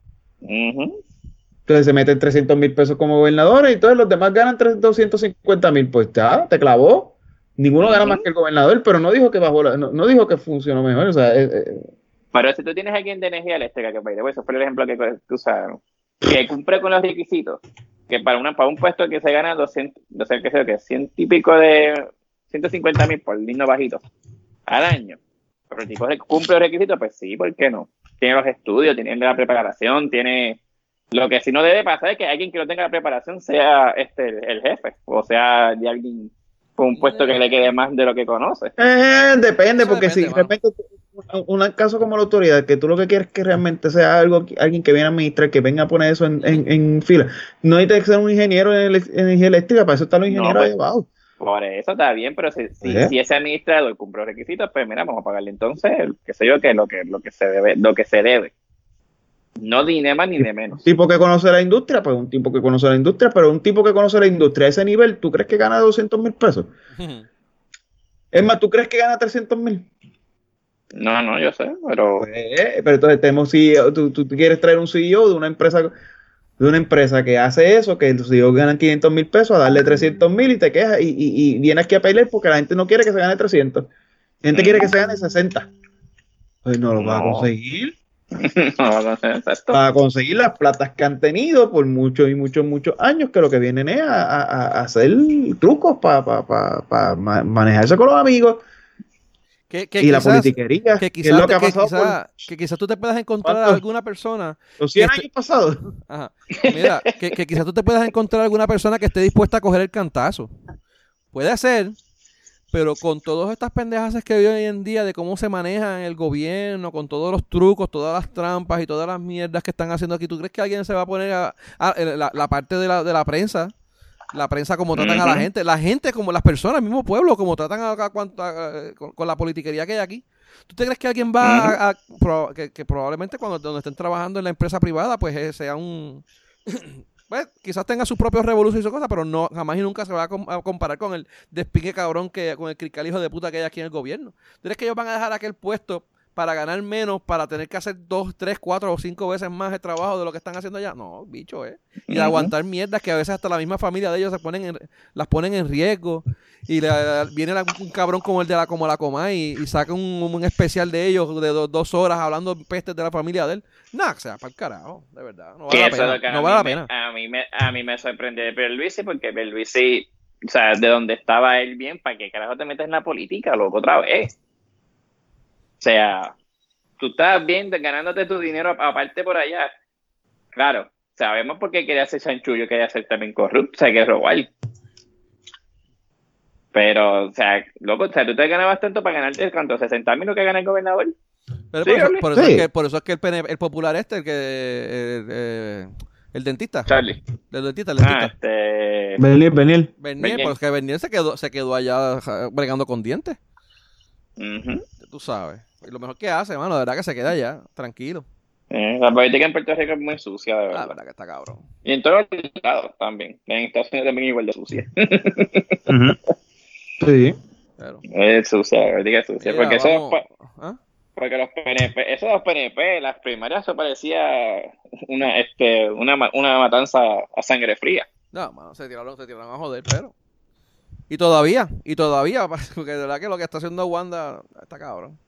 entonces se meten 300 mil pesos como gobernadora y entonces los demás ganan 300, 250 mil, pues ya, te clavó. Ninguno gana más que el gobernador, pero no dijo que bajó la- no, no dijo que funcionó mejor, o sea, eh, eh, Pero si tú tienes a alguien de energía eléctrica, que way, eso fue el ejemplo que, que usaron, que cumple con los requisitos, que para, una, para un puesto que se gana 200, no sé qué sé que 100 y pico de 150 mil por lindo bajito al año, pero el tipo cumple los requisitos, pues sí, ¿por qué no? Tiene los estudios, tiene la preparación, tiene... Lo que sí no debe pasar es que alguien que no tenga la preparación sea este el, el jefe, o sea, de alguien un puesto que le quede más de lo que conoce. eh, depende, Eso porque depende, si mano. realmente un, un caso como la autoridad, que tú lo que quieres es que realmente sea algo, alguien que viene a administrar, que venga a poner eso en, en, en fila. No hay que ser un ingeniero en, energía eléctrica, para eso están los No, ingenieros pues, ahí abajo. Por eso está bien, pero si, si, ¿Eh? si ese administrador cumple los requisitos, pues mira, vamos a pagarle entonces, qué sé yo, que lo que lo que se debe, lo que se debe. No ni de más ni de menos. Un tipo que conoce la industria, pues un tipo que conoce la industria, pero un tipo que conoce la industria a ese nivel, ¿tú crees que gana 200 mil pesos? Es más, ¿tú crees que gana 300 mil? No, no, yo sé, pero Pues, pero entonces tenemos CEO, tú, tú quieres traer un CEO de una empresa de una empresa que hace eso, que los CEO ganan 500 mil pesos, a darle 300 mil y te quejas y, y, y viene aquí a pelear porque la gente no quiere que se gane 300. La gente quiere que se gane 60. Pues no lo no va a conseguir exacto. Va a conseguir las platas que han tenido por muchos y muchos, muchos años, que lo que vienen es a, a- a- hacer trucos para manejarse con los amigos Que, que y la politiquería, que que, quizás, es lo que te- ha que pasado quizás- que quizás tú te puedas encontrar alguna persona los 100 este- años pasados. Mira, que, que quizás tú te puedas encontrar alguna persona que esté dispuesta a coger el cantazo. Puede ser, pero con todas estas pendejas que hay hoy en día de cómo se maneja el gobierno, con todos los trucos, todas las trampas y todas las mierdas que están haciendo aquí, ¿tú crees que alguien se va a poner a, a- la, la parte de la, de la prensa? La prensa como tratan a la gente, la gente como las personas, el mismo pueblo, como tratan a, a a- con, con la politiquería que hay aquí. ¿Tú te crees que alguien va a, a- pro- que, que probablemente cuando donde estén trabajando en la empresa privada, pues eh, sea un pues, quizás tenga sus propios revoluciones y sus cosas, pero no jamás y nunca se va a, com- a comparar con el despique cabrón que con el crical hijo de puta que hay aquí en el gobierno. ¿Tú crees que ellos van a dejar aquel puesto para ganar menos, para tener que hacer dos, tres, cuatro o cinco veces más el trabajo de lo que están haciendo allá. No, bicho, ¿eh? Y de Ujú. aguantar mierdas que a veces hasta la misma familia de ellos se ponen en- las ponen en riesgo. Y le- viene la- un cabrón como el de la como la coma y, y saca un, un especial de ellos de do- dos horas hablando pestes de la familia de él. Nah, o sea, para el carajo, de verdad. No vale la pena. No mí vale la me- pena. A mí me, a mí me sorprendió de Pierluisi porque Pierluisi, o sea, de donde estaba él bien, ¿para qué carajo te metes en la política, loco, otra vez? O sea, tú estás bien ganándote tu dinero aparte por allá. Claro, sabemos por qué quería ser chanchullo, quería ser también corrupto, o sea, que robar. Pero, o sea, loco, o sea, tú te ganabas tanto para ganarte, ¿cuánto? ¿60 mil lo que gana el gobernador? Pero Sí, por, eso, hable. por eso Sí. es que, por eso es que el, PNP el popular este, el que el, eh, el dentista, Charlie. el dentista, el Ah, dentista. este... Bernier, Bernier. Bernier, Bernier. se quedó, se quedó allá bregando con dientes, ujú. tú sabes. Y lo mejor que hace, mano, de verdad que se queda allá, tranquilo. Eh, la política en Puerto Rico es muy sucia, de La verdad. verdad que está cabrón. Y en todos los lados también. En Estados Unidos también igual de sucia. Sí. Pero, Es sucia, la política es sucia. mira, porque, eso, vamos- pa- ¿Ah? porque los PNP, eso de los PNP, las primarias, eso parecía una, este, una, una matanza a sangre fría. No, mano, se tiraron, se tiraron a joder, pero. Y todavía, y todavía, porque de verdad que lo que está haciendo Wanda está cabrón.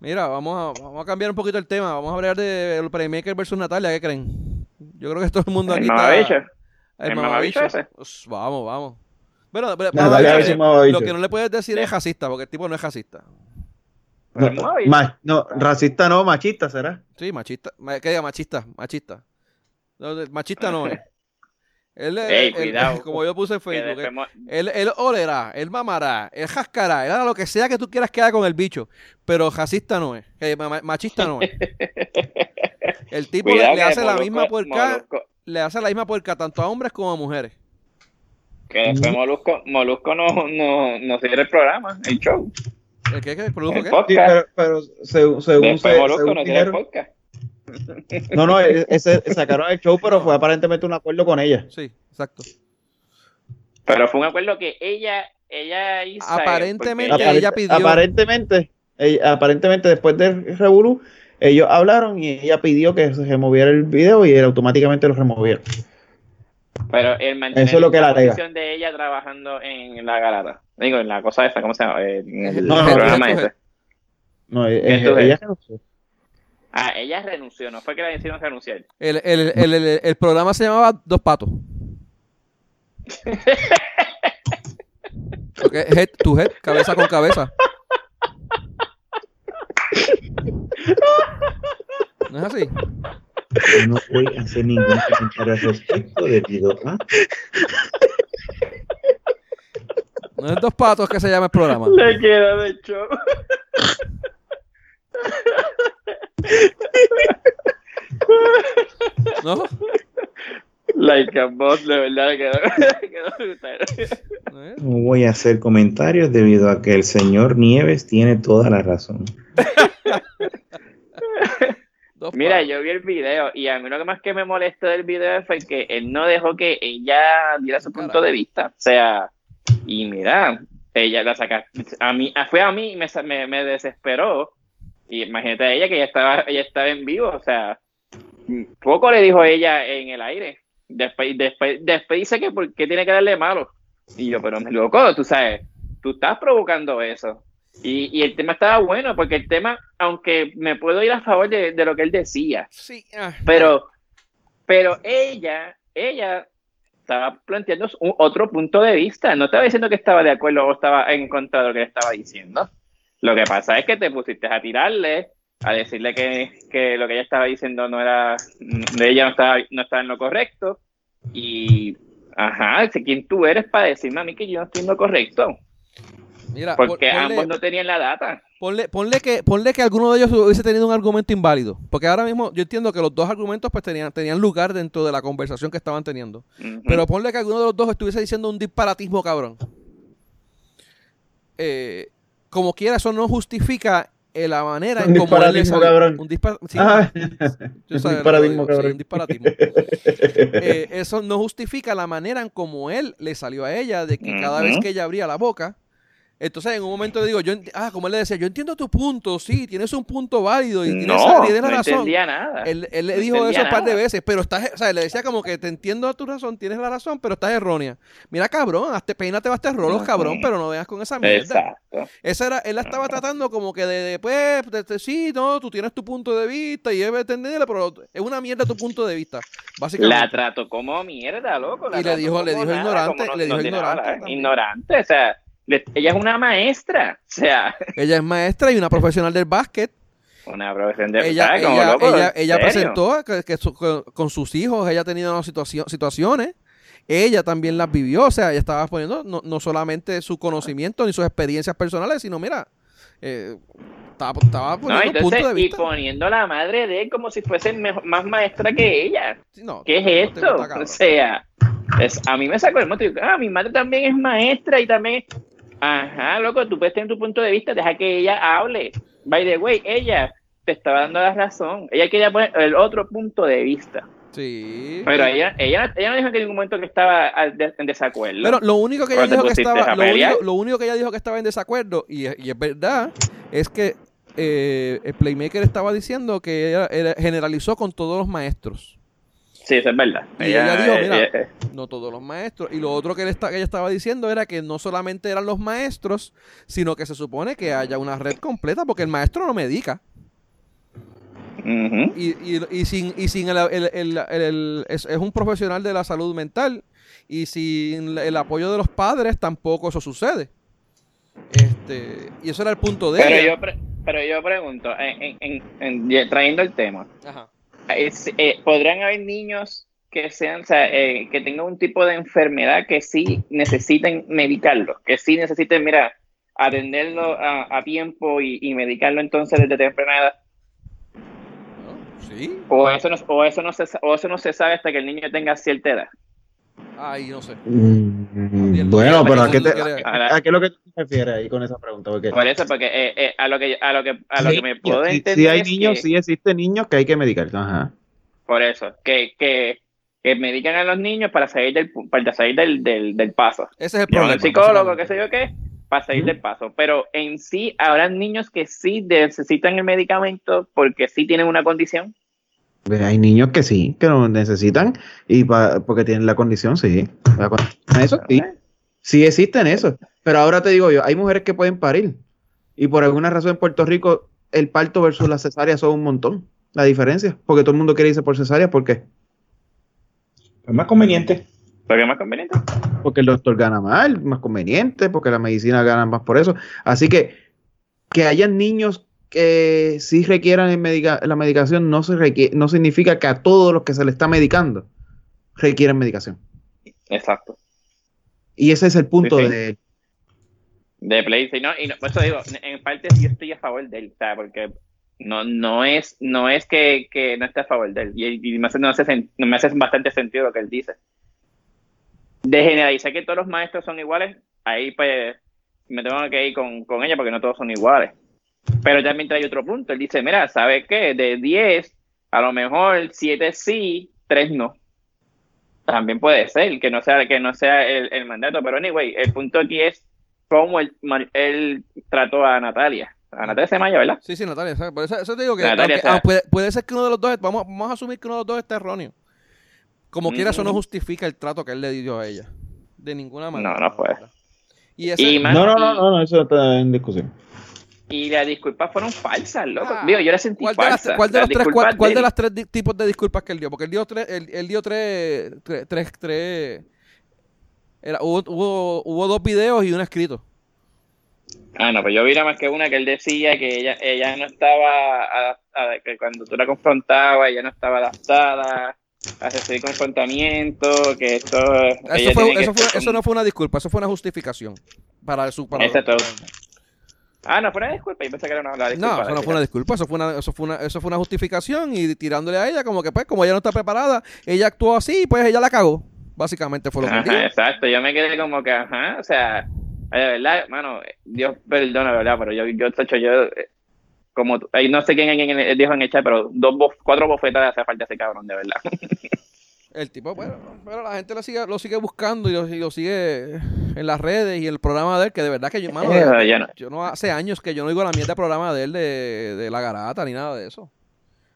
Mira, vamos a, vamos a cambiar un poquito el tema. Vamos a hablar de el Playmaker versus Natalia, ¿qué creen? Yo creo que todo el mundo El aquí mamabicho. está. El mamabicho ese. Pues, vamos, vamos. Bueno, pero, Natalia mamabicho, versus mamabicho. lo que no le puedes decir es racista, porque el tipo no es racista. No, El mamabicho. ma- no, racista no, machista será. Sí, machista. ma- ¿Qué diga? Machista, machista. No, machista no es. Él, Ey, él- cuidado. como yo puse en Facebook, él, después- él, él olerá, él mamará, él jascará, él hará lo que sea que tú quieras que haga con el bicho, pero racista no es, eh, ma- ma- machista no es. El tipo le, Cuidado le que hace la Molusco- misma puerca, Molusco- le hace la misma puerca tanto a hombres como a mujeres. Que después Molusco, Molusco no, no, no cierra el programa, el show. ¿El qué? ¿El produjo El qué? Sí, podcast. pero, pero según, según, se- Molusco según no cierra el dijeron- podcast. No, no, e- ese, sacaron el show, pero fue aparentemente un acuerdo con ella. Sí, exacto. Pero fue un acuerdo que ella, ella hizo. Aparentemente, porque ella pidió- Aparentemente, ella- aparentemente después del Revolú, ellos hablaron y ella pidió que se removiera el video y él automáticamente lo removieron. Pero el mantener Eso es lo que la posición de ella trabajando en la garata. Digo, en la cosa esa, ¿cómo se llama? Eh, En el No, no, programa no, ese. No, eh, Entonces- ella renunció. Ah, ella renunció, no fue que la hicieron renunciar. El, el, el, el- el programa se llamaba Dos Patos. Porque head to head, cabeza con cabeza. ¿No es así? No voy a hacer ningún comentario al respecto debido a No es Dos Patos que se llama el programa. Le quedó de show. ¿No? Like a boss, de verdad, brutal. ¿No no voy a hacer comentarios debido a que el señor Nieves tiene toda la razón. Mira, yo vi el video y a mí lo que más que me molestó del video fue que él no dejó que ella diera su punto de vista. O sea, y mira, ella la saca. A mí, fue a mí y me, me desesperó. Y imagínate a ella que ella estaba, ella estaba en vivo, o sea, poco le dijo ella en el aire. Después, después, después dice que por qué tiene que darle malo. Y yo, pero me loco, tú sabes, tú estás provocando eso. Y, y el tema estaba bueno, porque el tema, aunque me puedo ir a favor de, de lo que él decía, Sí, ah. pero, pero ella, ella estaba planteando un- otro punto de vista. No estaba diciendo que estaba de acuerdo o estaba en contra de lo que él estaba diciendo. Lo que pasa es que te pusiste a tirarle, a decirle que, que lo que ella estaba diciendo no era, de ella no estaba, no estaba en lo correcto. Y, ajá, sé quién tú eres para decirme a mí que yo no estoy en lo correcto. Mira, Porque ponle, ambos no tenían la data. ponle, ponle que, ponle que alguno de ellos hubiese tenido un argumento inválido. Porque ahora mismo yo entiendo que los dos argumentos pues tenían, tenían lugar dentro de la conversación que estaban teniendo. Pero ponle que alguno de los dos estuviese diciendo un disparatismo cabrón. Eh, como quiera, eso no justifica eh, la manera Un en cómo él le cabrón. Un dispar- sí, Ah, un disparatismo, digo, sí, cabrón. un disparatismo. Eh, eso no justifica la manera en cómo él le salió a ella de que cada vez que ella abría la boca, Entonces, en un momento le digo, yo, ah, como él le decía, yo entiendo tu punto, sí, tienes un punto válido y tienes, No, tienes no razón. entendía nada. Él, él le No dijo eso un par de veces, pero estás, o sea, le decía como que te entiendo tu razón, tienes la razón, pero estás errónea. Mira, cabrón, hazte, peínate, baste rolos, cabrón, pero no veas con esa mierda. Exacto. Esa era, él la estaba tratando como que de, de, pues, de- de- sí, no, tú tienes tu punto de vista y debe entenderlo, pero es una mierda tu punto de vista, básicamente. La trató como mierda, loco. la Y le dijo- le dijo nada, ignorante, le dijo ignorante nada. Ignorante, o sea, ella es una maestra, o sea, Ella es maestra y una profesional del básquet. una profesión de ella ella, loco, ella, presentó que, que su- con, sus hijos, ella ha tenido unas situacio- situaciones. Ella también las vivió, o sea, ella estaba poniendo no, no solamente su conocimiento ni sus experiencias personales, sino, mira, eh, estaba, estaba No, poniendo un entonces, punto de y vista. poniendo a la madre de él como si fuese más maestra que ella. No, ¿Qué no, es no esto? O sea, es, a mí me sacó el motivo. Ah, mi madre también es maestra y también. Ajá, loco, tú puedes tener tu punto de vista, deja que ella hable. By the way, ella te estaba dando la razón. Ella quería poner el otro punto de vista. Sí. Pero ella, ella, ella no dijo que en ningún momento que estaba en desacuerdo. Pero lo único que ella dijo que estaba, lo único, lo único que ella dijo que estaba en desacuerdo, y, es- y es verdad, es que eh, el Playmaker estaba diciendo que ella, era- generalizó con todos los maestros. Sí, eso es verdad. Y ella dijo, eh, mira, eh, No todos los maestros. Y lo otro que, él está- que ella estaba diciendo era que no solamente eran los maestros, sino que se supone que haya una red completa, porque el maestro no medica. ujú. Y, y, y sin, y sin el, el- el- el- el- es, es un profesional de la salud mental. Y sin el apoyo de los padres tampoco eso sucede. Este, y eso era el punto de pero, ella. yo pre- pero yo pregunto, en, en- en- trayendo el tema, Ajá. Es- eh, ¿podrían haber niños que sean, o sea, eh, que tengan un tipo de enfermedad que sí necesiten medicarlo, que sí necesiten, mira, atenderlo a, a tiempo y, y medicarlo entonces desde temprana edad? ¿No? Sí. O eso, no, o, eso no se, o eso no se sabe hasta que el niño tenga cierta edad. Ay, no sé. Mm, Bueno, pero ¿a qué, te- a, a qué es lo que tú te refieres ahí con esa pregunta? Porque Por eso, porque eh, eh, a lo que a lo que a lo sí, que me puedo sí, entender sí hay niños, que- sí existen niños que hay que medicar. Ajá. por eso que, que, que medican a los niños para salir del para salir del, del, del paso. Ese es el problema. al psicólogo, qué sé yo qué, para salir del paso. Pero en sí, habrá niños que sí necesitan el medicamento porque sí tienen una condición. Hay niños que sí, que lo necesitan y pa- porque tienen la condición, sí. La con- Eso sí. Sí existen eso. Pero ahora te digo yo, hay mujeres que pueden parir. Y por alguna razón en Puerto Rico, el parto versus la cesárea son un montón. La diferencia. Porque todo el mundo quiere irse por cesárea. ¿Por qué? Es más conveniente. Porque es más conveniente. Porque el doctor gana más, más conveniente, porque la medicina gana más por eso. Así que que hayan niños que sí requieran el medica- la medicación no, se requiere, no significa que a todos los que se le está medicando requieren medicación. Exacto. Y ese es el punto Sí, sí. de De Play, sí, no, y no, por eso digo, en parte yo estoy a favor de él, o sea, porque no, no es, no es que, que no esté a favor de él, y, y me, hace, no hace me hace bastante sentido lo que él dice. De generalizar que todos los maestros son iguales, ahí pues me tengo que ir con, con ella porque no todos son iguales. Pero también trae otro punto, él dice, mira, ¿sabes qué? De 10, a lo mejor 7 sí, 3 no. También puede ser que no sea, que no sea el, el mandato, pero anyway, el punto aquí es cómo él, él trató a Natalia. A Natalia se ella, ¿verdad? Sí, sí, Natalia. ¿sabes? Por eso, eso te digo que Natalia, aunque- ah, puede, puede ser que uno de los dos, vamos, vamos a asumir que uno de los dos está erróneo. Como quiera, eso no justifica el trato que él le dio a ella. De ninguna manera. no puede. verdad. Y ese, Y, No, no, no, no, no, eso está en discusión. Y las disculpas fueron falsas, loco. Ah, Digo, yo las sentí ¿Cuál de, las, falsas. cuál de Las los tres, disculpas cuál, cuál de las tres di- tipos de disculpas que él dio? Porque él dio tres, él, él dio tres, tres, tres, tres- era, hubo, hubo, hubo dos videos y uno escrito. Ah, no, pues yo vi nada más que una que él decía que ella, ella no estaba adaptada, que cuando tú la confrontabas, ella no estaba adaptada a recibir confrontamiento, que esto... Eso, fue, que eso, fue- eso no fue una disculpa, eso fue una justificación. Para su para Exacto. Ah, no, fue una disculpa, yo pensé que era una, la disculpa. No, eso no fue una disculpa, eso fue una, eso fue una, eso fue una justificación y tirándole a ella como que pues como ella no está preparada, ella actuó así, pues ella la cagó. Básicamente fue lo que Ajá, exacto, yo me quedé como que, ajá, o sea, de verdad, mano, Dios perdona, de verdad, pero yo, yo, tacho, yo, eh, como, no sé quién, quién dijo en el chat, pero dos, cuatro bofetadas hace falta ese cabrón, de verdad. El tipo, bueno, pero la gente lo sigue, lo sigue buscando y lo, y lo sigue en las redes y el programa de él, que de verdad que yo, mano, Eh, no. yo no hace años que yo no digo la mierda programa de él de, de la garata ni nada de eso.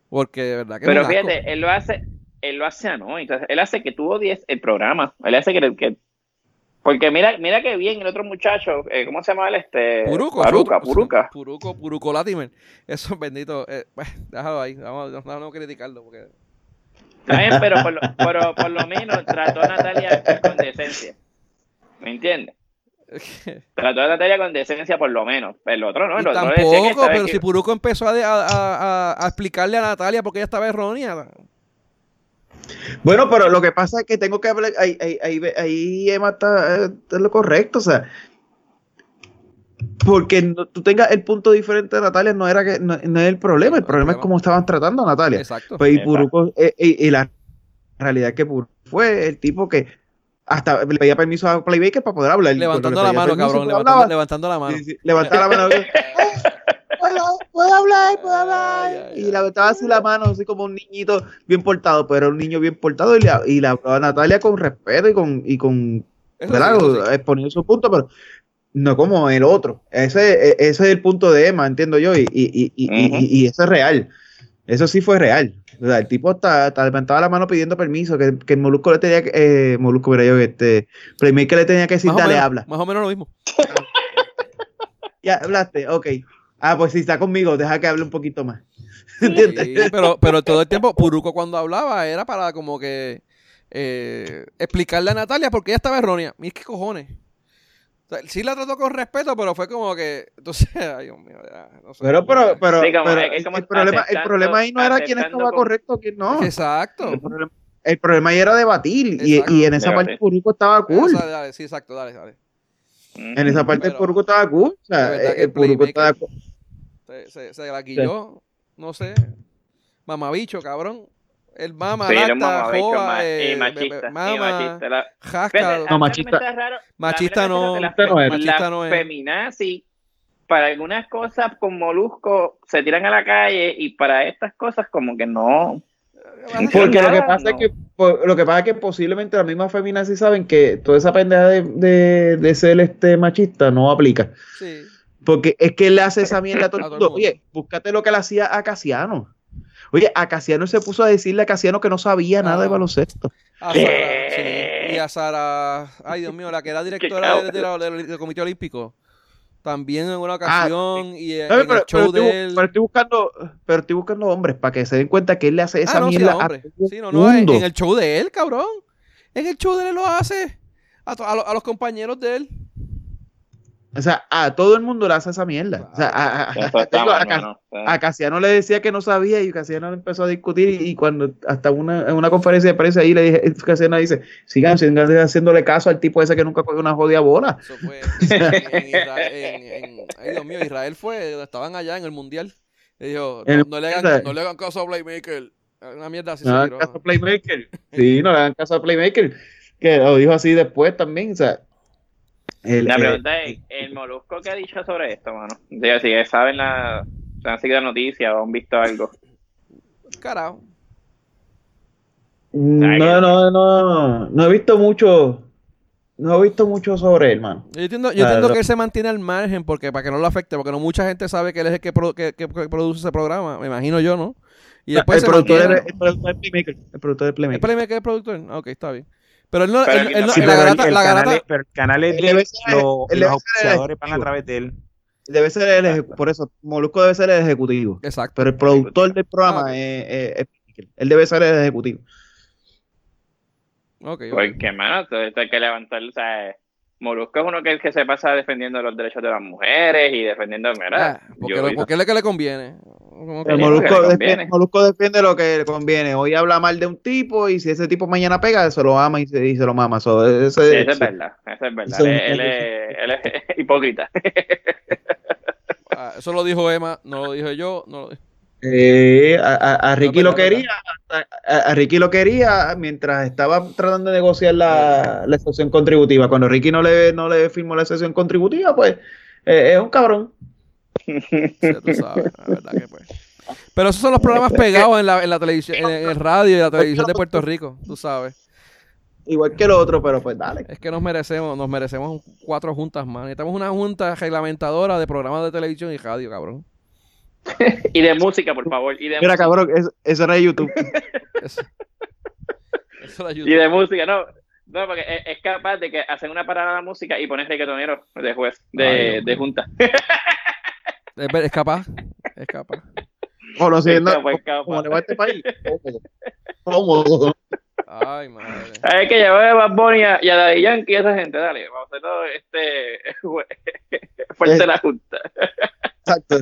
Porque de verdad que es Pero asco. fíjate, él lo hace, él lo hace anónimo, él hace que tú odies el programa, él hace que, que- porque mira, mira que bien el otro muchacho, eh, ¿cómo se llama él? Este, Puruco, Paruca, Puruca. Puruco, Puruco Latimer. Eso, bendito. Eh, pues, déjalo ahí. Vamos, no, no criticarlo. Porque... Está bien, pero por, lo, pero por lo menos trató a Natalia con decencia. ¿Me entiendes? Trató a Natalia con decencia por lo menos. El otro no, el Y otro decía que tampoco, pero que- si Puruco empezó a, a- a- a explicarle a Natalia porque ella estaba errónea. Bueno, pero lo que pasa es que tengo que hablar, ahí, ahí, ahí, ahí Emma está, eh, está en lo correcto, o sea, porque no- tú tengas el punto diferente de Natalia no era que no, no es el problema, el problema es cómo estaban tratando a Natalia. Exacto. Pues, y. Puruco, eh, y, y la realidad es que Puruco fue el tipo que hasta le pedía permiso a Playmaker para poder hablar. levantando la mano, cabrón. Levantando, levantando la mano. Sí, sí, levantaba la mano. ¿Puedo, puedo hablar, puedo hablar. Y ay. levantaba así la mano, así como un niñito bien portado, pero era un niño bien portado y le, y le hablaba a Natalia con respeto y con, y con ¿verdad? sí, eso sí. exponiendo su punto, pero no como el otro. Ese, e- ese es el punto de Emma, entiendo yo, y, y, y, y, y- Ujú. y eso es real. Eso sí fue real. O sea, el tipo hasta, hasta levantaba la mano pidiendo permiso, que, que el Molusco le tenía que, eh, Molusco, mira yo, este, Playmaker le tenía que decir, Más dale, menos- habla. Más o menos lo mismo. Ya hablaste, ok. Ah, pues si está conmigo, deja que hable un poquito más. ¿Entiendes? Sí, pero, pero todo el tiempo, Puruco cuando hablaba era para como que eh, explicarle a Natalia porque ella estaba errónea. Mira qué cojones. O sea, sí la trató con respeto, pero fue como que. Entonces, ay, Dios mío, ya, no sé. Pero, pero, pero, Sí, como- pero es el, como el problema, el ahí no era quién estaba con- correcto, quién no. Exacto. El problema, el problema ahí era debatir. Y, y en esa Debatir. parte Puruco estaba cool. Esa, dale, sí, exacto, dale, dale. En esa parte el Pero- Puruco estaba cool. O sea, el Puruco estaba cool. Se, se, se la quilló, no sé. Mamabicho, cabrón. El mama, Sí, mamabicho joa, eh, y machista. y mama, machista. La- jasca. Fíjate, No, machista- raro- machista no, es machista no la, es. Machista no es. feminazi, para algunas cosas con Molusco se tiran a la calle y para estas cosas como que no. Porque lo que pasa no. es que lo que pasa es que posiblemente las mismas feminas sí saben que toda esa pendeja de, de, de ser este machista no aplica. Sí. Porque es que él le hace esa mierda a todo el mundo. Oye, búscate lo que le hacía a Casiano. Oye, a Casiano se puso a decirle a Casiano que no sabía nada de Ah. baloncesto. A Sara, Eh. sí. Y a Sara, ay Dios mío, la que era directora de- de la- del, del Comité Olímpico. También en una ocasión y en, Ah, No, en pero, el show pero de él. pero estoy buscando, pero estoy buscando hombres para que se den cuenta que él le hace esa ah, no, sí, mierda a a hombre. Sí, no, no, en, mundo. en el show de él, cabrón. En el show de él lo hace. A, to- a lo- a los compañeros de él. O sea, a todo el mundo le hace esa mierda. O sea, a, a- a- a Casiano le decía que no sabía y Casiano le empezó a discutir y, y cuando hasta una, en una conferencia de prensa ahí le dije, Casiano dice, sigan, sigan haciéndole caso al tipo ese que nunca cogió una jodida bola. Eso fue en, en Israel. en- en- ay, Dios mío, Israel fue. Estaban allá en el mundial. Y dijo: no, le hagan, no le hagan caso a Playmaker. Una mierda así No le se hagan caso a Playmaker. Sí, no le hagan caso a Playmaker. Que lo dijo así después también. O sea, el- La eh, pregunta es, ¿el Molusco qué ha dicho sobre esto, mano? Digo, si saben la, si han seguido la noticia o han visto algo. Carajo. no, no, no, no he visto mucho. No he visto mucho sobre él, mano. Yo entiendo, yo Ah, entiendo que él se mantiene al margen porque para que no lo afecte, porque no mucha gente sabe que él es el que, pro- que- produce ese programa, me imagino yo, ¿no? Y después el, se productor mantiene- de, el productor de Playmaker. El productor de ¿El Playmaker. Es productor? Ah, Ok, está bien. Pero él no, Pero él- él no- Sí, la garata, el la canal garata, pero el canal es de debe él, ser- lo- los auspiciadores van a ejecutivo. través de él. Debe ser el ejecu- por eso, Molusco debe ser el ejecutivo. exacto. Pero el productor del programa Ah, es, es- es. Él debe ser el ejecutivo. Ok, ok. Porque, mano, todo esto hay que levantar, o sea, Molusco es uno que, que se pasa defendiendo los derechos de las mujeres y defendiendo, mira, Ah, porque, yo- lo- porque es lo que le conviene. Como que- El Molusco, defiende, conviene. Molusco defiende lo que le conviene. Hoy habla mal de un tipo y si ese tipo mañana pega, se lo ama y se, y se lo mama. So, ese- Sí, eso es verdad, eso es verdad. Eso Él, es- él es, él es hipócrita. Ah, eso lo dijo Emma, no lo dije yo. No lo- Eh, a, a- a Ricky No, lo quería, a, a- a Ricky lo quería mientras estaba tratando de negociar la, la excepción contributiva. Cuando Ricky no le, no le firmó la excepción contributiva, pues eh, es un cabrón. Sí, tú sabes, la verdad que pues. Pero esos son los programas pegados en la, en la televisión, en el radio y la televisión de Puerto Rico, tú sabes. Igual que el otro, pero pues dale. Es que nos merecemos, nos merecemos cuatro juntas más. Necesitamos una junta reglamentadora de programas de televisión y radio, cabrón. Y de música, por favor. Y de, Mira, música. cabrón, eso, eso era de YouTube. Eso, eso la y ayuda. de música, no. No, porque es, capaz de que hacen una parada la música y pones reggaetonero de juez, de, Ay, de junta. Es, es capaz, es capaz. Conociendo Es capaz, es capaz. como le va a este país. Cómodo. Ay, madre. Hay que llevar a Bad Bunny y a, y a Daddy Yankee y a esa gente, dale, vamos a hacer todo este fuerte la junta. Exacto.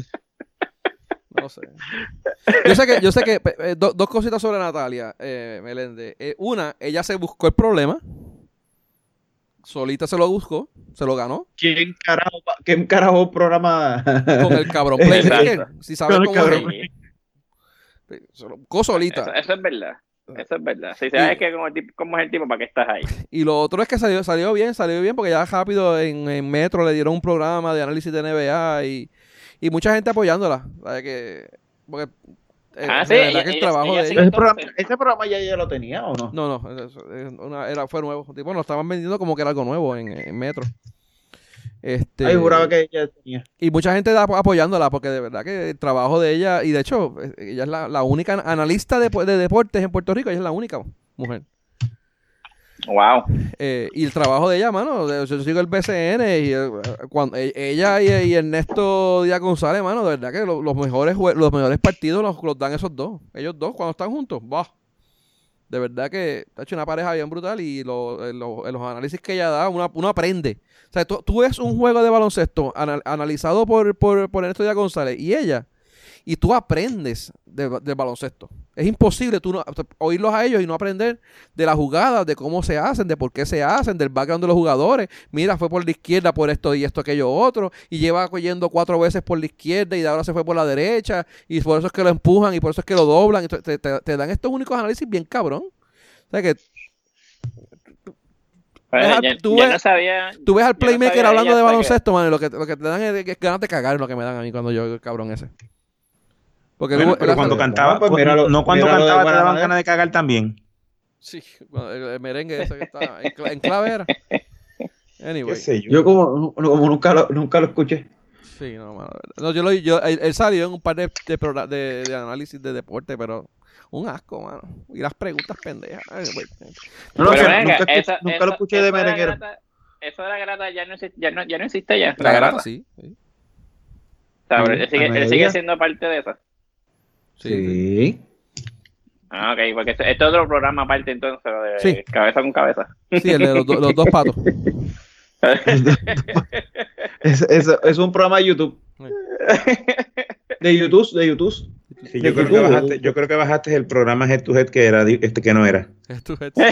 No sé. Yo sé que, yo sé que eh, do- dos cositas sobre Natalia eh, Meléndez. Eh, una, ella se buscó el problema. Solita se lo buscó, se lo ganó. ¿Quién carajo, ¿Quién carajo programa? Con el cabrón Playmaker. Si sabes Con el cómo es. cabrón. Sí, Se lo buscó solita. eso, eso es verdad. Eso es verdad. Si sabes que como, el tipo- cómo es el tipo, ¿para qué estás ahí? Y lo otro es que salió, salió bien, salió bien porque ya rápido en, en Metro le dieron un programa de análisis de NBA y, y mucha gente apoyándola. ¿sabes? Que, porque, eh, Ah, sí, verdad ella- que el ella- trabajo ella de sí ella... ¿Ese programa, ese programa ya ya lo tenía o no? No, no, es- es una- era, fue nuevo. Tipo, lo estaban vendiendo como que era algo nuevo en, en Metro. Este, Ay, juraba que ya tenía. Y mucha gente da- apoyándola porque de verdad que el trabajo de ella, y de hecho, eh, ella es la, la única analista de, de deportes en Puerto Rico, ella es la única mujer. Wow. Eh, y el trabajo de ella, mano, yo sigo el BCN y eh, cuando e- ella y, y Ernesto Díaz González, mano, de verdad que lo- los mejores los mejores partidos los, los dan esos dos. Ellos dos cuando están juntos, bah. De verdad que ha hecho una pareja bien brutal y lo- eh, eh, los análisis que ella da, uno, uno aprende. O sea, tú, tú ves un juego de baloncesto anal- analizado por, por, por Ernesto Díaz González y ella, y tú aprendes de, de baloncesto. Es imposible tú no, oírlos a ellos y no aprender de las jugadas, de cómo se hacen, de por qué se hacen, del background de los jugadores. Mira, fue por la izquierda por esto y esto, aquello, otro. Y lleva yendo cuatro veces por la izquierda y de ahora se fue por la derecha. Y por eso es que lo empujan y por eso es que lo doblan. y te, te- dan estos únicos análisis bien cabrón. O sea que Deja- tú ves- no sabía. tú ves al no playmaker hablando de hasta que- baloncesto, man, lo que, lo que te dan es, es ganas de cagar lo que me dan a mí cuando yo el cabrón ese. Porque Bueno, pero cuando cantaba, pues míralo- no cuando míralo de cantaba te daban ganas de cagar también. Sí, cuando el, el merengue ese que está en, en clave era. Anyway. ¿Qué sé yo? Yo como, como nunca, lo, nunca lo escuché. Sí, no, mano, no yo lo yo, él, él salió en un par de, de, progra- de- de análisis de deporte, pero un asco, mano. Y las preguntas pendejas. Ay. No, no, Pero que venga, nunca, nunca lo escuché de merenguero. Eso de la grata ya no existe ya. No, ya, no existe ya La grata, grata. sí. Sí. O sea, Sí, él, sigue, él sigue siendo parte de eso. Sí. Ah, ok, porque este este es otro programa aparte entonces, de Sí. cabeza con cabeza. Sí, el de los, do- los dos patos. Es, es, es un programa de YouTube. De YouTube, de YouTube. Sí, yo, creo que bajaste, yo creo que bajaste el programa Head to Head que era este que no era. Es tu head, sí,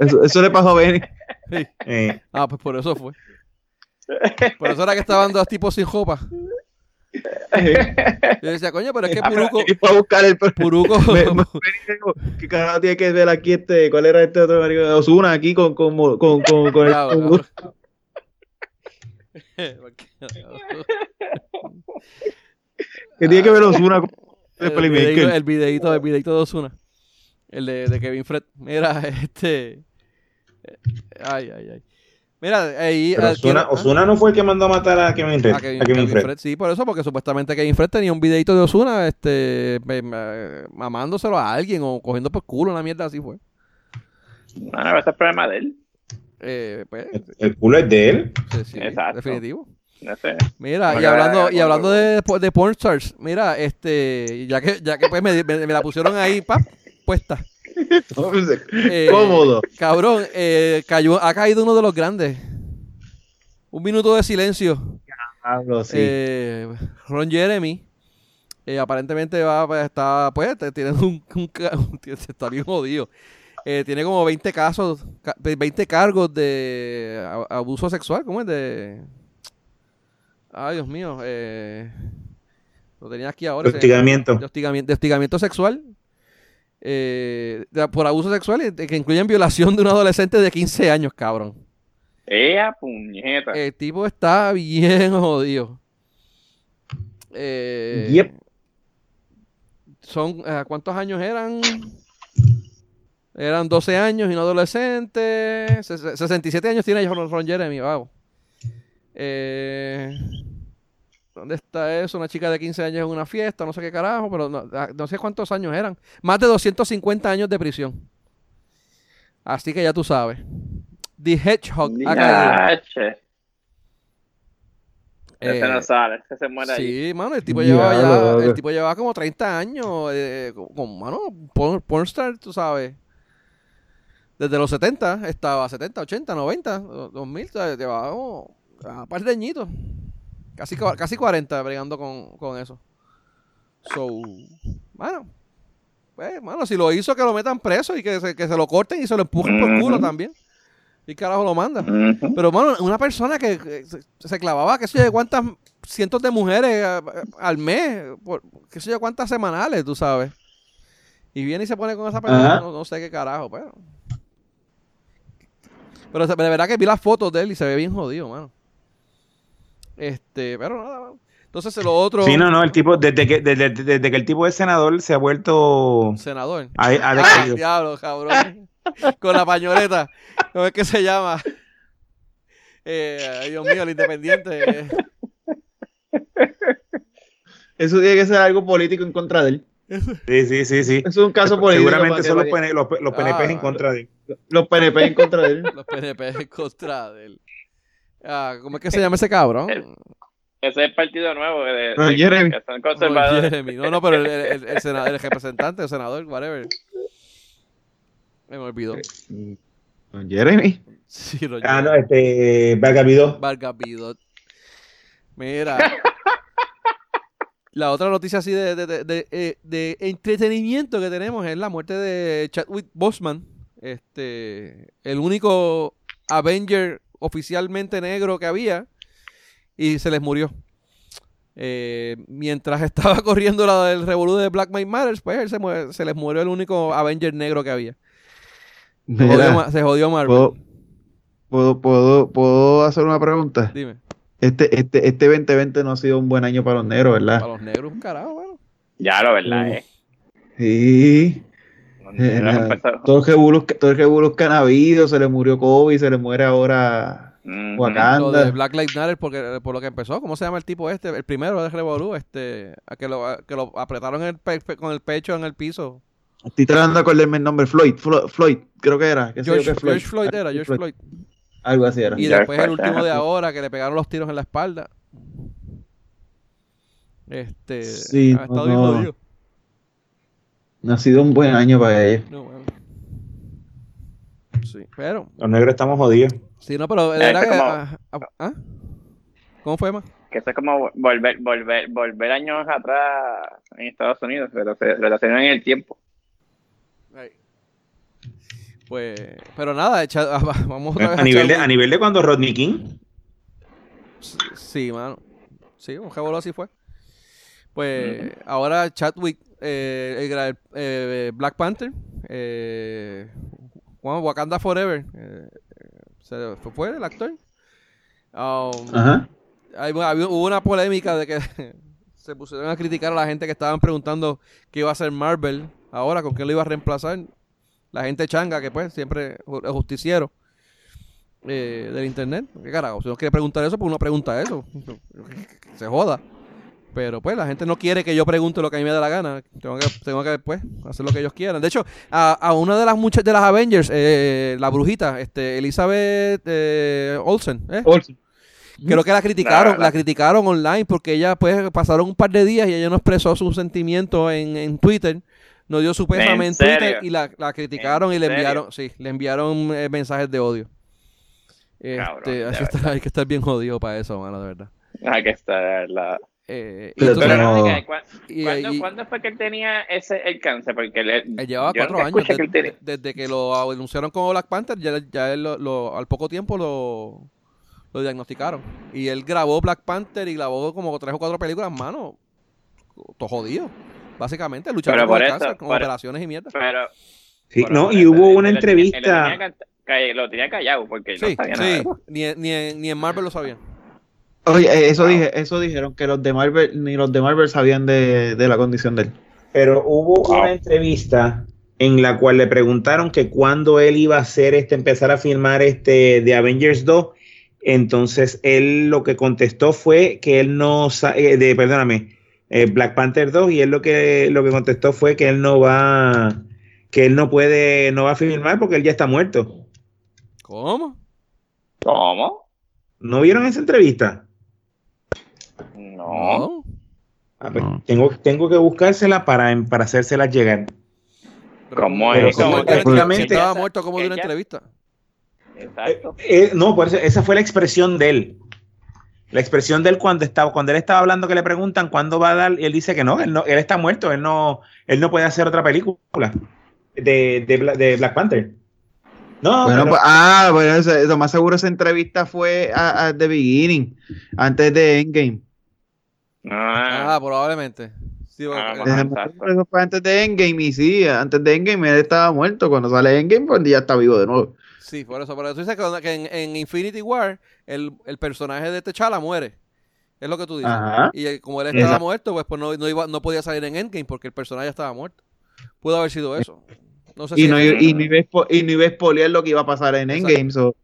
Eso, eso le pasó a Benny. sí. Eh, Ah, pues por eso fue. Por eso era que estaban dos tipos sin jopa. Yo decía, coño, pero es que Ah, Puruco, y fue a buscar el Puruco, Me- me- ¿Qué carajo tiene que ver aquí este? ¿Cuál era este otro marico? Osuna aquí con, con, con, con, con el- Bravo, con- bravo. ¿Qué tiene que ver Osuna con el el, playmaker? videito, el videito, el videito de Osuna. El de, de Kevin Fred. Mira, este. Ay, ay, ay. Mira, ahí. pero ah, Osuna, no fue el que mandó a matar a Kevin Fred. a Kevin, a Kevin Kevin Fred. Fred. Sí, por eso, porque supuestamente Kevin Fred tenía un videito de Osuna, este, mamándoselo a alguien o cogiendo por culo, una mierda así fue. Bueno, ese es el problema de él. Eh, pues, El, el culo es de él. sí, sí, Exacto. definitivo. No sé. Mira, y hablando, y hablando de, de pornstars, mira, este, ya que, ya que pues me, me- me la pusieron ahí, pap, puesta. Eh, Cómodo. Cabrón, eh, cayó, ha caído uno de los grandes. Un minuto de silencio. Hablo, sí. Eh, Ron Jeremy. aparentemente va, pues, está, pues, tiene un, un un- está bien jodido. Tiene como 20 casos, ca- 20 cargos de abuso sexual, ¿cómo es? De... Ay, Dios mío. Lo tenía aquí ahora. Hostigamiento. de hostigamiento, de hostigamiento sexual. Eh, de- por abuso sexual de- que incluyen violación de un adolescente de 15 años, cabrón. ¡Ea, puñeta! El tipo está bien jodido. Eh, Yep. son, eh, ¿cuántos años eran? Eran 12 años y no adolescentes. Ses- 67 años tiene Ron, Ron Jeremy, wow. Eh, ¿Dónde está eso? Una chica de 15 años en una fiesta, no sé qué carajo, pero no, ah, no sé cuántos años eran. Más de 250 años de prisión. Así que ya tú sabes. The Hedgehog ha caído. Eh, Ese no sale, ese se muere. Sí, mano, el tipo llevaba ya, el tipo llevaba como 30 años eh, con, mano, porn, pornstar, tú sabes. Desde los 70 estaba 70, 80, 90, 2000, ¿sabes? llevaba como a par de añitos. Casi, casi 40 bregando con, con eso. So, bueno, pues, mano, si lo hizo que lo metan preso y que se, que se lo corten y se lo empujen por culo también. ¿Y carajo lo manda? Pero, mano, una persona que que se, clavaba, qué sé yo, de cuántas cientos de mujeres a- a- al mes, por, qué sé yo, cuántas semanales, tú sabes. Y viene y se pone con esa persona, no, no sé qué carajo, pero. Pero de verdad que vi las fotos de él y se ve bien jodido, mano. Este, pero nada. Entonces, lo otro, Sí, no, no, el tipo, desde que, desde, desde que el tipo es senador se ha vuelto. senador. Ah, diablo, cabrón. Con la pañoleta. ¿Cómo es que se llama? Eh, Dios mío, el independiente. Eso tiene que ser algo político en contra de él. Sí, sí, sí, sí. Eso es un caso político. Seguramente son los, PN los, los PNP Ah, en contra de él. los PNP en contra de él. Los PNP en contra de él. Ah, ¿Cómo es que se llama ese cabrón? El- Ese es el partido nuevo de, Ron de- Jeremy. que son conservadores. Jeremy. No, no, pero el, el, el senador, el representante, el senador, whatever. Me olvidó. Don Jeremy. Sí, Ah, no, este. Vargas Vargas Vidot. Mira. La otra noticia así de, de, de, de, eh, de entretenimiento que tenemos es la muerte de Chadwick Boseman. Este, el único Avenger oficialmente negro que había. Y se les murió. Eh, mientras estaba corriendo la del revolú de Black Lives Matter, pues él se, les murió el único Avenger negro que había. Se jodió, se jodió Marvel. ¿puedo, puedo, puedo, ¿puedo hacer una pregunta? Dime. Este, este, este 2020 no ha sido un buen año para los negros, ¿verdad? Para los negros, un carajo, bueno. Ya, lo verdad, Uf. eh. Sí. Eh, no, nada, empezó. todo el revolú todo el revolú que han habido, se le murió Kobe, se le muere ahora. Wakanda. Lo de Black Lives Matter porque, por lo que empezó. ¿Cómo se llama el tipo este? El primero de Revolú, este, a que lo, a que lo apretaron el pe- pe- con el pecho en el piso. Estoy tratando de acordarme el nombre, Floyd, Flo- Floyd, creo que era. qué sé yo George, Floyd. George Floyd era, George Floyd. Algo así era. Y George después el último de ahora que le pegaron los tiros en la espalda. Este, Sí, ha estado no, bien no. jodido. No ha sido un buen año para ellos. No, bueno. Sí, pero, Los negros estamos jodidos. sí, no, pero Eh, verdad que, como- ah, ah, ¿ah? ¿Cómo fue, más? Que eso es como volver, volver, volver años atrás en Estados Unidos, pero se relacionan en el tiempo. Pues, pero nada, echa- vamos otra vez A nivel, de, a nivel de cuando Rodney King. Sí, mano. Sí, un revolú así fue. Pues ahora Chadwick, eh, eh, Black Panther, eh, Juan, Wakanda Forever, eh, se fue, el actor. Um, Ajá. hay- hubo una polémica de que se pusieron a criticar a la gente que estaban preguntando qué iba a hacer Marvel ahora, con qué lo iba a reemplazar. La gente changa, que pues siempre es justiciero eh, del internet. ¿Qué carajo? Si uno quiere preguntar eso, pues uno pregunta eso. Se joda. Pero pues la gente no quiere que yo pregunte lo que a mí me da la gana. Tengo que, tengo que pues, hacer lo que ellos quieran. De hecho, a, a una de las muchas de las Avengers, eh, la brujita, este, Elizabeth eh, Olsen, ¿eh? Olsen. Creo que la criticaron, La- la criticaron online porque ella pues pasaron un par de días y ella no expresó su sentimiento en, en Twitter, no dio su pésame en, ¿En Twitter y la, la criticaron y le serio? enviaron, sí, le enviaron eh, mensajes de odio. Este, Cabrón, de así está- hay que estar bien jodido para eso, mano, de verdad. Aquí está la... Eh, Pero- entonces- pero- Pero, Mónica, ¿cu- y- ¿cuándo, y- cuándo fue que él tenía ese, el cáncer? Porque él, él llevaba cuatro años que él desde que lo anunciaron como Black Panther, ya, ya él lo, lo- al poco tiempo lo, lo diagnosticaron. Y él grabó Black Panther y grabó como tres o cuatro películas, mano, todo jodido. Básicamente, luchando con por el eso, cáncer, con por- operaciones y mierda. Pero, Sí, no, y hubo una él lo tenía- él lo entrevista. tenía Lo tenía callado porque Sí, no sabía sí, nada. ni, en- ni, en- ni en Marvel lo sabían. Oye, eh, eso, Wow. dije, eso dijeron, que los de Marvel, ni los de Marvel sabían de, de la condición de él. pero hubo Wow. una entrevista en la cual le preguntaron que cuándo él iba a hacer este, empezar a filmar este de Avengers 2. Entonces él lo que contestó fue que él no, eh, de, perdóname, eh, Black Panther 2 y él lo que lo que contestó fue que él no va, que él no puede, no va a filmar porque él ya está muerto. ¿Cómo? ¿Cómo? ¿No vieron esa entrevista? No. Ah, pues, No. tengo, tengo que buscársela para, para hacérsela llegar. Pero ¿Cómo estaba muerto como de una entrevista. Exacto. Eh, no, por eso, esa fue la expresión de él. La expresión de él cuando estaba, cuando él estaba hablando que le preguntan cuándo va a dar, y él dice que no, él no, él está muerto, él no, él no puede hacer otra película de, de, Bla- de Black Panther. No, Bueno, pero- pues, ah, bueno, eso- lo más seguro esa entrevista fue a, a The Beginning, antes de Endgame. Ah, Ah, probablemente. Sí, Ah, exacto. Eso fue antes de Endgame y sí, antes de Endgame él estaba muerto. Cuando sale Endgame, pues ya está vivo de nuevo. Sí, por eso. Por eso dices que, que en, en Infinity War el, el personaje de T'Challa muere. Es lo que tú dices. Ajá. Y eh, como él estaba Exacto. muerto, pues, pues no, no, iba, no podía salir en Endgame porque el personaje estaba muerto. Pudo haber sido eso. No sé Y si no, y, no iba a spo- y no iba a spoilear lo que iba a pasar en Exacto. Endgame. so-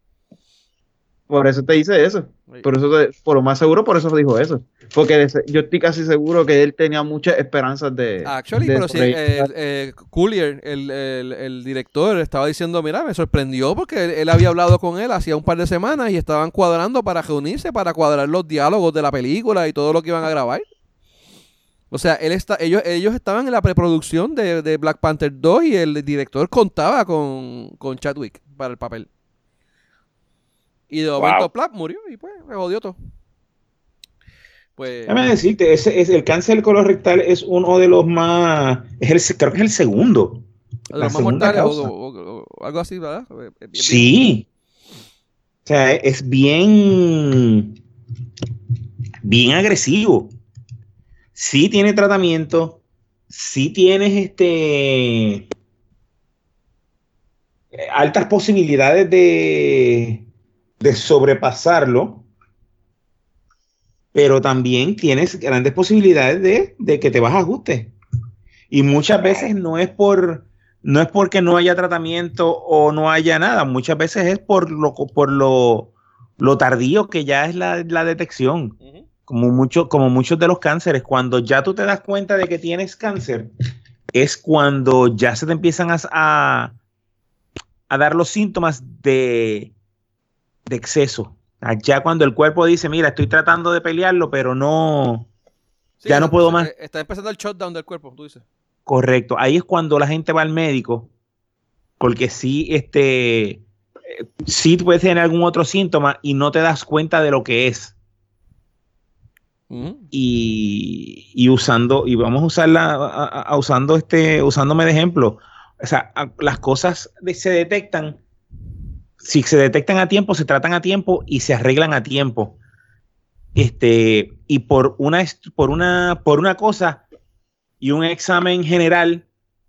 Por eso te dice eso. Por eso, te- por lo más seguro, por eso dijo eso. Porque yo estoy casi seguro que él tenía muchas esperanzas de. Actually, de pero sí, eh, eh, Collier, el, el- el director, estaba diciendo, mira, me sorprendió porque él, él había hablado con él hacía un par de semanas y estaban cuadrando para reunirse, para cuadrar los diálogos de la película y todo lo que iban a grabar. O sea, él está, ellos, ellos estaban en la preproducción de, de Black Panther 2 y el director contaba con, con Chadwick para el papel. Y de momento, Wow. plap, murió y pues, se jodió todo. Pues, Déjame decirte, ese, es el cáncer colorectal es uno de los más, es el, creo que es el segundo. de los más mortales o, algo así, ¿verdad? Eh, eh, Sí. O sea, es bien, bien agresivo. Sí tiene tratamiento, sí tienes este eh, altas posibilidades de, de sobrepasarlo, pero también tienes grandes posibilidades de, de que te vas a ajuste. Y muchas veces no es por, no es porque no haya tratamiento o no haya nada, muchas veces es por lo, por lo, lo tardío que ya es la, la detección. Como, mucho, como muchos de los cánceres, cuando ya tú te das cuenta de que tienes cáncer, es cuando ya se te empiezan a, a, a dar los síntomas de, de exceso. Ya cuando el cuerpo dice, mira, estoy tratando de pelearlo, pero no, Sí, Ya no puedo más. eh, Está empezando el shutdown del cuerpo, tú dices. Correcto. Ahí es cuando la gente va al médico, porque sí, este, eh, sí puedes tener algún otro síntoma y no te das cuenta de lo que es. Y, y usando, y vamos a usarla, a- a- a usando este, usándome de ejemplo. O sea, a- las cosas de- se detectan, si se detectan a tiempo, se tratan a tiempo y se arreglan a tiempo. Este, y por una, por una, por una cosa y un examen general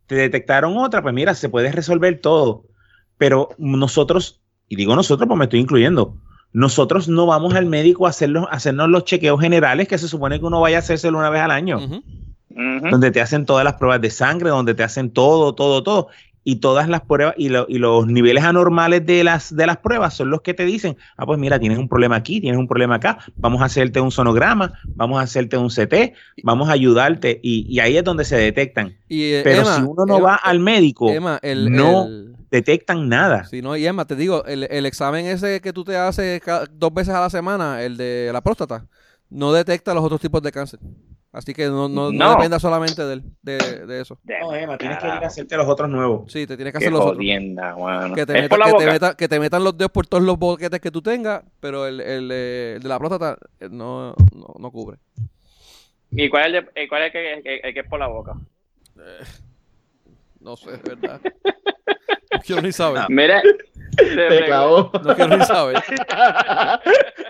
te detectaron otra, pues mira, se puede resolver todo. Pero nosotros, y digo nosotros, pues me estoy incluyendo, nosotros no vamos al médico a, hacerlos- a hacernos los chequeos generales que se supone que uno vaya a hacérselo una vez al año, donde te hacen todas las pruebas de sangre, donde te hacen todo, todo, todo. Y todas las pruebas y, lo- y los niveles anormales de las, de las pruebas son los que te dicen, ah, pues mira, tienes un problema aquí, tienes un problema acá, vamos a hacerte un sonograma, vamos a hacerte un CT, vamos a ayudarte. Y, y ahí es donde se detectan. Y, eh, Pero Emma, si uno no Emma, va al médico, Emma, el, no el- detectan nada. sí, no, y Emma, te digo, el, el examen ese que tú te haces dos veces a la semana, el de la próstata, no detecta los otros tipos de cáncer. Así que no, no, no No. dependa solamente del- de, de eso. No, Emma, tienes que ir a hacerte los otros nuevos. Sí, te tienes que Qué hacer los otros. jodienda, mano. Que te, meta- que, te meta- que te metan los dedos por todos los boquetes que tú tengas, pero el, el, eh, el de la próstata eh, no, no, no cubre. ¿Y cuál es el, de- eh, cuál es el que, el que- el que es por la boca? No sé, es verdad. No quiero ni saber. Mira, Te clavó. No quiero ni saber.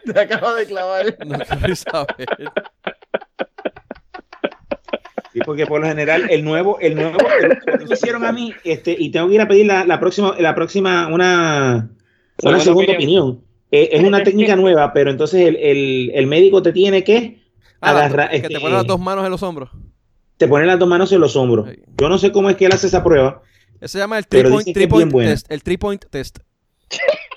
Te acabo de clavar. No quiero ni saber. Sí, porque por lo general el nuevo, el nuevo, el último que me hicieron a mí, este, y tengo que ir a pedir la, la próxima, la próxima, una, una Segunda segunda opinión. opinión. Eh, es una técnica nueva, pero entonces el, el, el médico te tiene que Ah, agarrar. que este, te ponen las dos manos en los hombros. te pone las dos manos en los hombros. Yo no sé cómo es que él hace esa prueba. Ese se llama el three point, three point test. El three point test.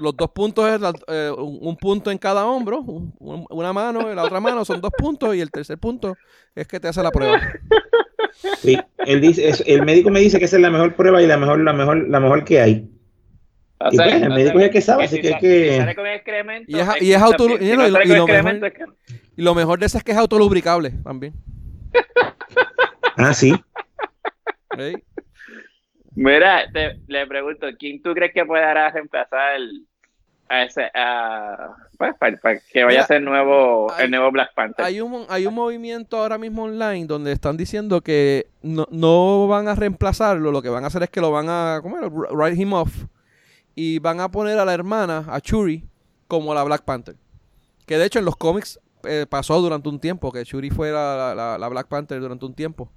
Los dos puntos es la- eh, un, un punto en cada hombro, un- un- una mano y la otra mano son dos puntos y el tercer punto es que te hace la prueba. Sí, él dice, es- el médico me dice que esa es la mejor prueba y la mejor, la mejor, la mejor que hay. O Y pues, el médico es el que sabe, así si que que- si sale con excremento, Y es- es y que es está auto- bien. y Si no, no y lo- sale y con lo mejor- excremento, es que- Y lo mejor de eso es que es autolubricable también. Ah, sí. ¿sí? Mira, te- le pregunto, ¿quién tú crees que pueda reemplazar el- a ese, a, pues, para, para que vaya Mira, a ser nuevo, hay- el nuevo Black Panther? Hay un, hay un movimiento ahora mismo online donde están diciendo que no, no van a reemplazarlo, lo que van a hacer es que lo van a, ¿cómo era? Write him off. Y van a poner a la hermana, a Churi, como la Black Panther. Que de hecho en los cómics eh, pasó durante un tiempo, que Churi fue la, la- la Black Panther durante un tiempo.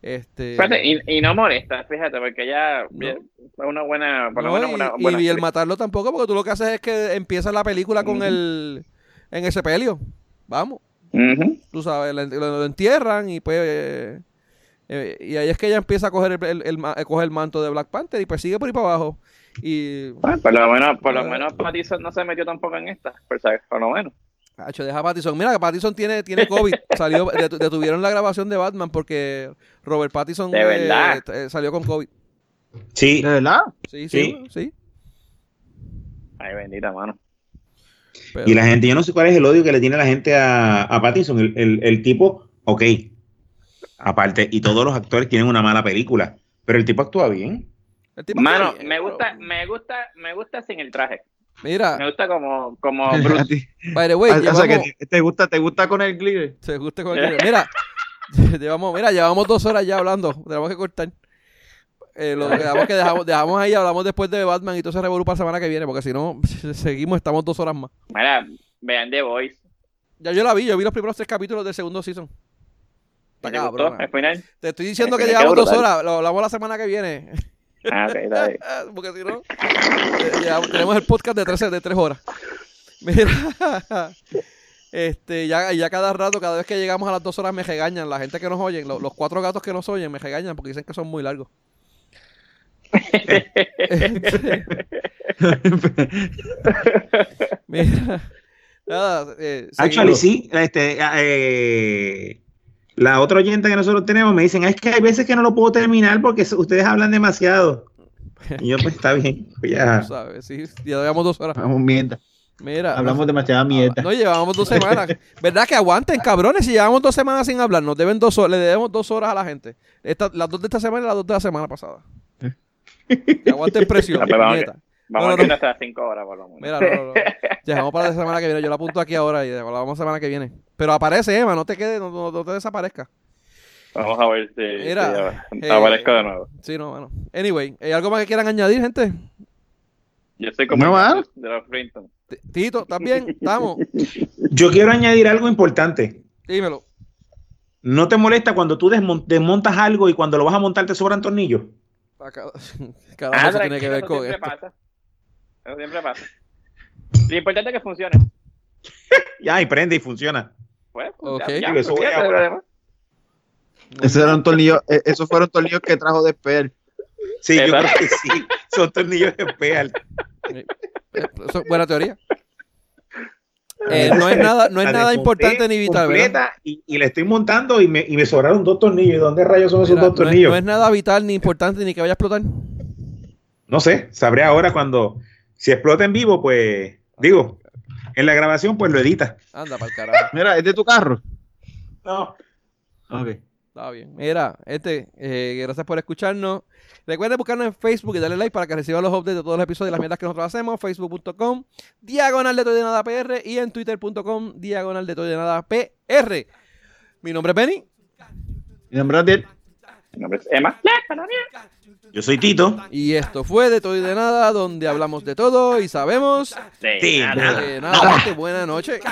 Este, Fíjate, y, y no molesta, fíjate, porque ella No. es una buena, por lo no, menos y, una y- buena y el matarlo tampoco, porque tú lo que haces es que empiezas la película con Ujú. el en ese pelio. Vamos. Ujú. tú sabes, lo, entierran y pues eh, eh, y ahí es que ella empieza a coger el, el- el coger el manto de Black Panther y pues sigue por ahí para abajo y Bueno, por lo menos, por lo Ah. menos Pattinson no se metió tampoco en esta, por lo menos. Hacho, deja a Pattinson. Mira que Pattinson tiene, tiene COVID. Salió, detu- detuvieron la grabación de Batman porque Robert Pattinson ¿De eh, verdad? eh, salió con COVID. Sí. ¿De verdad? Sí, sí, Sí. sí. Ay, bendita mano. Pero- Y la gente, yo no sé cuál es el odio que le tiene la gente a, a Pattinson. El, el- el tipo, ok, aparte, y todos los actores tienen una mala película, pero el tipo actúa bien. el tipo Mano, bien, me pero- gusta, me gusta, me gusta sin el traje. Me Mira, gusta como, como Bruce. by the way, o sea que te- te gusta, te gusta con el glitter. Se guste con el Mira, llevamos, mira, llevamos dos horas ya hablando. Tenemos que cortar. Eh, lo dejamos que dejamos, dejamos ahí, hablamos después de Batman y todo se revolú para la semana que viene, porque si no, seguimos, estamos dos horas más. Mira, vean The Voice. Ya yo la vi, yo vi los primeros tres capítulos del segundo season. Está ¿Te gustó al final? Te estoy diciendo Me que llevamos dos horas, lo hablamos la semana que viene. Ah, ok, está bien. Porque si no, eh, tenemos el podcast de tres, de tres horas. Mira, este, ya, ya cada rato, cada vez que llegamos a las dos horas me regañan. La gente que nos oyen, lo- los, cuatro gatos que nos oyen me regañan porque dicen que son muy largos. Este, Mira, nada, eh, Actually, sí, este, eh, la otra oyente que nosotros tenemos me dicen, "Ah, es que hay veces que no lo puedo terminar porque ustedes hablan demasiado. Y yo, pues está bien, pues ya. Tú sabes, sí, ya llevamos dos horas. Vamos, mierda. Mira, Hablamos no, demasiada mierda. no llevamos dos semanas. ¿Verdad que aguanten, cabrones? Si llevamos dos semanas sin hablar, nos deben dos horas, le debemos dos horas a la gente. Esta- las dos de esta semana y las dos de la semana pasada. Que aguanten presión. Vamos nieta. Vamos No, a no, no. hasta las 5 horas, por lo menos. Mira, no, no, no. Para la semana que viene. Yo la apunto aquí ahora y hablamos la semana que viene. Pero aparece, Emma, no te quedes, no, no- no te desaparezca. Vamos a ver si, Mira, si eh, aparezco de nuevo. Sí, no, bueno. Anyway, ¿hay algo más que quieran añadir, gente? Yo soy como No, ¿ah? de. T- Tito, ¿estás bien? ¿Estamos? Yo quiero añadir algo importante. Dímelo. ¿No te molesta cuando tú desmon- desmontas algo y cuando lo vas a montar te sobran tornillos? Cada, cada cosa tiene que ver eso con siempre esto. pasa. Eso siempre pasa. Lo importante es que funcione. Ya, y prende y funciona. Pues, ya, ya, eso ahora. Esos eran tornillos, eh, esos fueron tornillos que trajo de Esper. Sí, yo Exacto. creo que sí. Son tornillos de peal. Eh, Eso buena teoría. Eh, no es nada, no es nada importante ni vital, Y, y le estoy montando y me, y me sobraron dos tornillos. ¿Y dónde rayos son esos Mira, dos no, es, tornillos? no es nada vital ni importante ni que vaya a explotar. No sé, sabré ahora cuando, si explota en vivo, pues, digo, en la grabación, pues lo edita. Anda para el carajo. Mira, ¿es de tu carro? No. Ok. Está bien. Mira, este, eh, gracias por escucharnos. Recuerden buscarnos en Facebook y darle like para que reciban los updates de todos los episodios y las mierdas que nosotros hacemos. Facebook.com, diagonal de todo y de nada PR y en Twitter.com, diagonal de todo de nada PR. Mi nombre es Benny. Mi nombre es Adiel. Mi nombre es Emma. Yo soy Tito. Y esto fue de todo y de nada, donde hablamos de todo y sabemos De Sí, nada. de Buena noche.